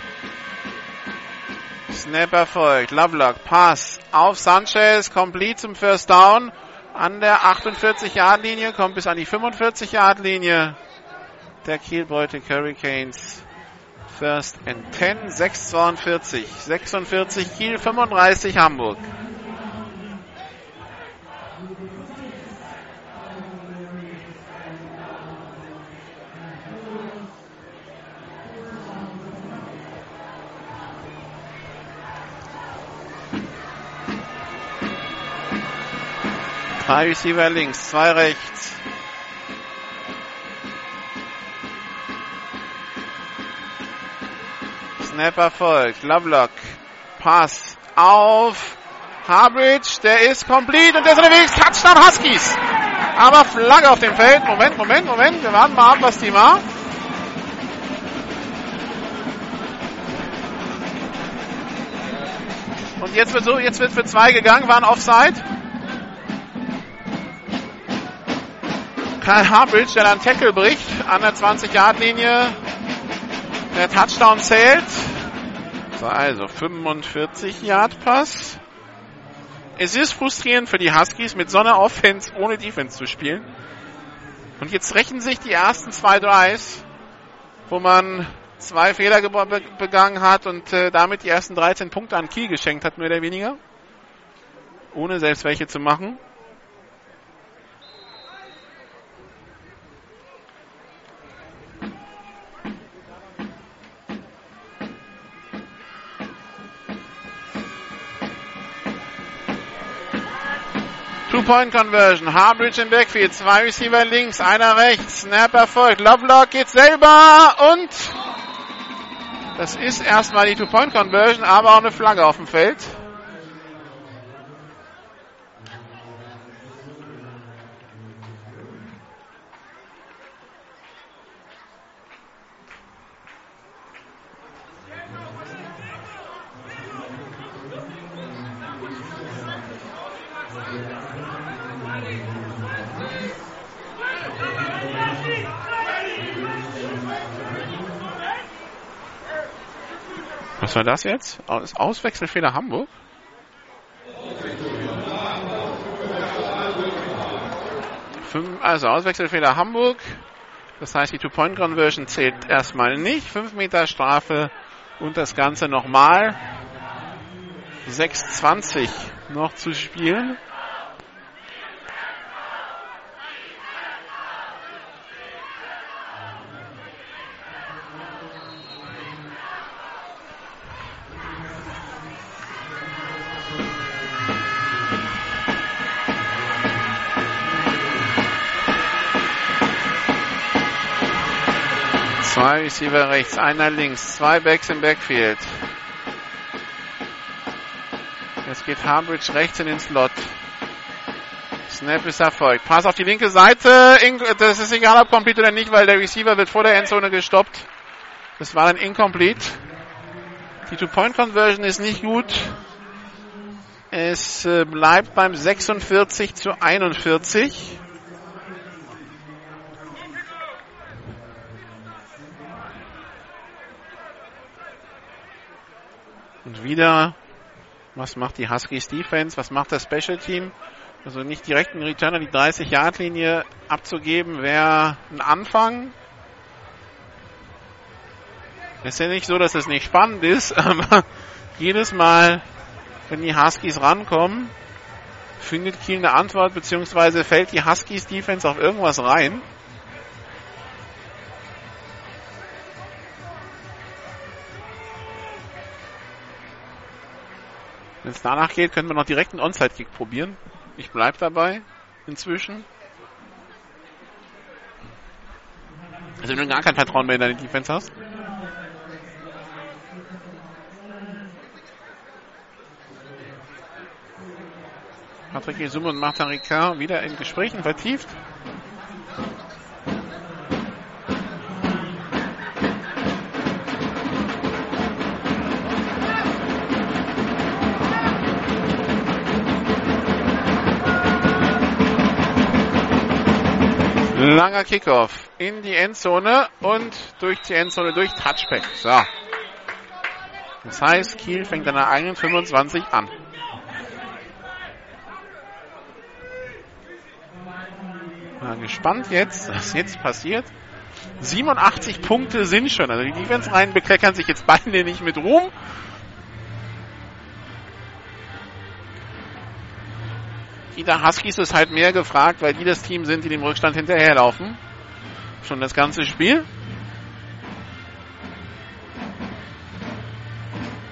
Snap erfolgt. Lovelock, Pass auf Sanchez, complete zum First Down. An der 48-Yard-Linie, kommt bis an die 45-Yard-Linie der Kiel Baltic Hurricanes. First and 10, 6,42. 46 Kiel, 35 Hamburg. Drei Receiver links, zwei rechts. Snap erfolgt. Lovelock. Pass auf Harbridge. Der ist complete und der ist unterwegs. Touchdown Huskies. Aber Flagge auf dem Feld. Moment, Moment, Moment. Wir warten mal ab, was die war. Und jetzt wird so, jetzt wird für zwei gegangen, war ein Offside. Kyle Harbridge, der dann Tackle bricht an der 20-Yard-Linie. Der Touchdown zählt. So, also 45 Yard Pass. Es ist frustrierend für die Huskies, mit so einer Offense ohne Defense zu spielen. Und jetzt rächen sich die ersten zwei Drives, wo man zwei Fehler begangen hat und äh, damit die ersten 13 Punkte an Kiel geschenkt hat, mehr oder weniger. Ohne selbst welche zu machen. Two-Point-Conversion. Harbridge im Backfield. Zwei Receiver links, einer rechts. Snap erfolgt. Lovelock geht selber und das ist erstmal die Two-Point-Conversion, aber auch eine Flagge auf dem Feld. Was war das jetzt? Aus Auswechselfehler Hamburg? also Auswechselfehler Hamburg. Das heißt, die Two-Point-Conversion zählt erstmal nicht. 5 Meter Strafe und das Ganze nochmal. 6,20 noch zu spielen. Receiver rechts, einer links, zwei Backs im Backfield. Jetzt geht Harbridge rechts in den Slot. Snap ist erfolgt. Pass auf die linke Seite. Das ist egal, ob complete oder nicht, weil der Receiver wird vor der Endzone gestoppt. Das war dann incomplete. Die Two-Point-Conversion ist nicht gut. Es äh, bleibt beim 46 zu 41. Und wieder, was macht die Huskies Defense? Was macht das Special Team? Also nicht direkt einen Returner die 30-Yard-Linie abzugeben, wäre ein Anfang. Ist ja nicht so, dass es nicht spannend ist, aber jedes Mal, wenn die Huskies rankommen, findet Kiel eine Antwort, beziehungsweise fällt die Huskies Defense auf irgendwas rein. Wenn es danach geht, können wir noch direkt einen Onside-Kick probieren. Ich bleib dabei inzwischen. Also wenn du gar kein Vertrauen mehr in deine Defense hast. Patrick Isume und Martin Ricard wieder in Gesprächen vertieft. Langer Kickoff in die Endzone und durch die Endzone durch Touchback. So. Das heißt, Kiel fängt an der eigenen 25 an. Mal gespannt jetzt, was jetzt passiert. 87 Punkte sind schon. Also die Defense-Reihen bekleckern sich jetzt beide nicht mit Ruhm. Ida Huskies ist halt mehr gefragt, weil die das Team sind, die dem Rückstand hinterherlaufen. Schon das ganze Spiel.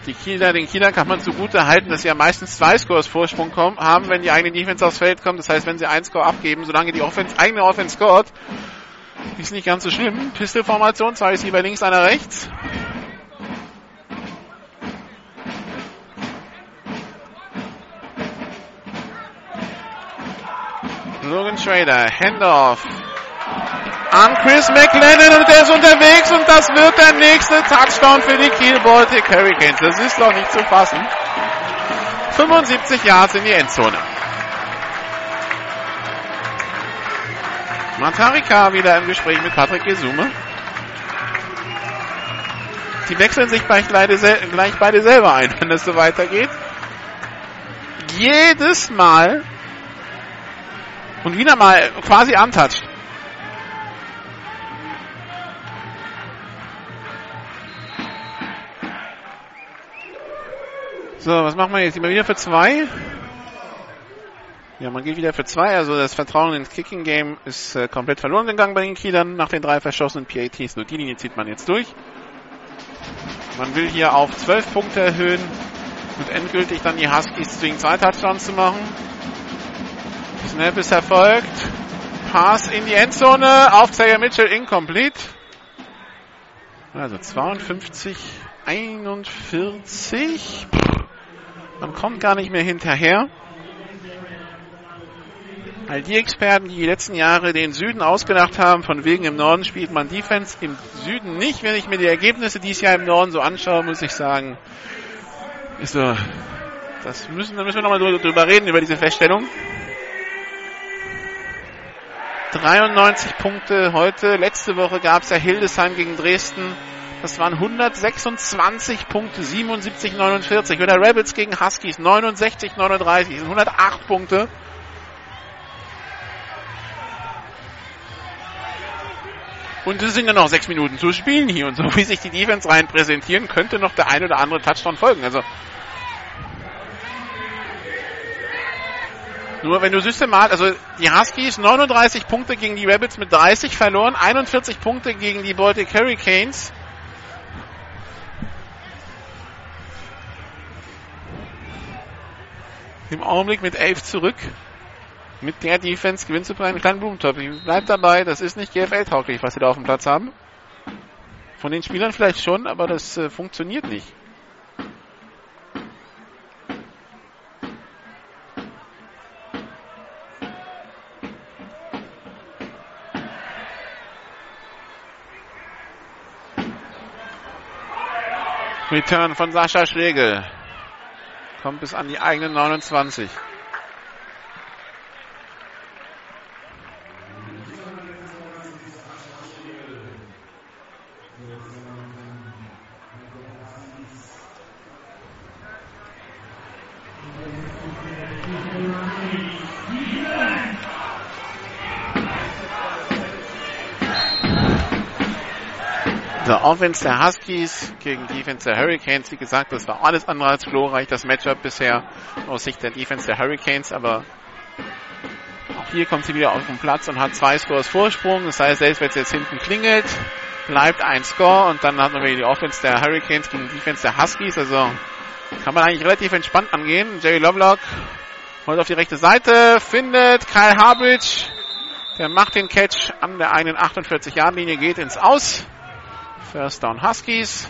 Die Kieler, den Kieler kann man zugute halten, dass sie ja meistens zwei Scores Vorsprung kommen, haben, wenn die eigene Defense aufs Feld kommt. Das heißt, wenn sie einen Score abgeben, solange die Offense, eigene Offense scoret, ist nicht ganz so schlimm. Pistol-Formation, zwei ist hier links, einer rechts. Logan Schrader, Handoff an Chris McLennan und der ist unterwegs und das wird der nächste Touchdown für die Kiel Baltic Hurricanes. Das ist doch nicht zu fassen. 75 Yards in die Endzone. Matarika wieder im Gespräch mit Patrick Gesume. Die wechseln sich gleich, gleich beide selber ein, wenn es so weitergeht. Jedes Mal und wieder mal quasi untouched. So, was machen wir jetzt? Immer wieder für zwei? Ja, man geht wieder für zwei. Also das Vertrauen ins Kicking Game ist äh, komplett verloren gegangen bei den Kielern nach den drei verschossenen PATs. Nur die Linie zieht man jetzt durch. Man will hier auf zwölf Punkte erhöhen und endgültig dann die Huskies zwingen, zwei Touchdowns zu machen. Snap ist erfolgt. Pass in die Endzone auf Xavier Mitchell incomplete. Also 52, 41. Man kommt gar nicht mehr hinterher. All die Experten, die die letzten Jahre den Süden ausgedacht haben, von wegen im Norden spielt man Defense, im Süden nicht. Wenn ich mir die Ergebnisse dieses Jahr im Norden so anschaue, muss ich sagen, ist so, das müssen, da müssen wir nochmal drüber reden, über diese Feststellung. 93 Punkte heute. Letzte Woche gab es ja Hildesheim gegen Dresden. Das waren 126 Punkte, 77, 49. Oder Rebels gegen Huskies, 69, 39. Das sind 108 Punkte. Und es sind ja noch sechs Minuten zu spielen hier. Und so wie sich die Defense rein präsentieren, könnte noch der ein oder andere Touchdown folgen. Also Nur wenn du systematisch, also die Huskies 39 Punkte gegen die Rabbits mit 30 verloren, 41 Punkte gegen die Baltic Hurricanes. Im Augenblick mit 11 zurück. Mit der Defense gewinnst du einen kleinen Blumentopf. Ich bleib dabei, das ist nicht GFL-tauglich, was sie da auf dem Platz haben. Von den Spielern vielleicht schon, aber das äh, funktioniert nicht. Return von Sascha Schlegel. Kommt bis an die eigenen 29. Offense der Huskies gegen Defense der Hurricanes. Wie gesagt, das war alles andere als glorreich, das Matchup bisher aus Sicht der Defense der Hurricanes. Aber auch hier kommt sie wieder auf den Platz und hat zwei Scores Vorsprung. Das heißt, selbst wenn es jetzt hinten klingelt, bleibt ein Score und dann hat man wieder die Offense der Hurricanes gegen die Defense der Huskies. Also kann man eigentlich relativ entspannt angehen. Jerry Lovelock holt auf die rechte Seite, findet Kyle Harbridge. Der macht den Catch an der einen 48-Yard-Linie, geht ins Aus. First down Huskies.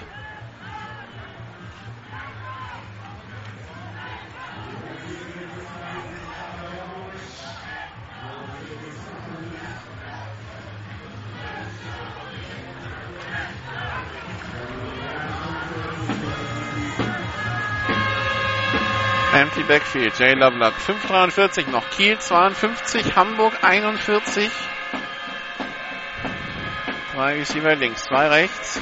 Empty Backfield, Jay Lovelock 5,43 noch, Kiel 52, Hamburg 41. Drei Receiver links, zwei rechts.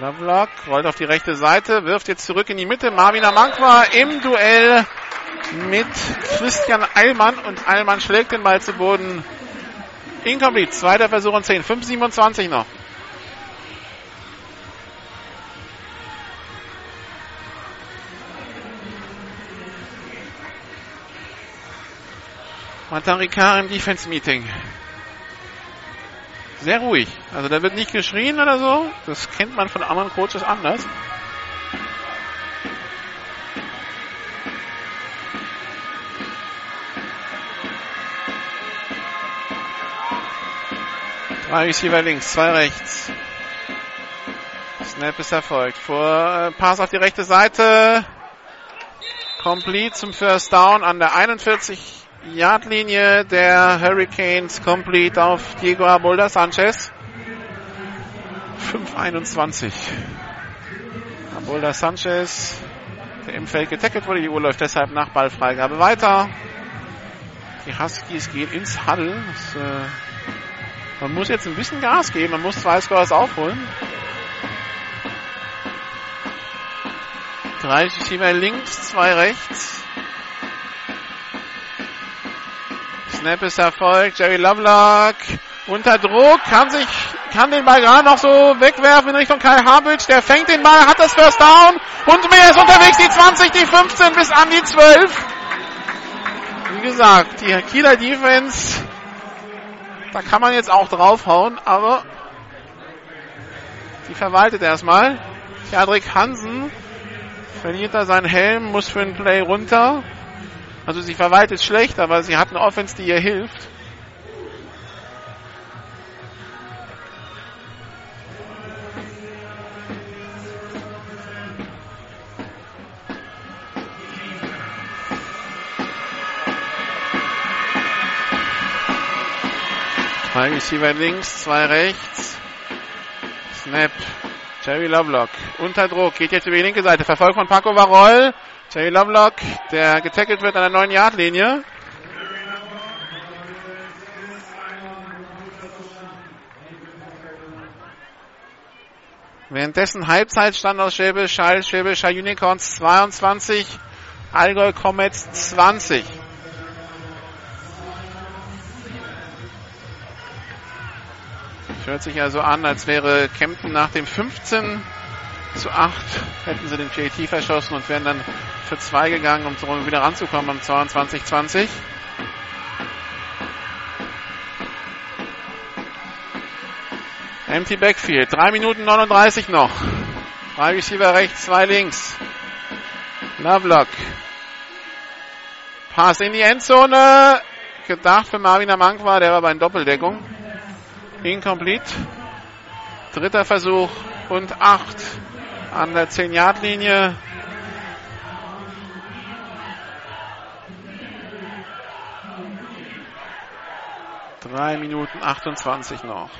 Lovelock rollt auf die rechte Seite, wirft jetzt zurück in die Mitte. Marvin Amankwa im Duell mit Christian Eilmann und Eilmann schlägt den Ball zu Boden. Incomplete. Zweiter Versuch und 10. 5,27 noch. Matarika im Defense Meeting. Sehr ruhig. Also da wird nicht geschrien oder so. Das kennt man von anderen Coaches anders. Drei Receiver links, zwei rechts. Snap ist erfolgt. Vor äh, Pass auf die rechte Seite. Complete zum First Down an der 41 Yardlinie der Hurricanes complete auf Diego Abulda Sanchez. 5,21. Abulda Sanchez, der im Feld getackelt wurde. Die Uhr läuft deshalb nach Ballfreigabe weiter. Die Huskies gehen ins Huddle. Das, äh, man muss jetzt ein bisschen Gas geben. Man muss zwei Scores aufholen. 30 Receiver links, zwei rechts. Snap ist erfolgt. Jerry Lovelock unter Druck, kann sich, kann den Ball gerade noch so wegwerfen in Richtung Kyle Habitsch. Der fängt den Ball, hat das First Down und mehr ist unterwegs. Die 20, die 15 bis an die 12. Wie gesagt, die Kieler Defense, da kann man jetzt auch draufhauen, aber die verwaltet erstmal. Jadrik Hansen verliert da seinen Helm, muss für ein Play runter. Also sie verwaltet schlecht, aber sie hat eine Offense, die ihr hilft. Zwei Receiver links, zwei rechts. Snap. Jerry Lovelock. Unter Druck. Geht jetzt über die linke Seite. Verfolgt von Paco Varol. Jerry Lovelock, der getackelt wird an der 9-Yard-Linie. Währenddessen Halbzeitstand aus Schwäbisch Hall, Schwäbisch Hall Unicorns 22, Allgäu Comets 20. Hört sich also an, als wäre Kempten nach dem 15 zu 8 hätten sie den PAT verschossen und wären dann für 2 gegangen, um wieder ranzukommen am 22-20. Empty Backfield. 3 Minuten 39 noch. Drei Receiver rechts, zwei links. Lovelock. Pass in die Endzone. Gedacht für Marvin Amankwa, der war bei Doppeldeckung. Incomplete. Dritter Versuch und 8 an der 10-Yard-Linie. Drei Minuten 28 noch.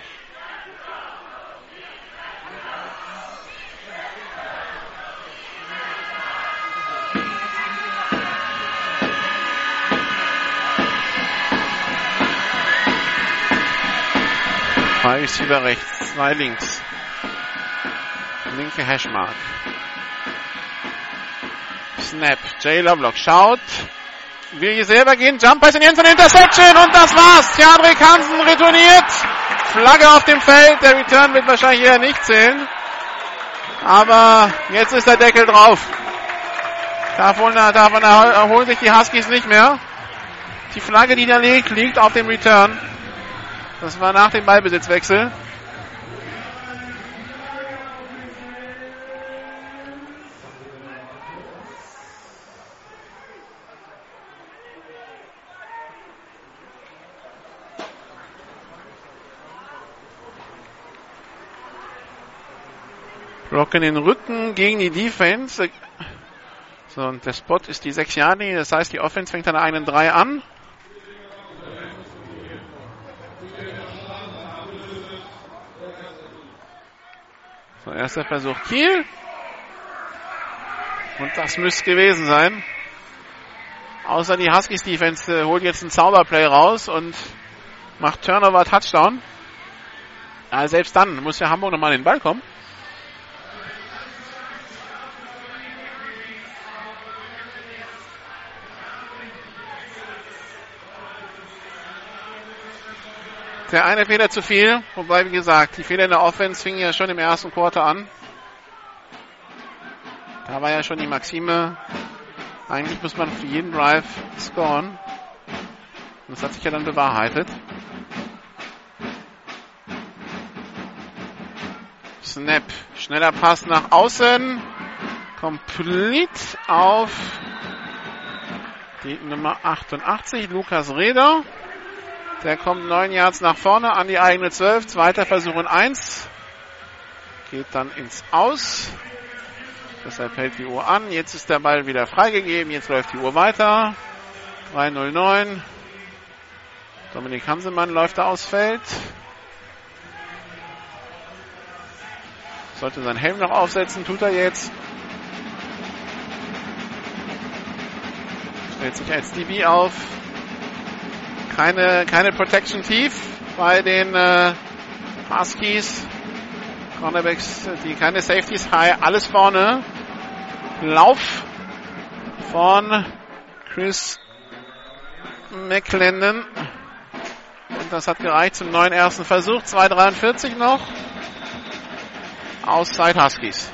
Zwei Receiver rechts, zwei links. Linke Hashmark. Snap. Jay Lovelock schaut. Will hier selber gehen. Jumper ist in Jensen Interception und das war's. Theodrik Hansen retourniert. Flagge auf dem Feld. Der Return wird wahrscheinlich eher nicht zählen. Aber jetzt ist der Deckel drauf. Davon, davon erholen sich die Huskies nicht mehr. Die Flagge, die da liegt, liegt auf dem Return. Das war nach dem Ballbesitzwechsel. Block in den Rücken gegen die Defense. So, und der Spot ist die 6 Jahre, das heißt, die Offense fängt an der einen 3 an. So, erster Versuch Kiel. Und das müsste gewesen sein. Außer die Huskies Defense äh, holt jetzt ein Zauberplay raus und macht Turnover Touchdown. Ja, selbst dann muss ja Hamburg nochmal in den Ball kommen. Der eine Fehler zu viel, wobei, wie gesagt, die Fehler in der Offense fingen ja schon im ersten Quarter an. Da war ja schon die Maxime, eigentlich muss man für jeden Drive scoren. Und das hat sich ja dann bewahrheitet. Snap. Schneller Pass nach außen. Complete auf die Nummer 88, Lukas Reder. Der kommt neun Yards nach vorne an die eigene 12. Zweiter Versuch in 1. Geht dann ins Aus. Deshalb hält die Uhr an. Jetzt ist der Ball wieder freigegeben. Jetzt läuft die Uhr weiter. 3.09. Dominik Hansemann läuft da aufs Feld. Sollte seinen Helm noch aufsetzen. Tut er jetzt. Stellt sich als DB auf. Keine, keine Protection tief bei den äh, Huskies. Cornerbacks, die keine Safeties high, alles vorne. Lauf von Chris McClendon. Und das hat gereicht zum neuen ersten Versuch. 2,43 noch. Auszeit Huskies.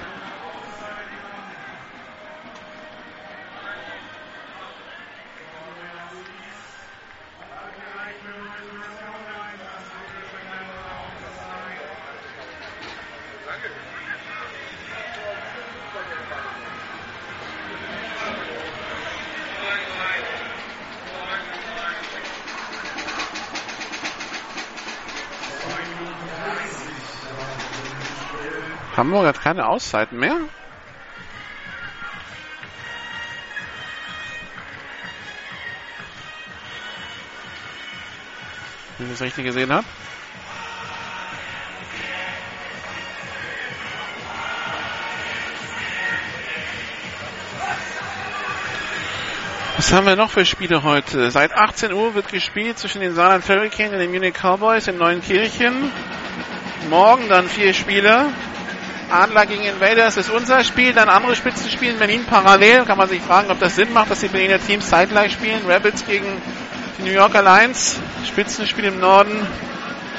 Hamburg hat keine Auszeiten mehr. Wenn ich das richtig gesehen habe. Was haben wir noch für Spiele heute? Seit 18 Uhr wird gespielt zwischen den Saarland Hurricanes und den Munich Cowboys in Neunkirchen. Morgen dann vier Spiele. Adler gegen Invaders ist unser Spiel, dann andere Spitzenspiele in Berlin parallel. Kann man sich fragen, ob das Sinn macht, dass die Berliner Teams zeitgleich spielen. Rabbits gegen die New Yorker Lions, Spitzenspiel im Norden.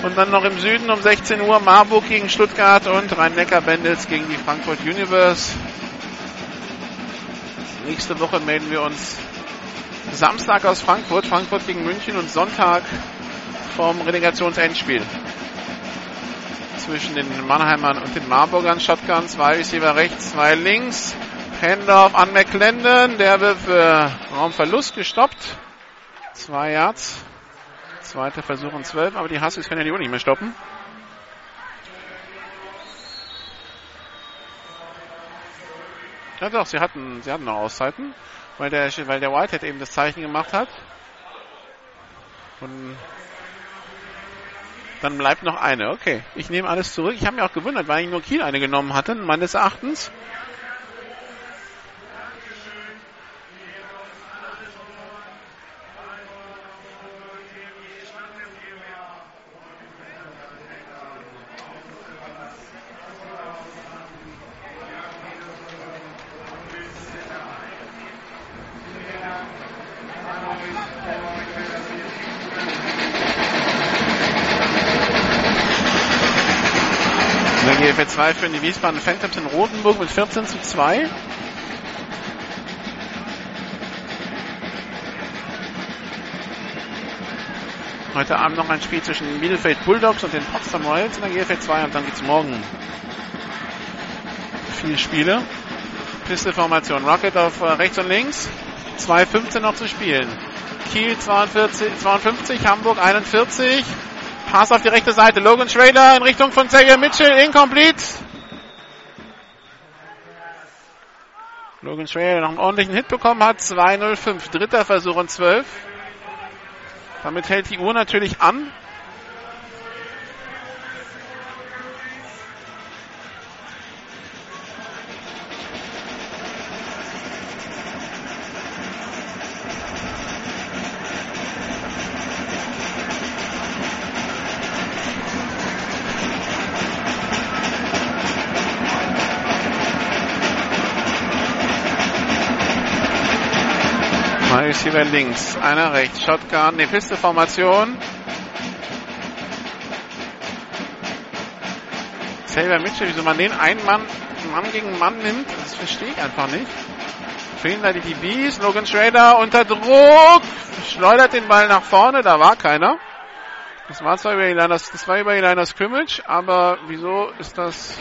Und dann noch im Süden um 16 Uhr Marburg gegen Stuttgart und Rhein-Neckar-Bandits gegen die Frankfurt Universe. Nächste Woche melden wir uns Samstag aus Frankfurt, Frankfurt gegen München und Sonntag vom Relegationsendspiel zwischen den Mannheimern und den Marburgern. Shotgun, zwei Receiver rechts, zwei links. Handoff an McClendon, der wird für Raumverlust gestoppt. Zwei Yards. Zweiter Versuch und zwölf, aber die Huskies können ja die Uhr nicht mehr stoppen. Ja doch, sie hatten, sie hatten noch Auszeiten, weil der, weil der Whitehead eben das Zeichen gemacht hat. Und dann bleibt noch eine. Okay, ich nehme alles zurück. Ich habe mir auch gewundert, weil ich nur Kiel eine genommen hatte, meines Erachtens. GFL 2 für die Wiesbaden Phantoms in Rotenburg mit 14 zu 2. Heute Abend noch ein Spiel zwischen Bielefeld Bulldogs und den Potsdam Royals in der GFL 2 und dann geht es morgen vier Spiele. Pisteformation Rocket auf rechts und links. 2,15 noch zu spielen. Kiel 42, 52, Hamburg 41. Pass auf die rechte Seite. Logan Schrader in Richtung von Xavier Mitchell. Incomplete. Logan Schrader, der noch einen ordentlichen Hit bekommen hat. 2-0-5. Dritter Versuch und 12. Damit hält die Uhr natürlich an. Irgendwer links, einer rechts. Shotgun, ne Piste-Formation. Xavier Mitchell, wieso man den einen Mann, Mann gegen Mann nimmt, das verstehe ich einfach nicht. Fehlen da die DBs. Logan Schrader unter Druck. Schleudert den Ball nach vorne. Da war keiner. Das war zwar über Elinas, das war über Elinas Kümmich, aber wieso ist das,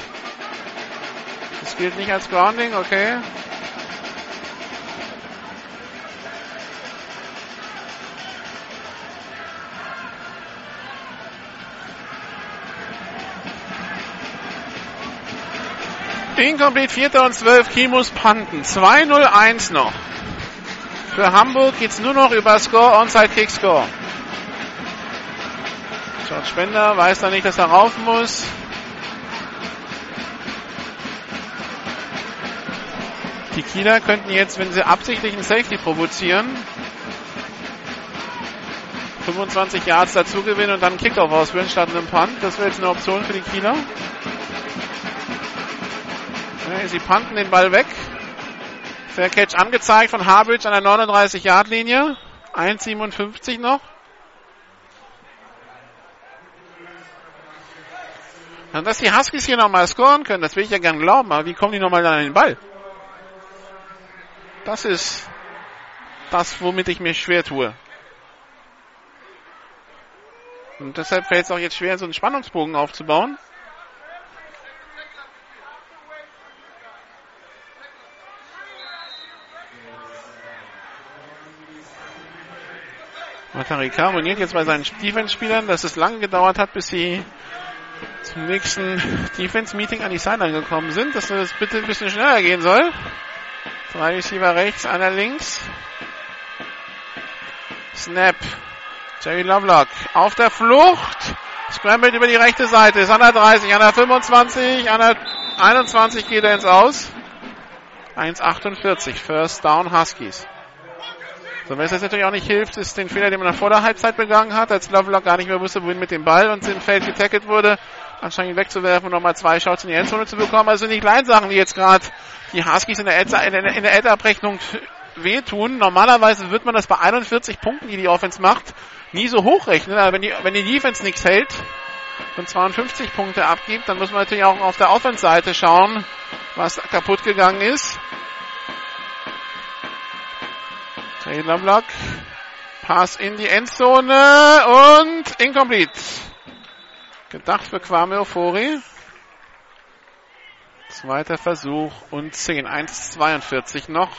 das gilt nicht als Grounding, okay. Incomplete, vierter und zwölf, Kimus Panten. 2-0-1 noch. Für Hamburg geht's nur noch über Score, Onside Kick Score. George Spender weiß da nicht, dass er rauf muss. Die Kieler könnten jetzt, wenn sie absichtlich einen Safety provozieren, 25 Yards dazu gewinnen und dann einen Kickoff ausführen statt einem Punt. Das wäre jetzt eine Option für die Kieler. Sie panten den Ball weg. Fair Catch angezeigt von Harbridge an der 39-Yard-Linie. 1,57 noch. Und dass die Huskies hier nochmal scoren können, das will ich ja gern glauben, aber wie kommen die nochmal an den Ball? Das ist das, womit ich mir schwer tue. Und deshalb fällt es auch jetzt schwer, so einen Spannungsbogen aufzubauen. Matarika moniert jetzt bei seinen Defense-Spielern, dass es lange gedauert hat, bis sie zum nächsten Defense-Meeting an die Sideline gekommen sind, dass das bitte ein bisschen schneller gehen soll. Drei Receiver rechts, einer links. Snap. Jerry Lovelock auf der Flucht. Scrambled über die rechte Seite. Ist an der 30, an der 25, an der 21 geht er ins Aus. 1,48. First Down Huskies. So, wenn es jetzt natürlich auch nicht hilft, ist den Fehler, den man vor der Halbzeit begangen hat, als Lovelock gar nicht mehr wusste, wohin mit dem Ball und im Feld getackelt wurde, anscheinend ihn wegzuwerfen und nochmal zwei Shots in die Endzone zu bekommen. Also nicht Kleinsachen, die jetzt gerade die Huskies in der, Ed-Abrechnung wehtun. Normalerweise wird man das bei 41 Punkten, die die Offense macht, nie so hochrechnen. Aber wenn die, wenn die Defense nichts hält und 52 Punkte abgibt, dann muss man natürlich auch auf der Offense-Seite schauen, was kaputt gegangen ist. Taylor Block. Pass in die Endzone und incomplete. Gedacht für Kwame Ofori. Zweiter Versuch und 10. 1,42 noch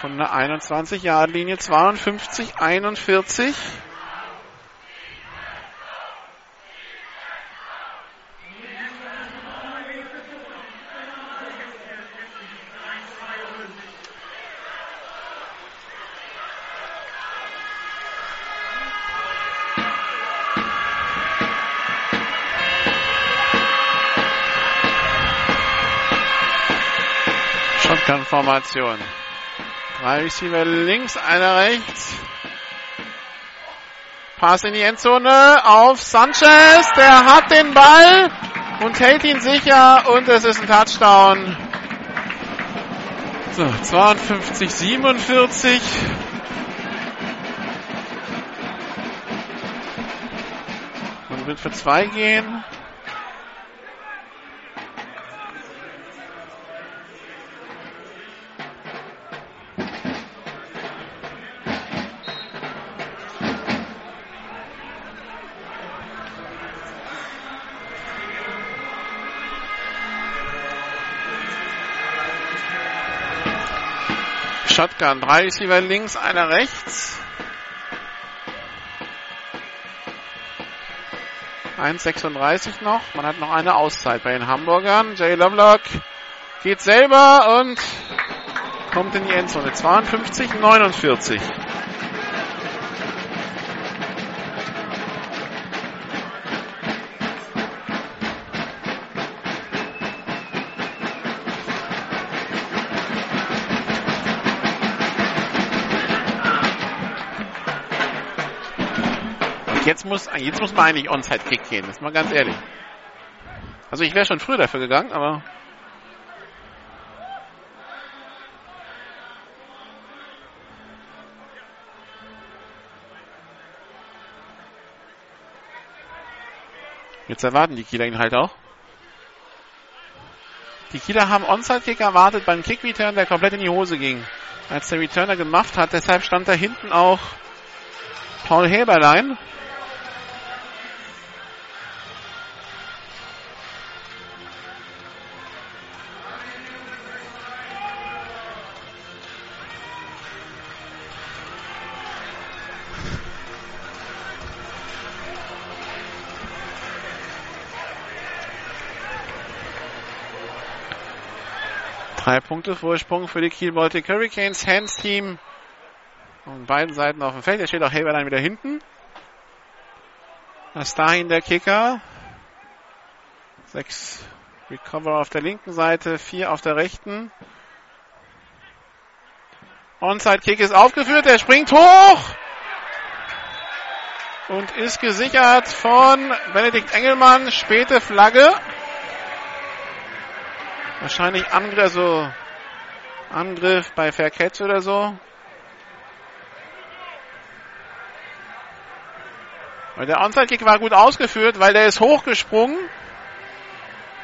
von der 21-Yard-Linie. 52, 41. Shotgun-Formation. Drei Receiver links, einer rechts. Pass in die Endzone auf Sanchez. Der hat den Ball und hält ihn sicher und es ist ein Touchdown. So, 52, 47. Man wird für zwei gehen. Shotgun. Drei Receiver links, einer rechts. 1,36 noch. Man hat noch eine Auszeit bei den Hamburgern. Jay Lovelock geht selber und kommt in die Endzone. 52, 49. muss, jetzt muss man eigentlich Onside-Kick gehen, ist mal ganz ehrlich. Also ich wäre schon früher dafür gegangen, aber Jetzt erwarten die Kieler ihn halt auch. Die Kieler haben Onside-Kick erwartet beim Kick-Return, der komplett in die Hose ging. Als der Returner gemacht hat, deshalb stand da hinten auch Paul Heberlein. Drei Punkte Vorsprung für die Kiel Baltic Hurricanes. Hands Team von beiden Seiten auf dem Feld. Da steht auch Heberlein wieder hinten. Das dahin der Kicker. Sechs Recover auf der linken Seite, vier auf der rechten. Onside Kick ist aufgeführt, er springt hoch und ist gesichert von Benedikt Engelmann. Späte Flagge. Wahrscheinlich Angriff, also Angriff bei Fair oder so. Weil der Onside-Kick war gut ausgeführt, weil der ist hochgesprungen.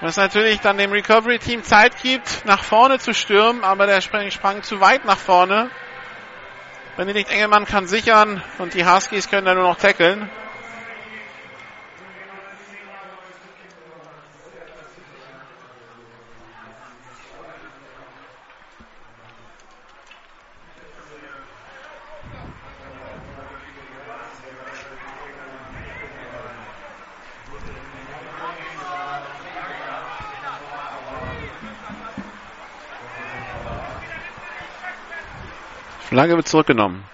Was natürlich dann dem Recovery-Team Zeit gibt, nach vorne zu stürmen, aber der sprang, sprang zu weit nach vorne. Benedikt Engelmann kann sichern und die Huskies können dann nur noch tackeln. Flagge wird zurückgenommen.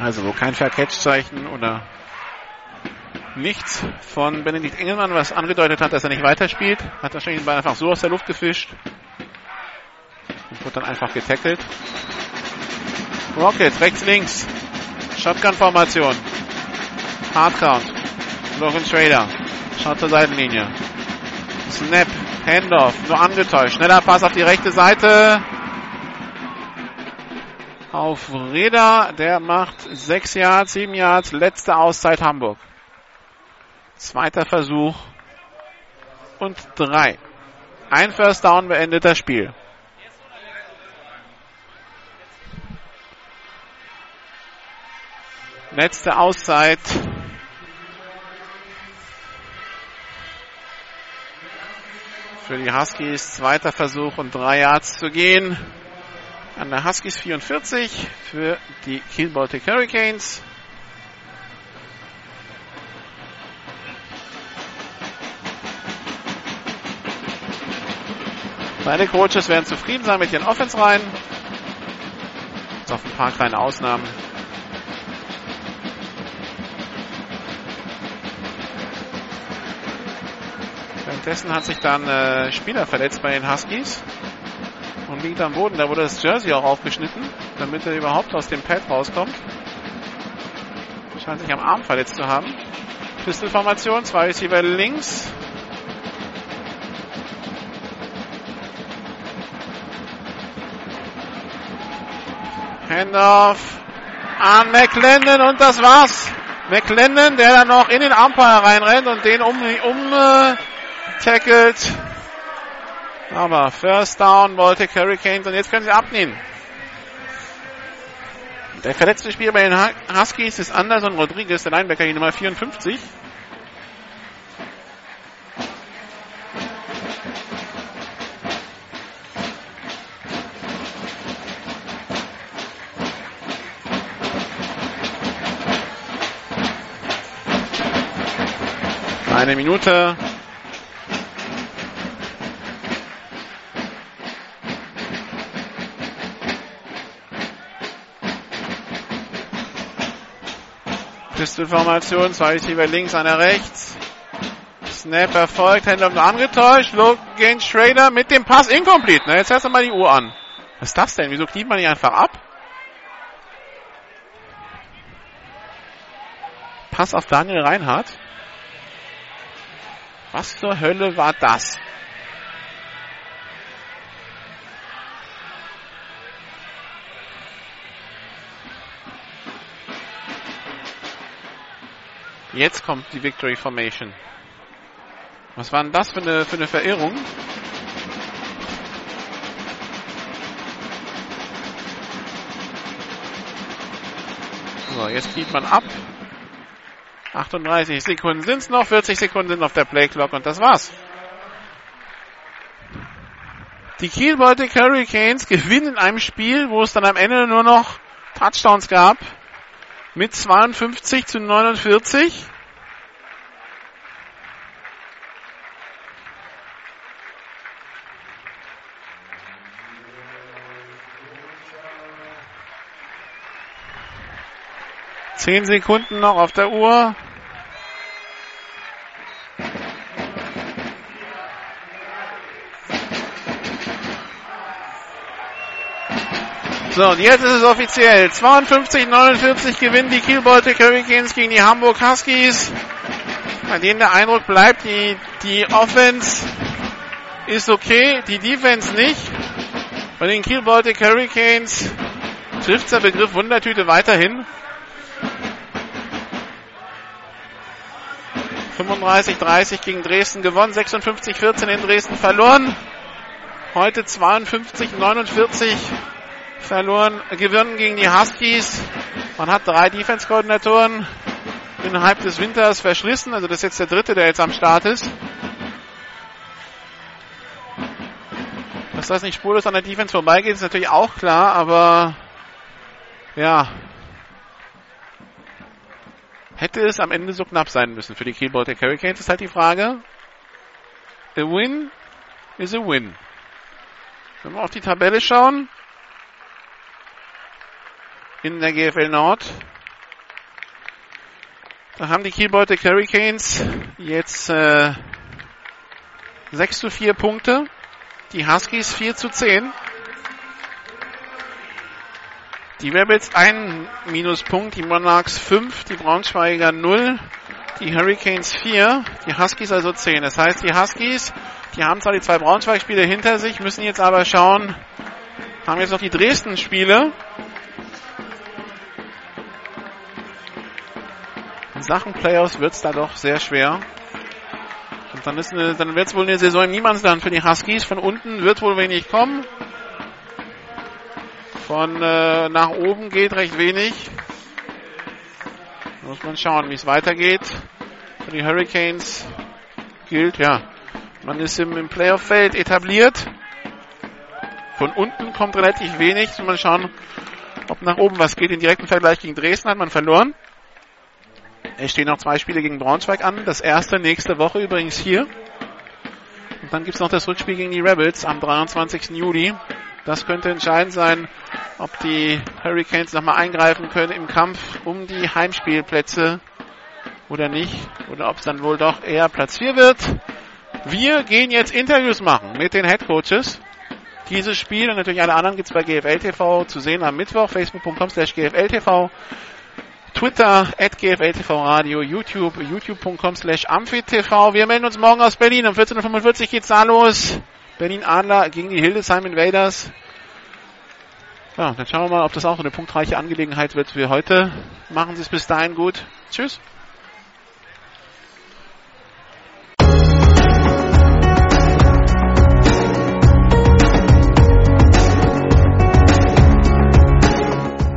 Also wo kein Fair-Catch-Zeichen oder nichts von Benedikt Engelmann, was angedeutet hat, dass er nicht weiterspielt. Hat wahrscheinlich den Ball einfach so aus der Luft gefischt. Und wird dann einfach getackelt. Rocket, rechts, links. Shotgun-Formation. Hardcount. Logan Trader. Schaut zur Seitenlinie. Snap. Handoff. Nur angetäuscht. Schneller Pass auf die rechte Seite. Auf Reda. Der macht 6 Yards, 7 Yards. Letzte Auszeit Hamburg. Zweiter Versuch. Und drei. Ein First Down beendet das Spiel. Letzte Auszeit für die Huskies. Zweiter Versuch und drei Yards zu gehen. An der Huskies 44 für die Kiel Baltic Hurricanes. Beide Coaches werden zufrieden sein mit ihren Offense-Reihen. Bis auf ein paar kleine Ausnahmen. Währenddessen hat sich dann äh, Spieler verletzt bei den Huskies und liegt am Boden. Da wurde das Jersey auch aufgeschnitten, damit er überhaupt aus dem Pad rauskommt. Scheint sich am Arm verletzt zu haben. Pistol-Formation, zwei Receiver links. Handoff an McLendon und das war's. McLendon, der dann noch in den Umpire reinrennt und den um, um äh, tackelt. Aber First Down wollte Hurricanes und jetzt können sie abnehmen. Der verletzte Spieler bei den Huskies ist Anderson Rodriguez, der Linebacker, die Nummer 54. Eine Minute Pistol-Formation, zwei Receiver links, einer rechts. Snap erfolgt, Händler angetäuscht. Logan Schrader mit dem Pass incomplete. Na, jetzt hörst du mal die Uhr an. Was ist das denn? Wieso kniet man nicht einfach ab? Pass auf Daniel Reinhardt. Was zur Hölle war das? Jetzt kommt die Victory Formation. Was war denn das für eine, für eine Verirrung? So, jetzt zieht man ab. 38 Sekunden sind es noch, 40 Sekunden sind auf der Playclock und das war's. Die Kiel Baltic Hurricanes gewinnen in einem Spiel, wo es dann am Ende nur noch Touchdowns gab mit 52 zu 49. Zehn Sekunden noch auf der Uhr. So, und jetzt ist es offiziell. 52-49 gewinnen die Kiel Baltic Hurricanes gegen die Hamburg Huskies. Bei denen der Eindruck bleibt, die, die Offense ist okay, die Defense nicht. Bei den Kiel Hurricanes trifft der Begriff Wundertüte weiterhin. 35-30 gegen Dresden gewonnen, 56-14 in Dresden verloren. Heute 52-49 verloren, gewonnen gegen die Huskies. Man hat drei Defense-Koordinatoren innerhalb des Winters verschlissen. Also das ist jetzt der dritte, der jetzt am Start ist. Dass das nicht spurlos an der Defense vorbeigeht, ist natürlich auch klar, aber ja. Hätte es am Ende so knapp sein müssen für die Kiel Baltic Hurricanes, ist halt die Frage. A win is a win. Wenn wir auf die Tabelle schauen, in der GFL Nord. Da haben die Kiel Baltic Hurricanes jetzt äh, 6 zu 4 Punkte. Die Huskies 4 zu 10. Die Rebels 1 Minuspunkt, die Monarchs 5, die Braunschweiger 0, die Hurricanes 4, die Huskies also 10. Das heißt, die Huskies, die haben zwar die zwei Braunschweig-Spiele hinter sich, müssen jetzt aber schauen, haben jetzt noch die Dresden-Spiele. In Sachen Playoffs wird es da doch sehr schwer. Und dann, ist eine, dann wird es wohl eine Saison im Niemandsland für die Huskies. Von unten wird wohl wenig kommen. Von äh, nach oben geht recht wenig. Muss man schauen, wie es weitergeht. Für die Hurricanes gilt, ja, man ist im, im Playoff-Feld etabliert. Von unten kommt relativ wenig. Mal schauen, ob nach oben was geht. Den direkten Vergleich gegen Dresden hat man verloren. Es stehen noch zwei Spiele gegen Braunschweig an. Das erste nächste Woche übrigens hier. Und dann gibt es noch das Rückspiel gegen die Rebels am 23. Juli. Das könnte entscheidend sein, ob die Hurricanes nochmal eingreifen können im Kampf um die Heimspielplätze oder nicht. Oder ob es dann wohl doch eher Platz 4 wird. Wir gehen jetzt Interviews machen mit den Head Coaches. Dieses Spiel und natürlich alle anderen gibt es bei GFL TV zu sehen am Mittwoch, facebook.com slash GFL TV. Twitter, at GFLTV Radio, YouTube, youtube.com slash amphitv. Wir melden uns morgen aus Berlin. Um 14.45 Uhr geht's da los. Berlin Adler gegen die Hildesheim Invaders. Ja, dann schauen wir mal, ob das auch eine punktreiche Angelegenheit wird für heute. Machen Sie es bis dahin gut. Tschüss.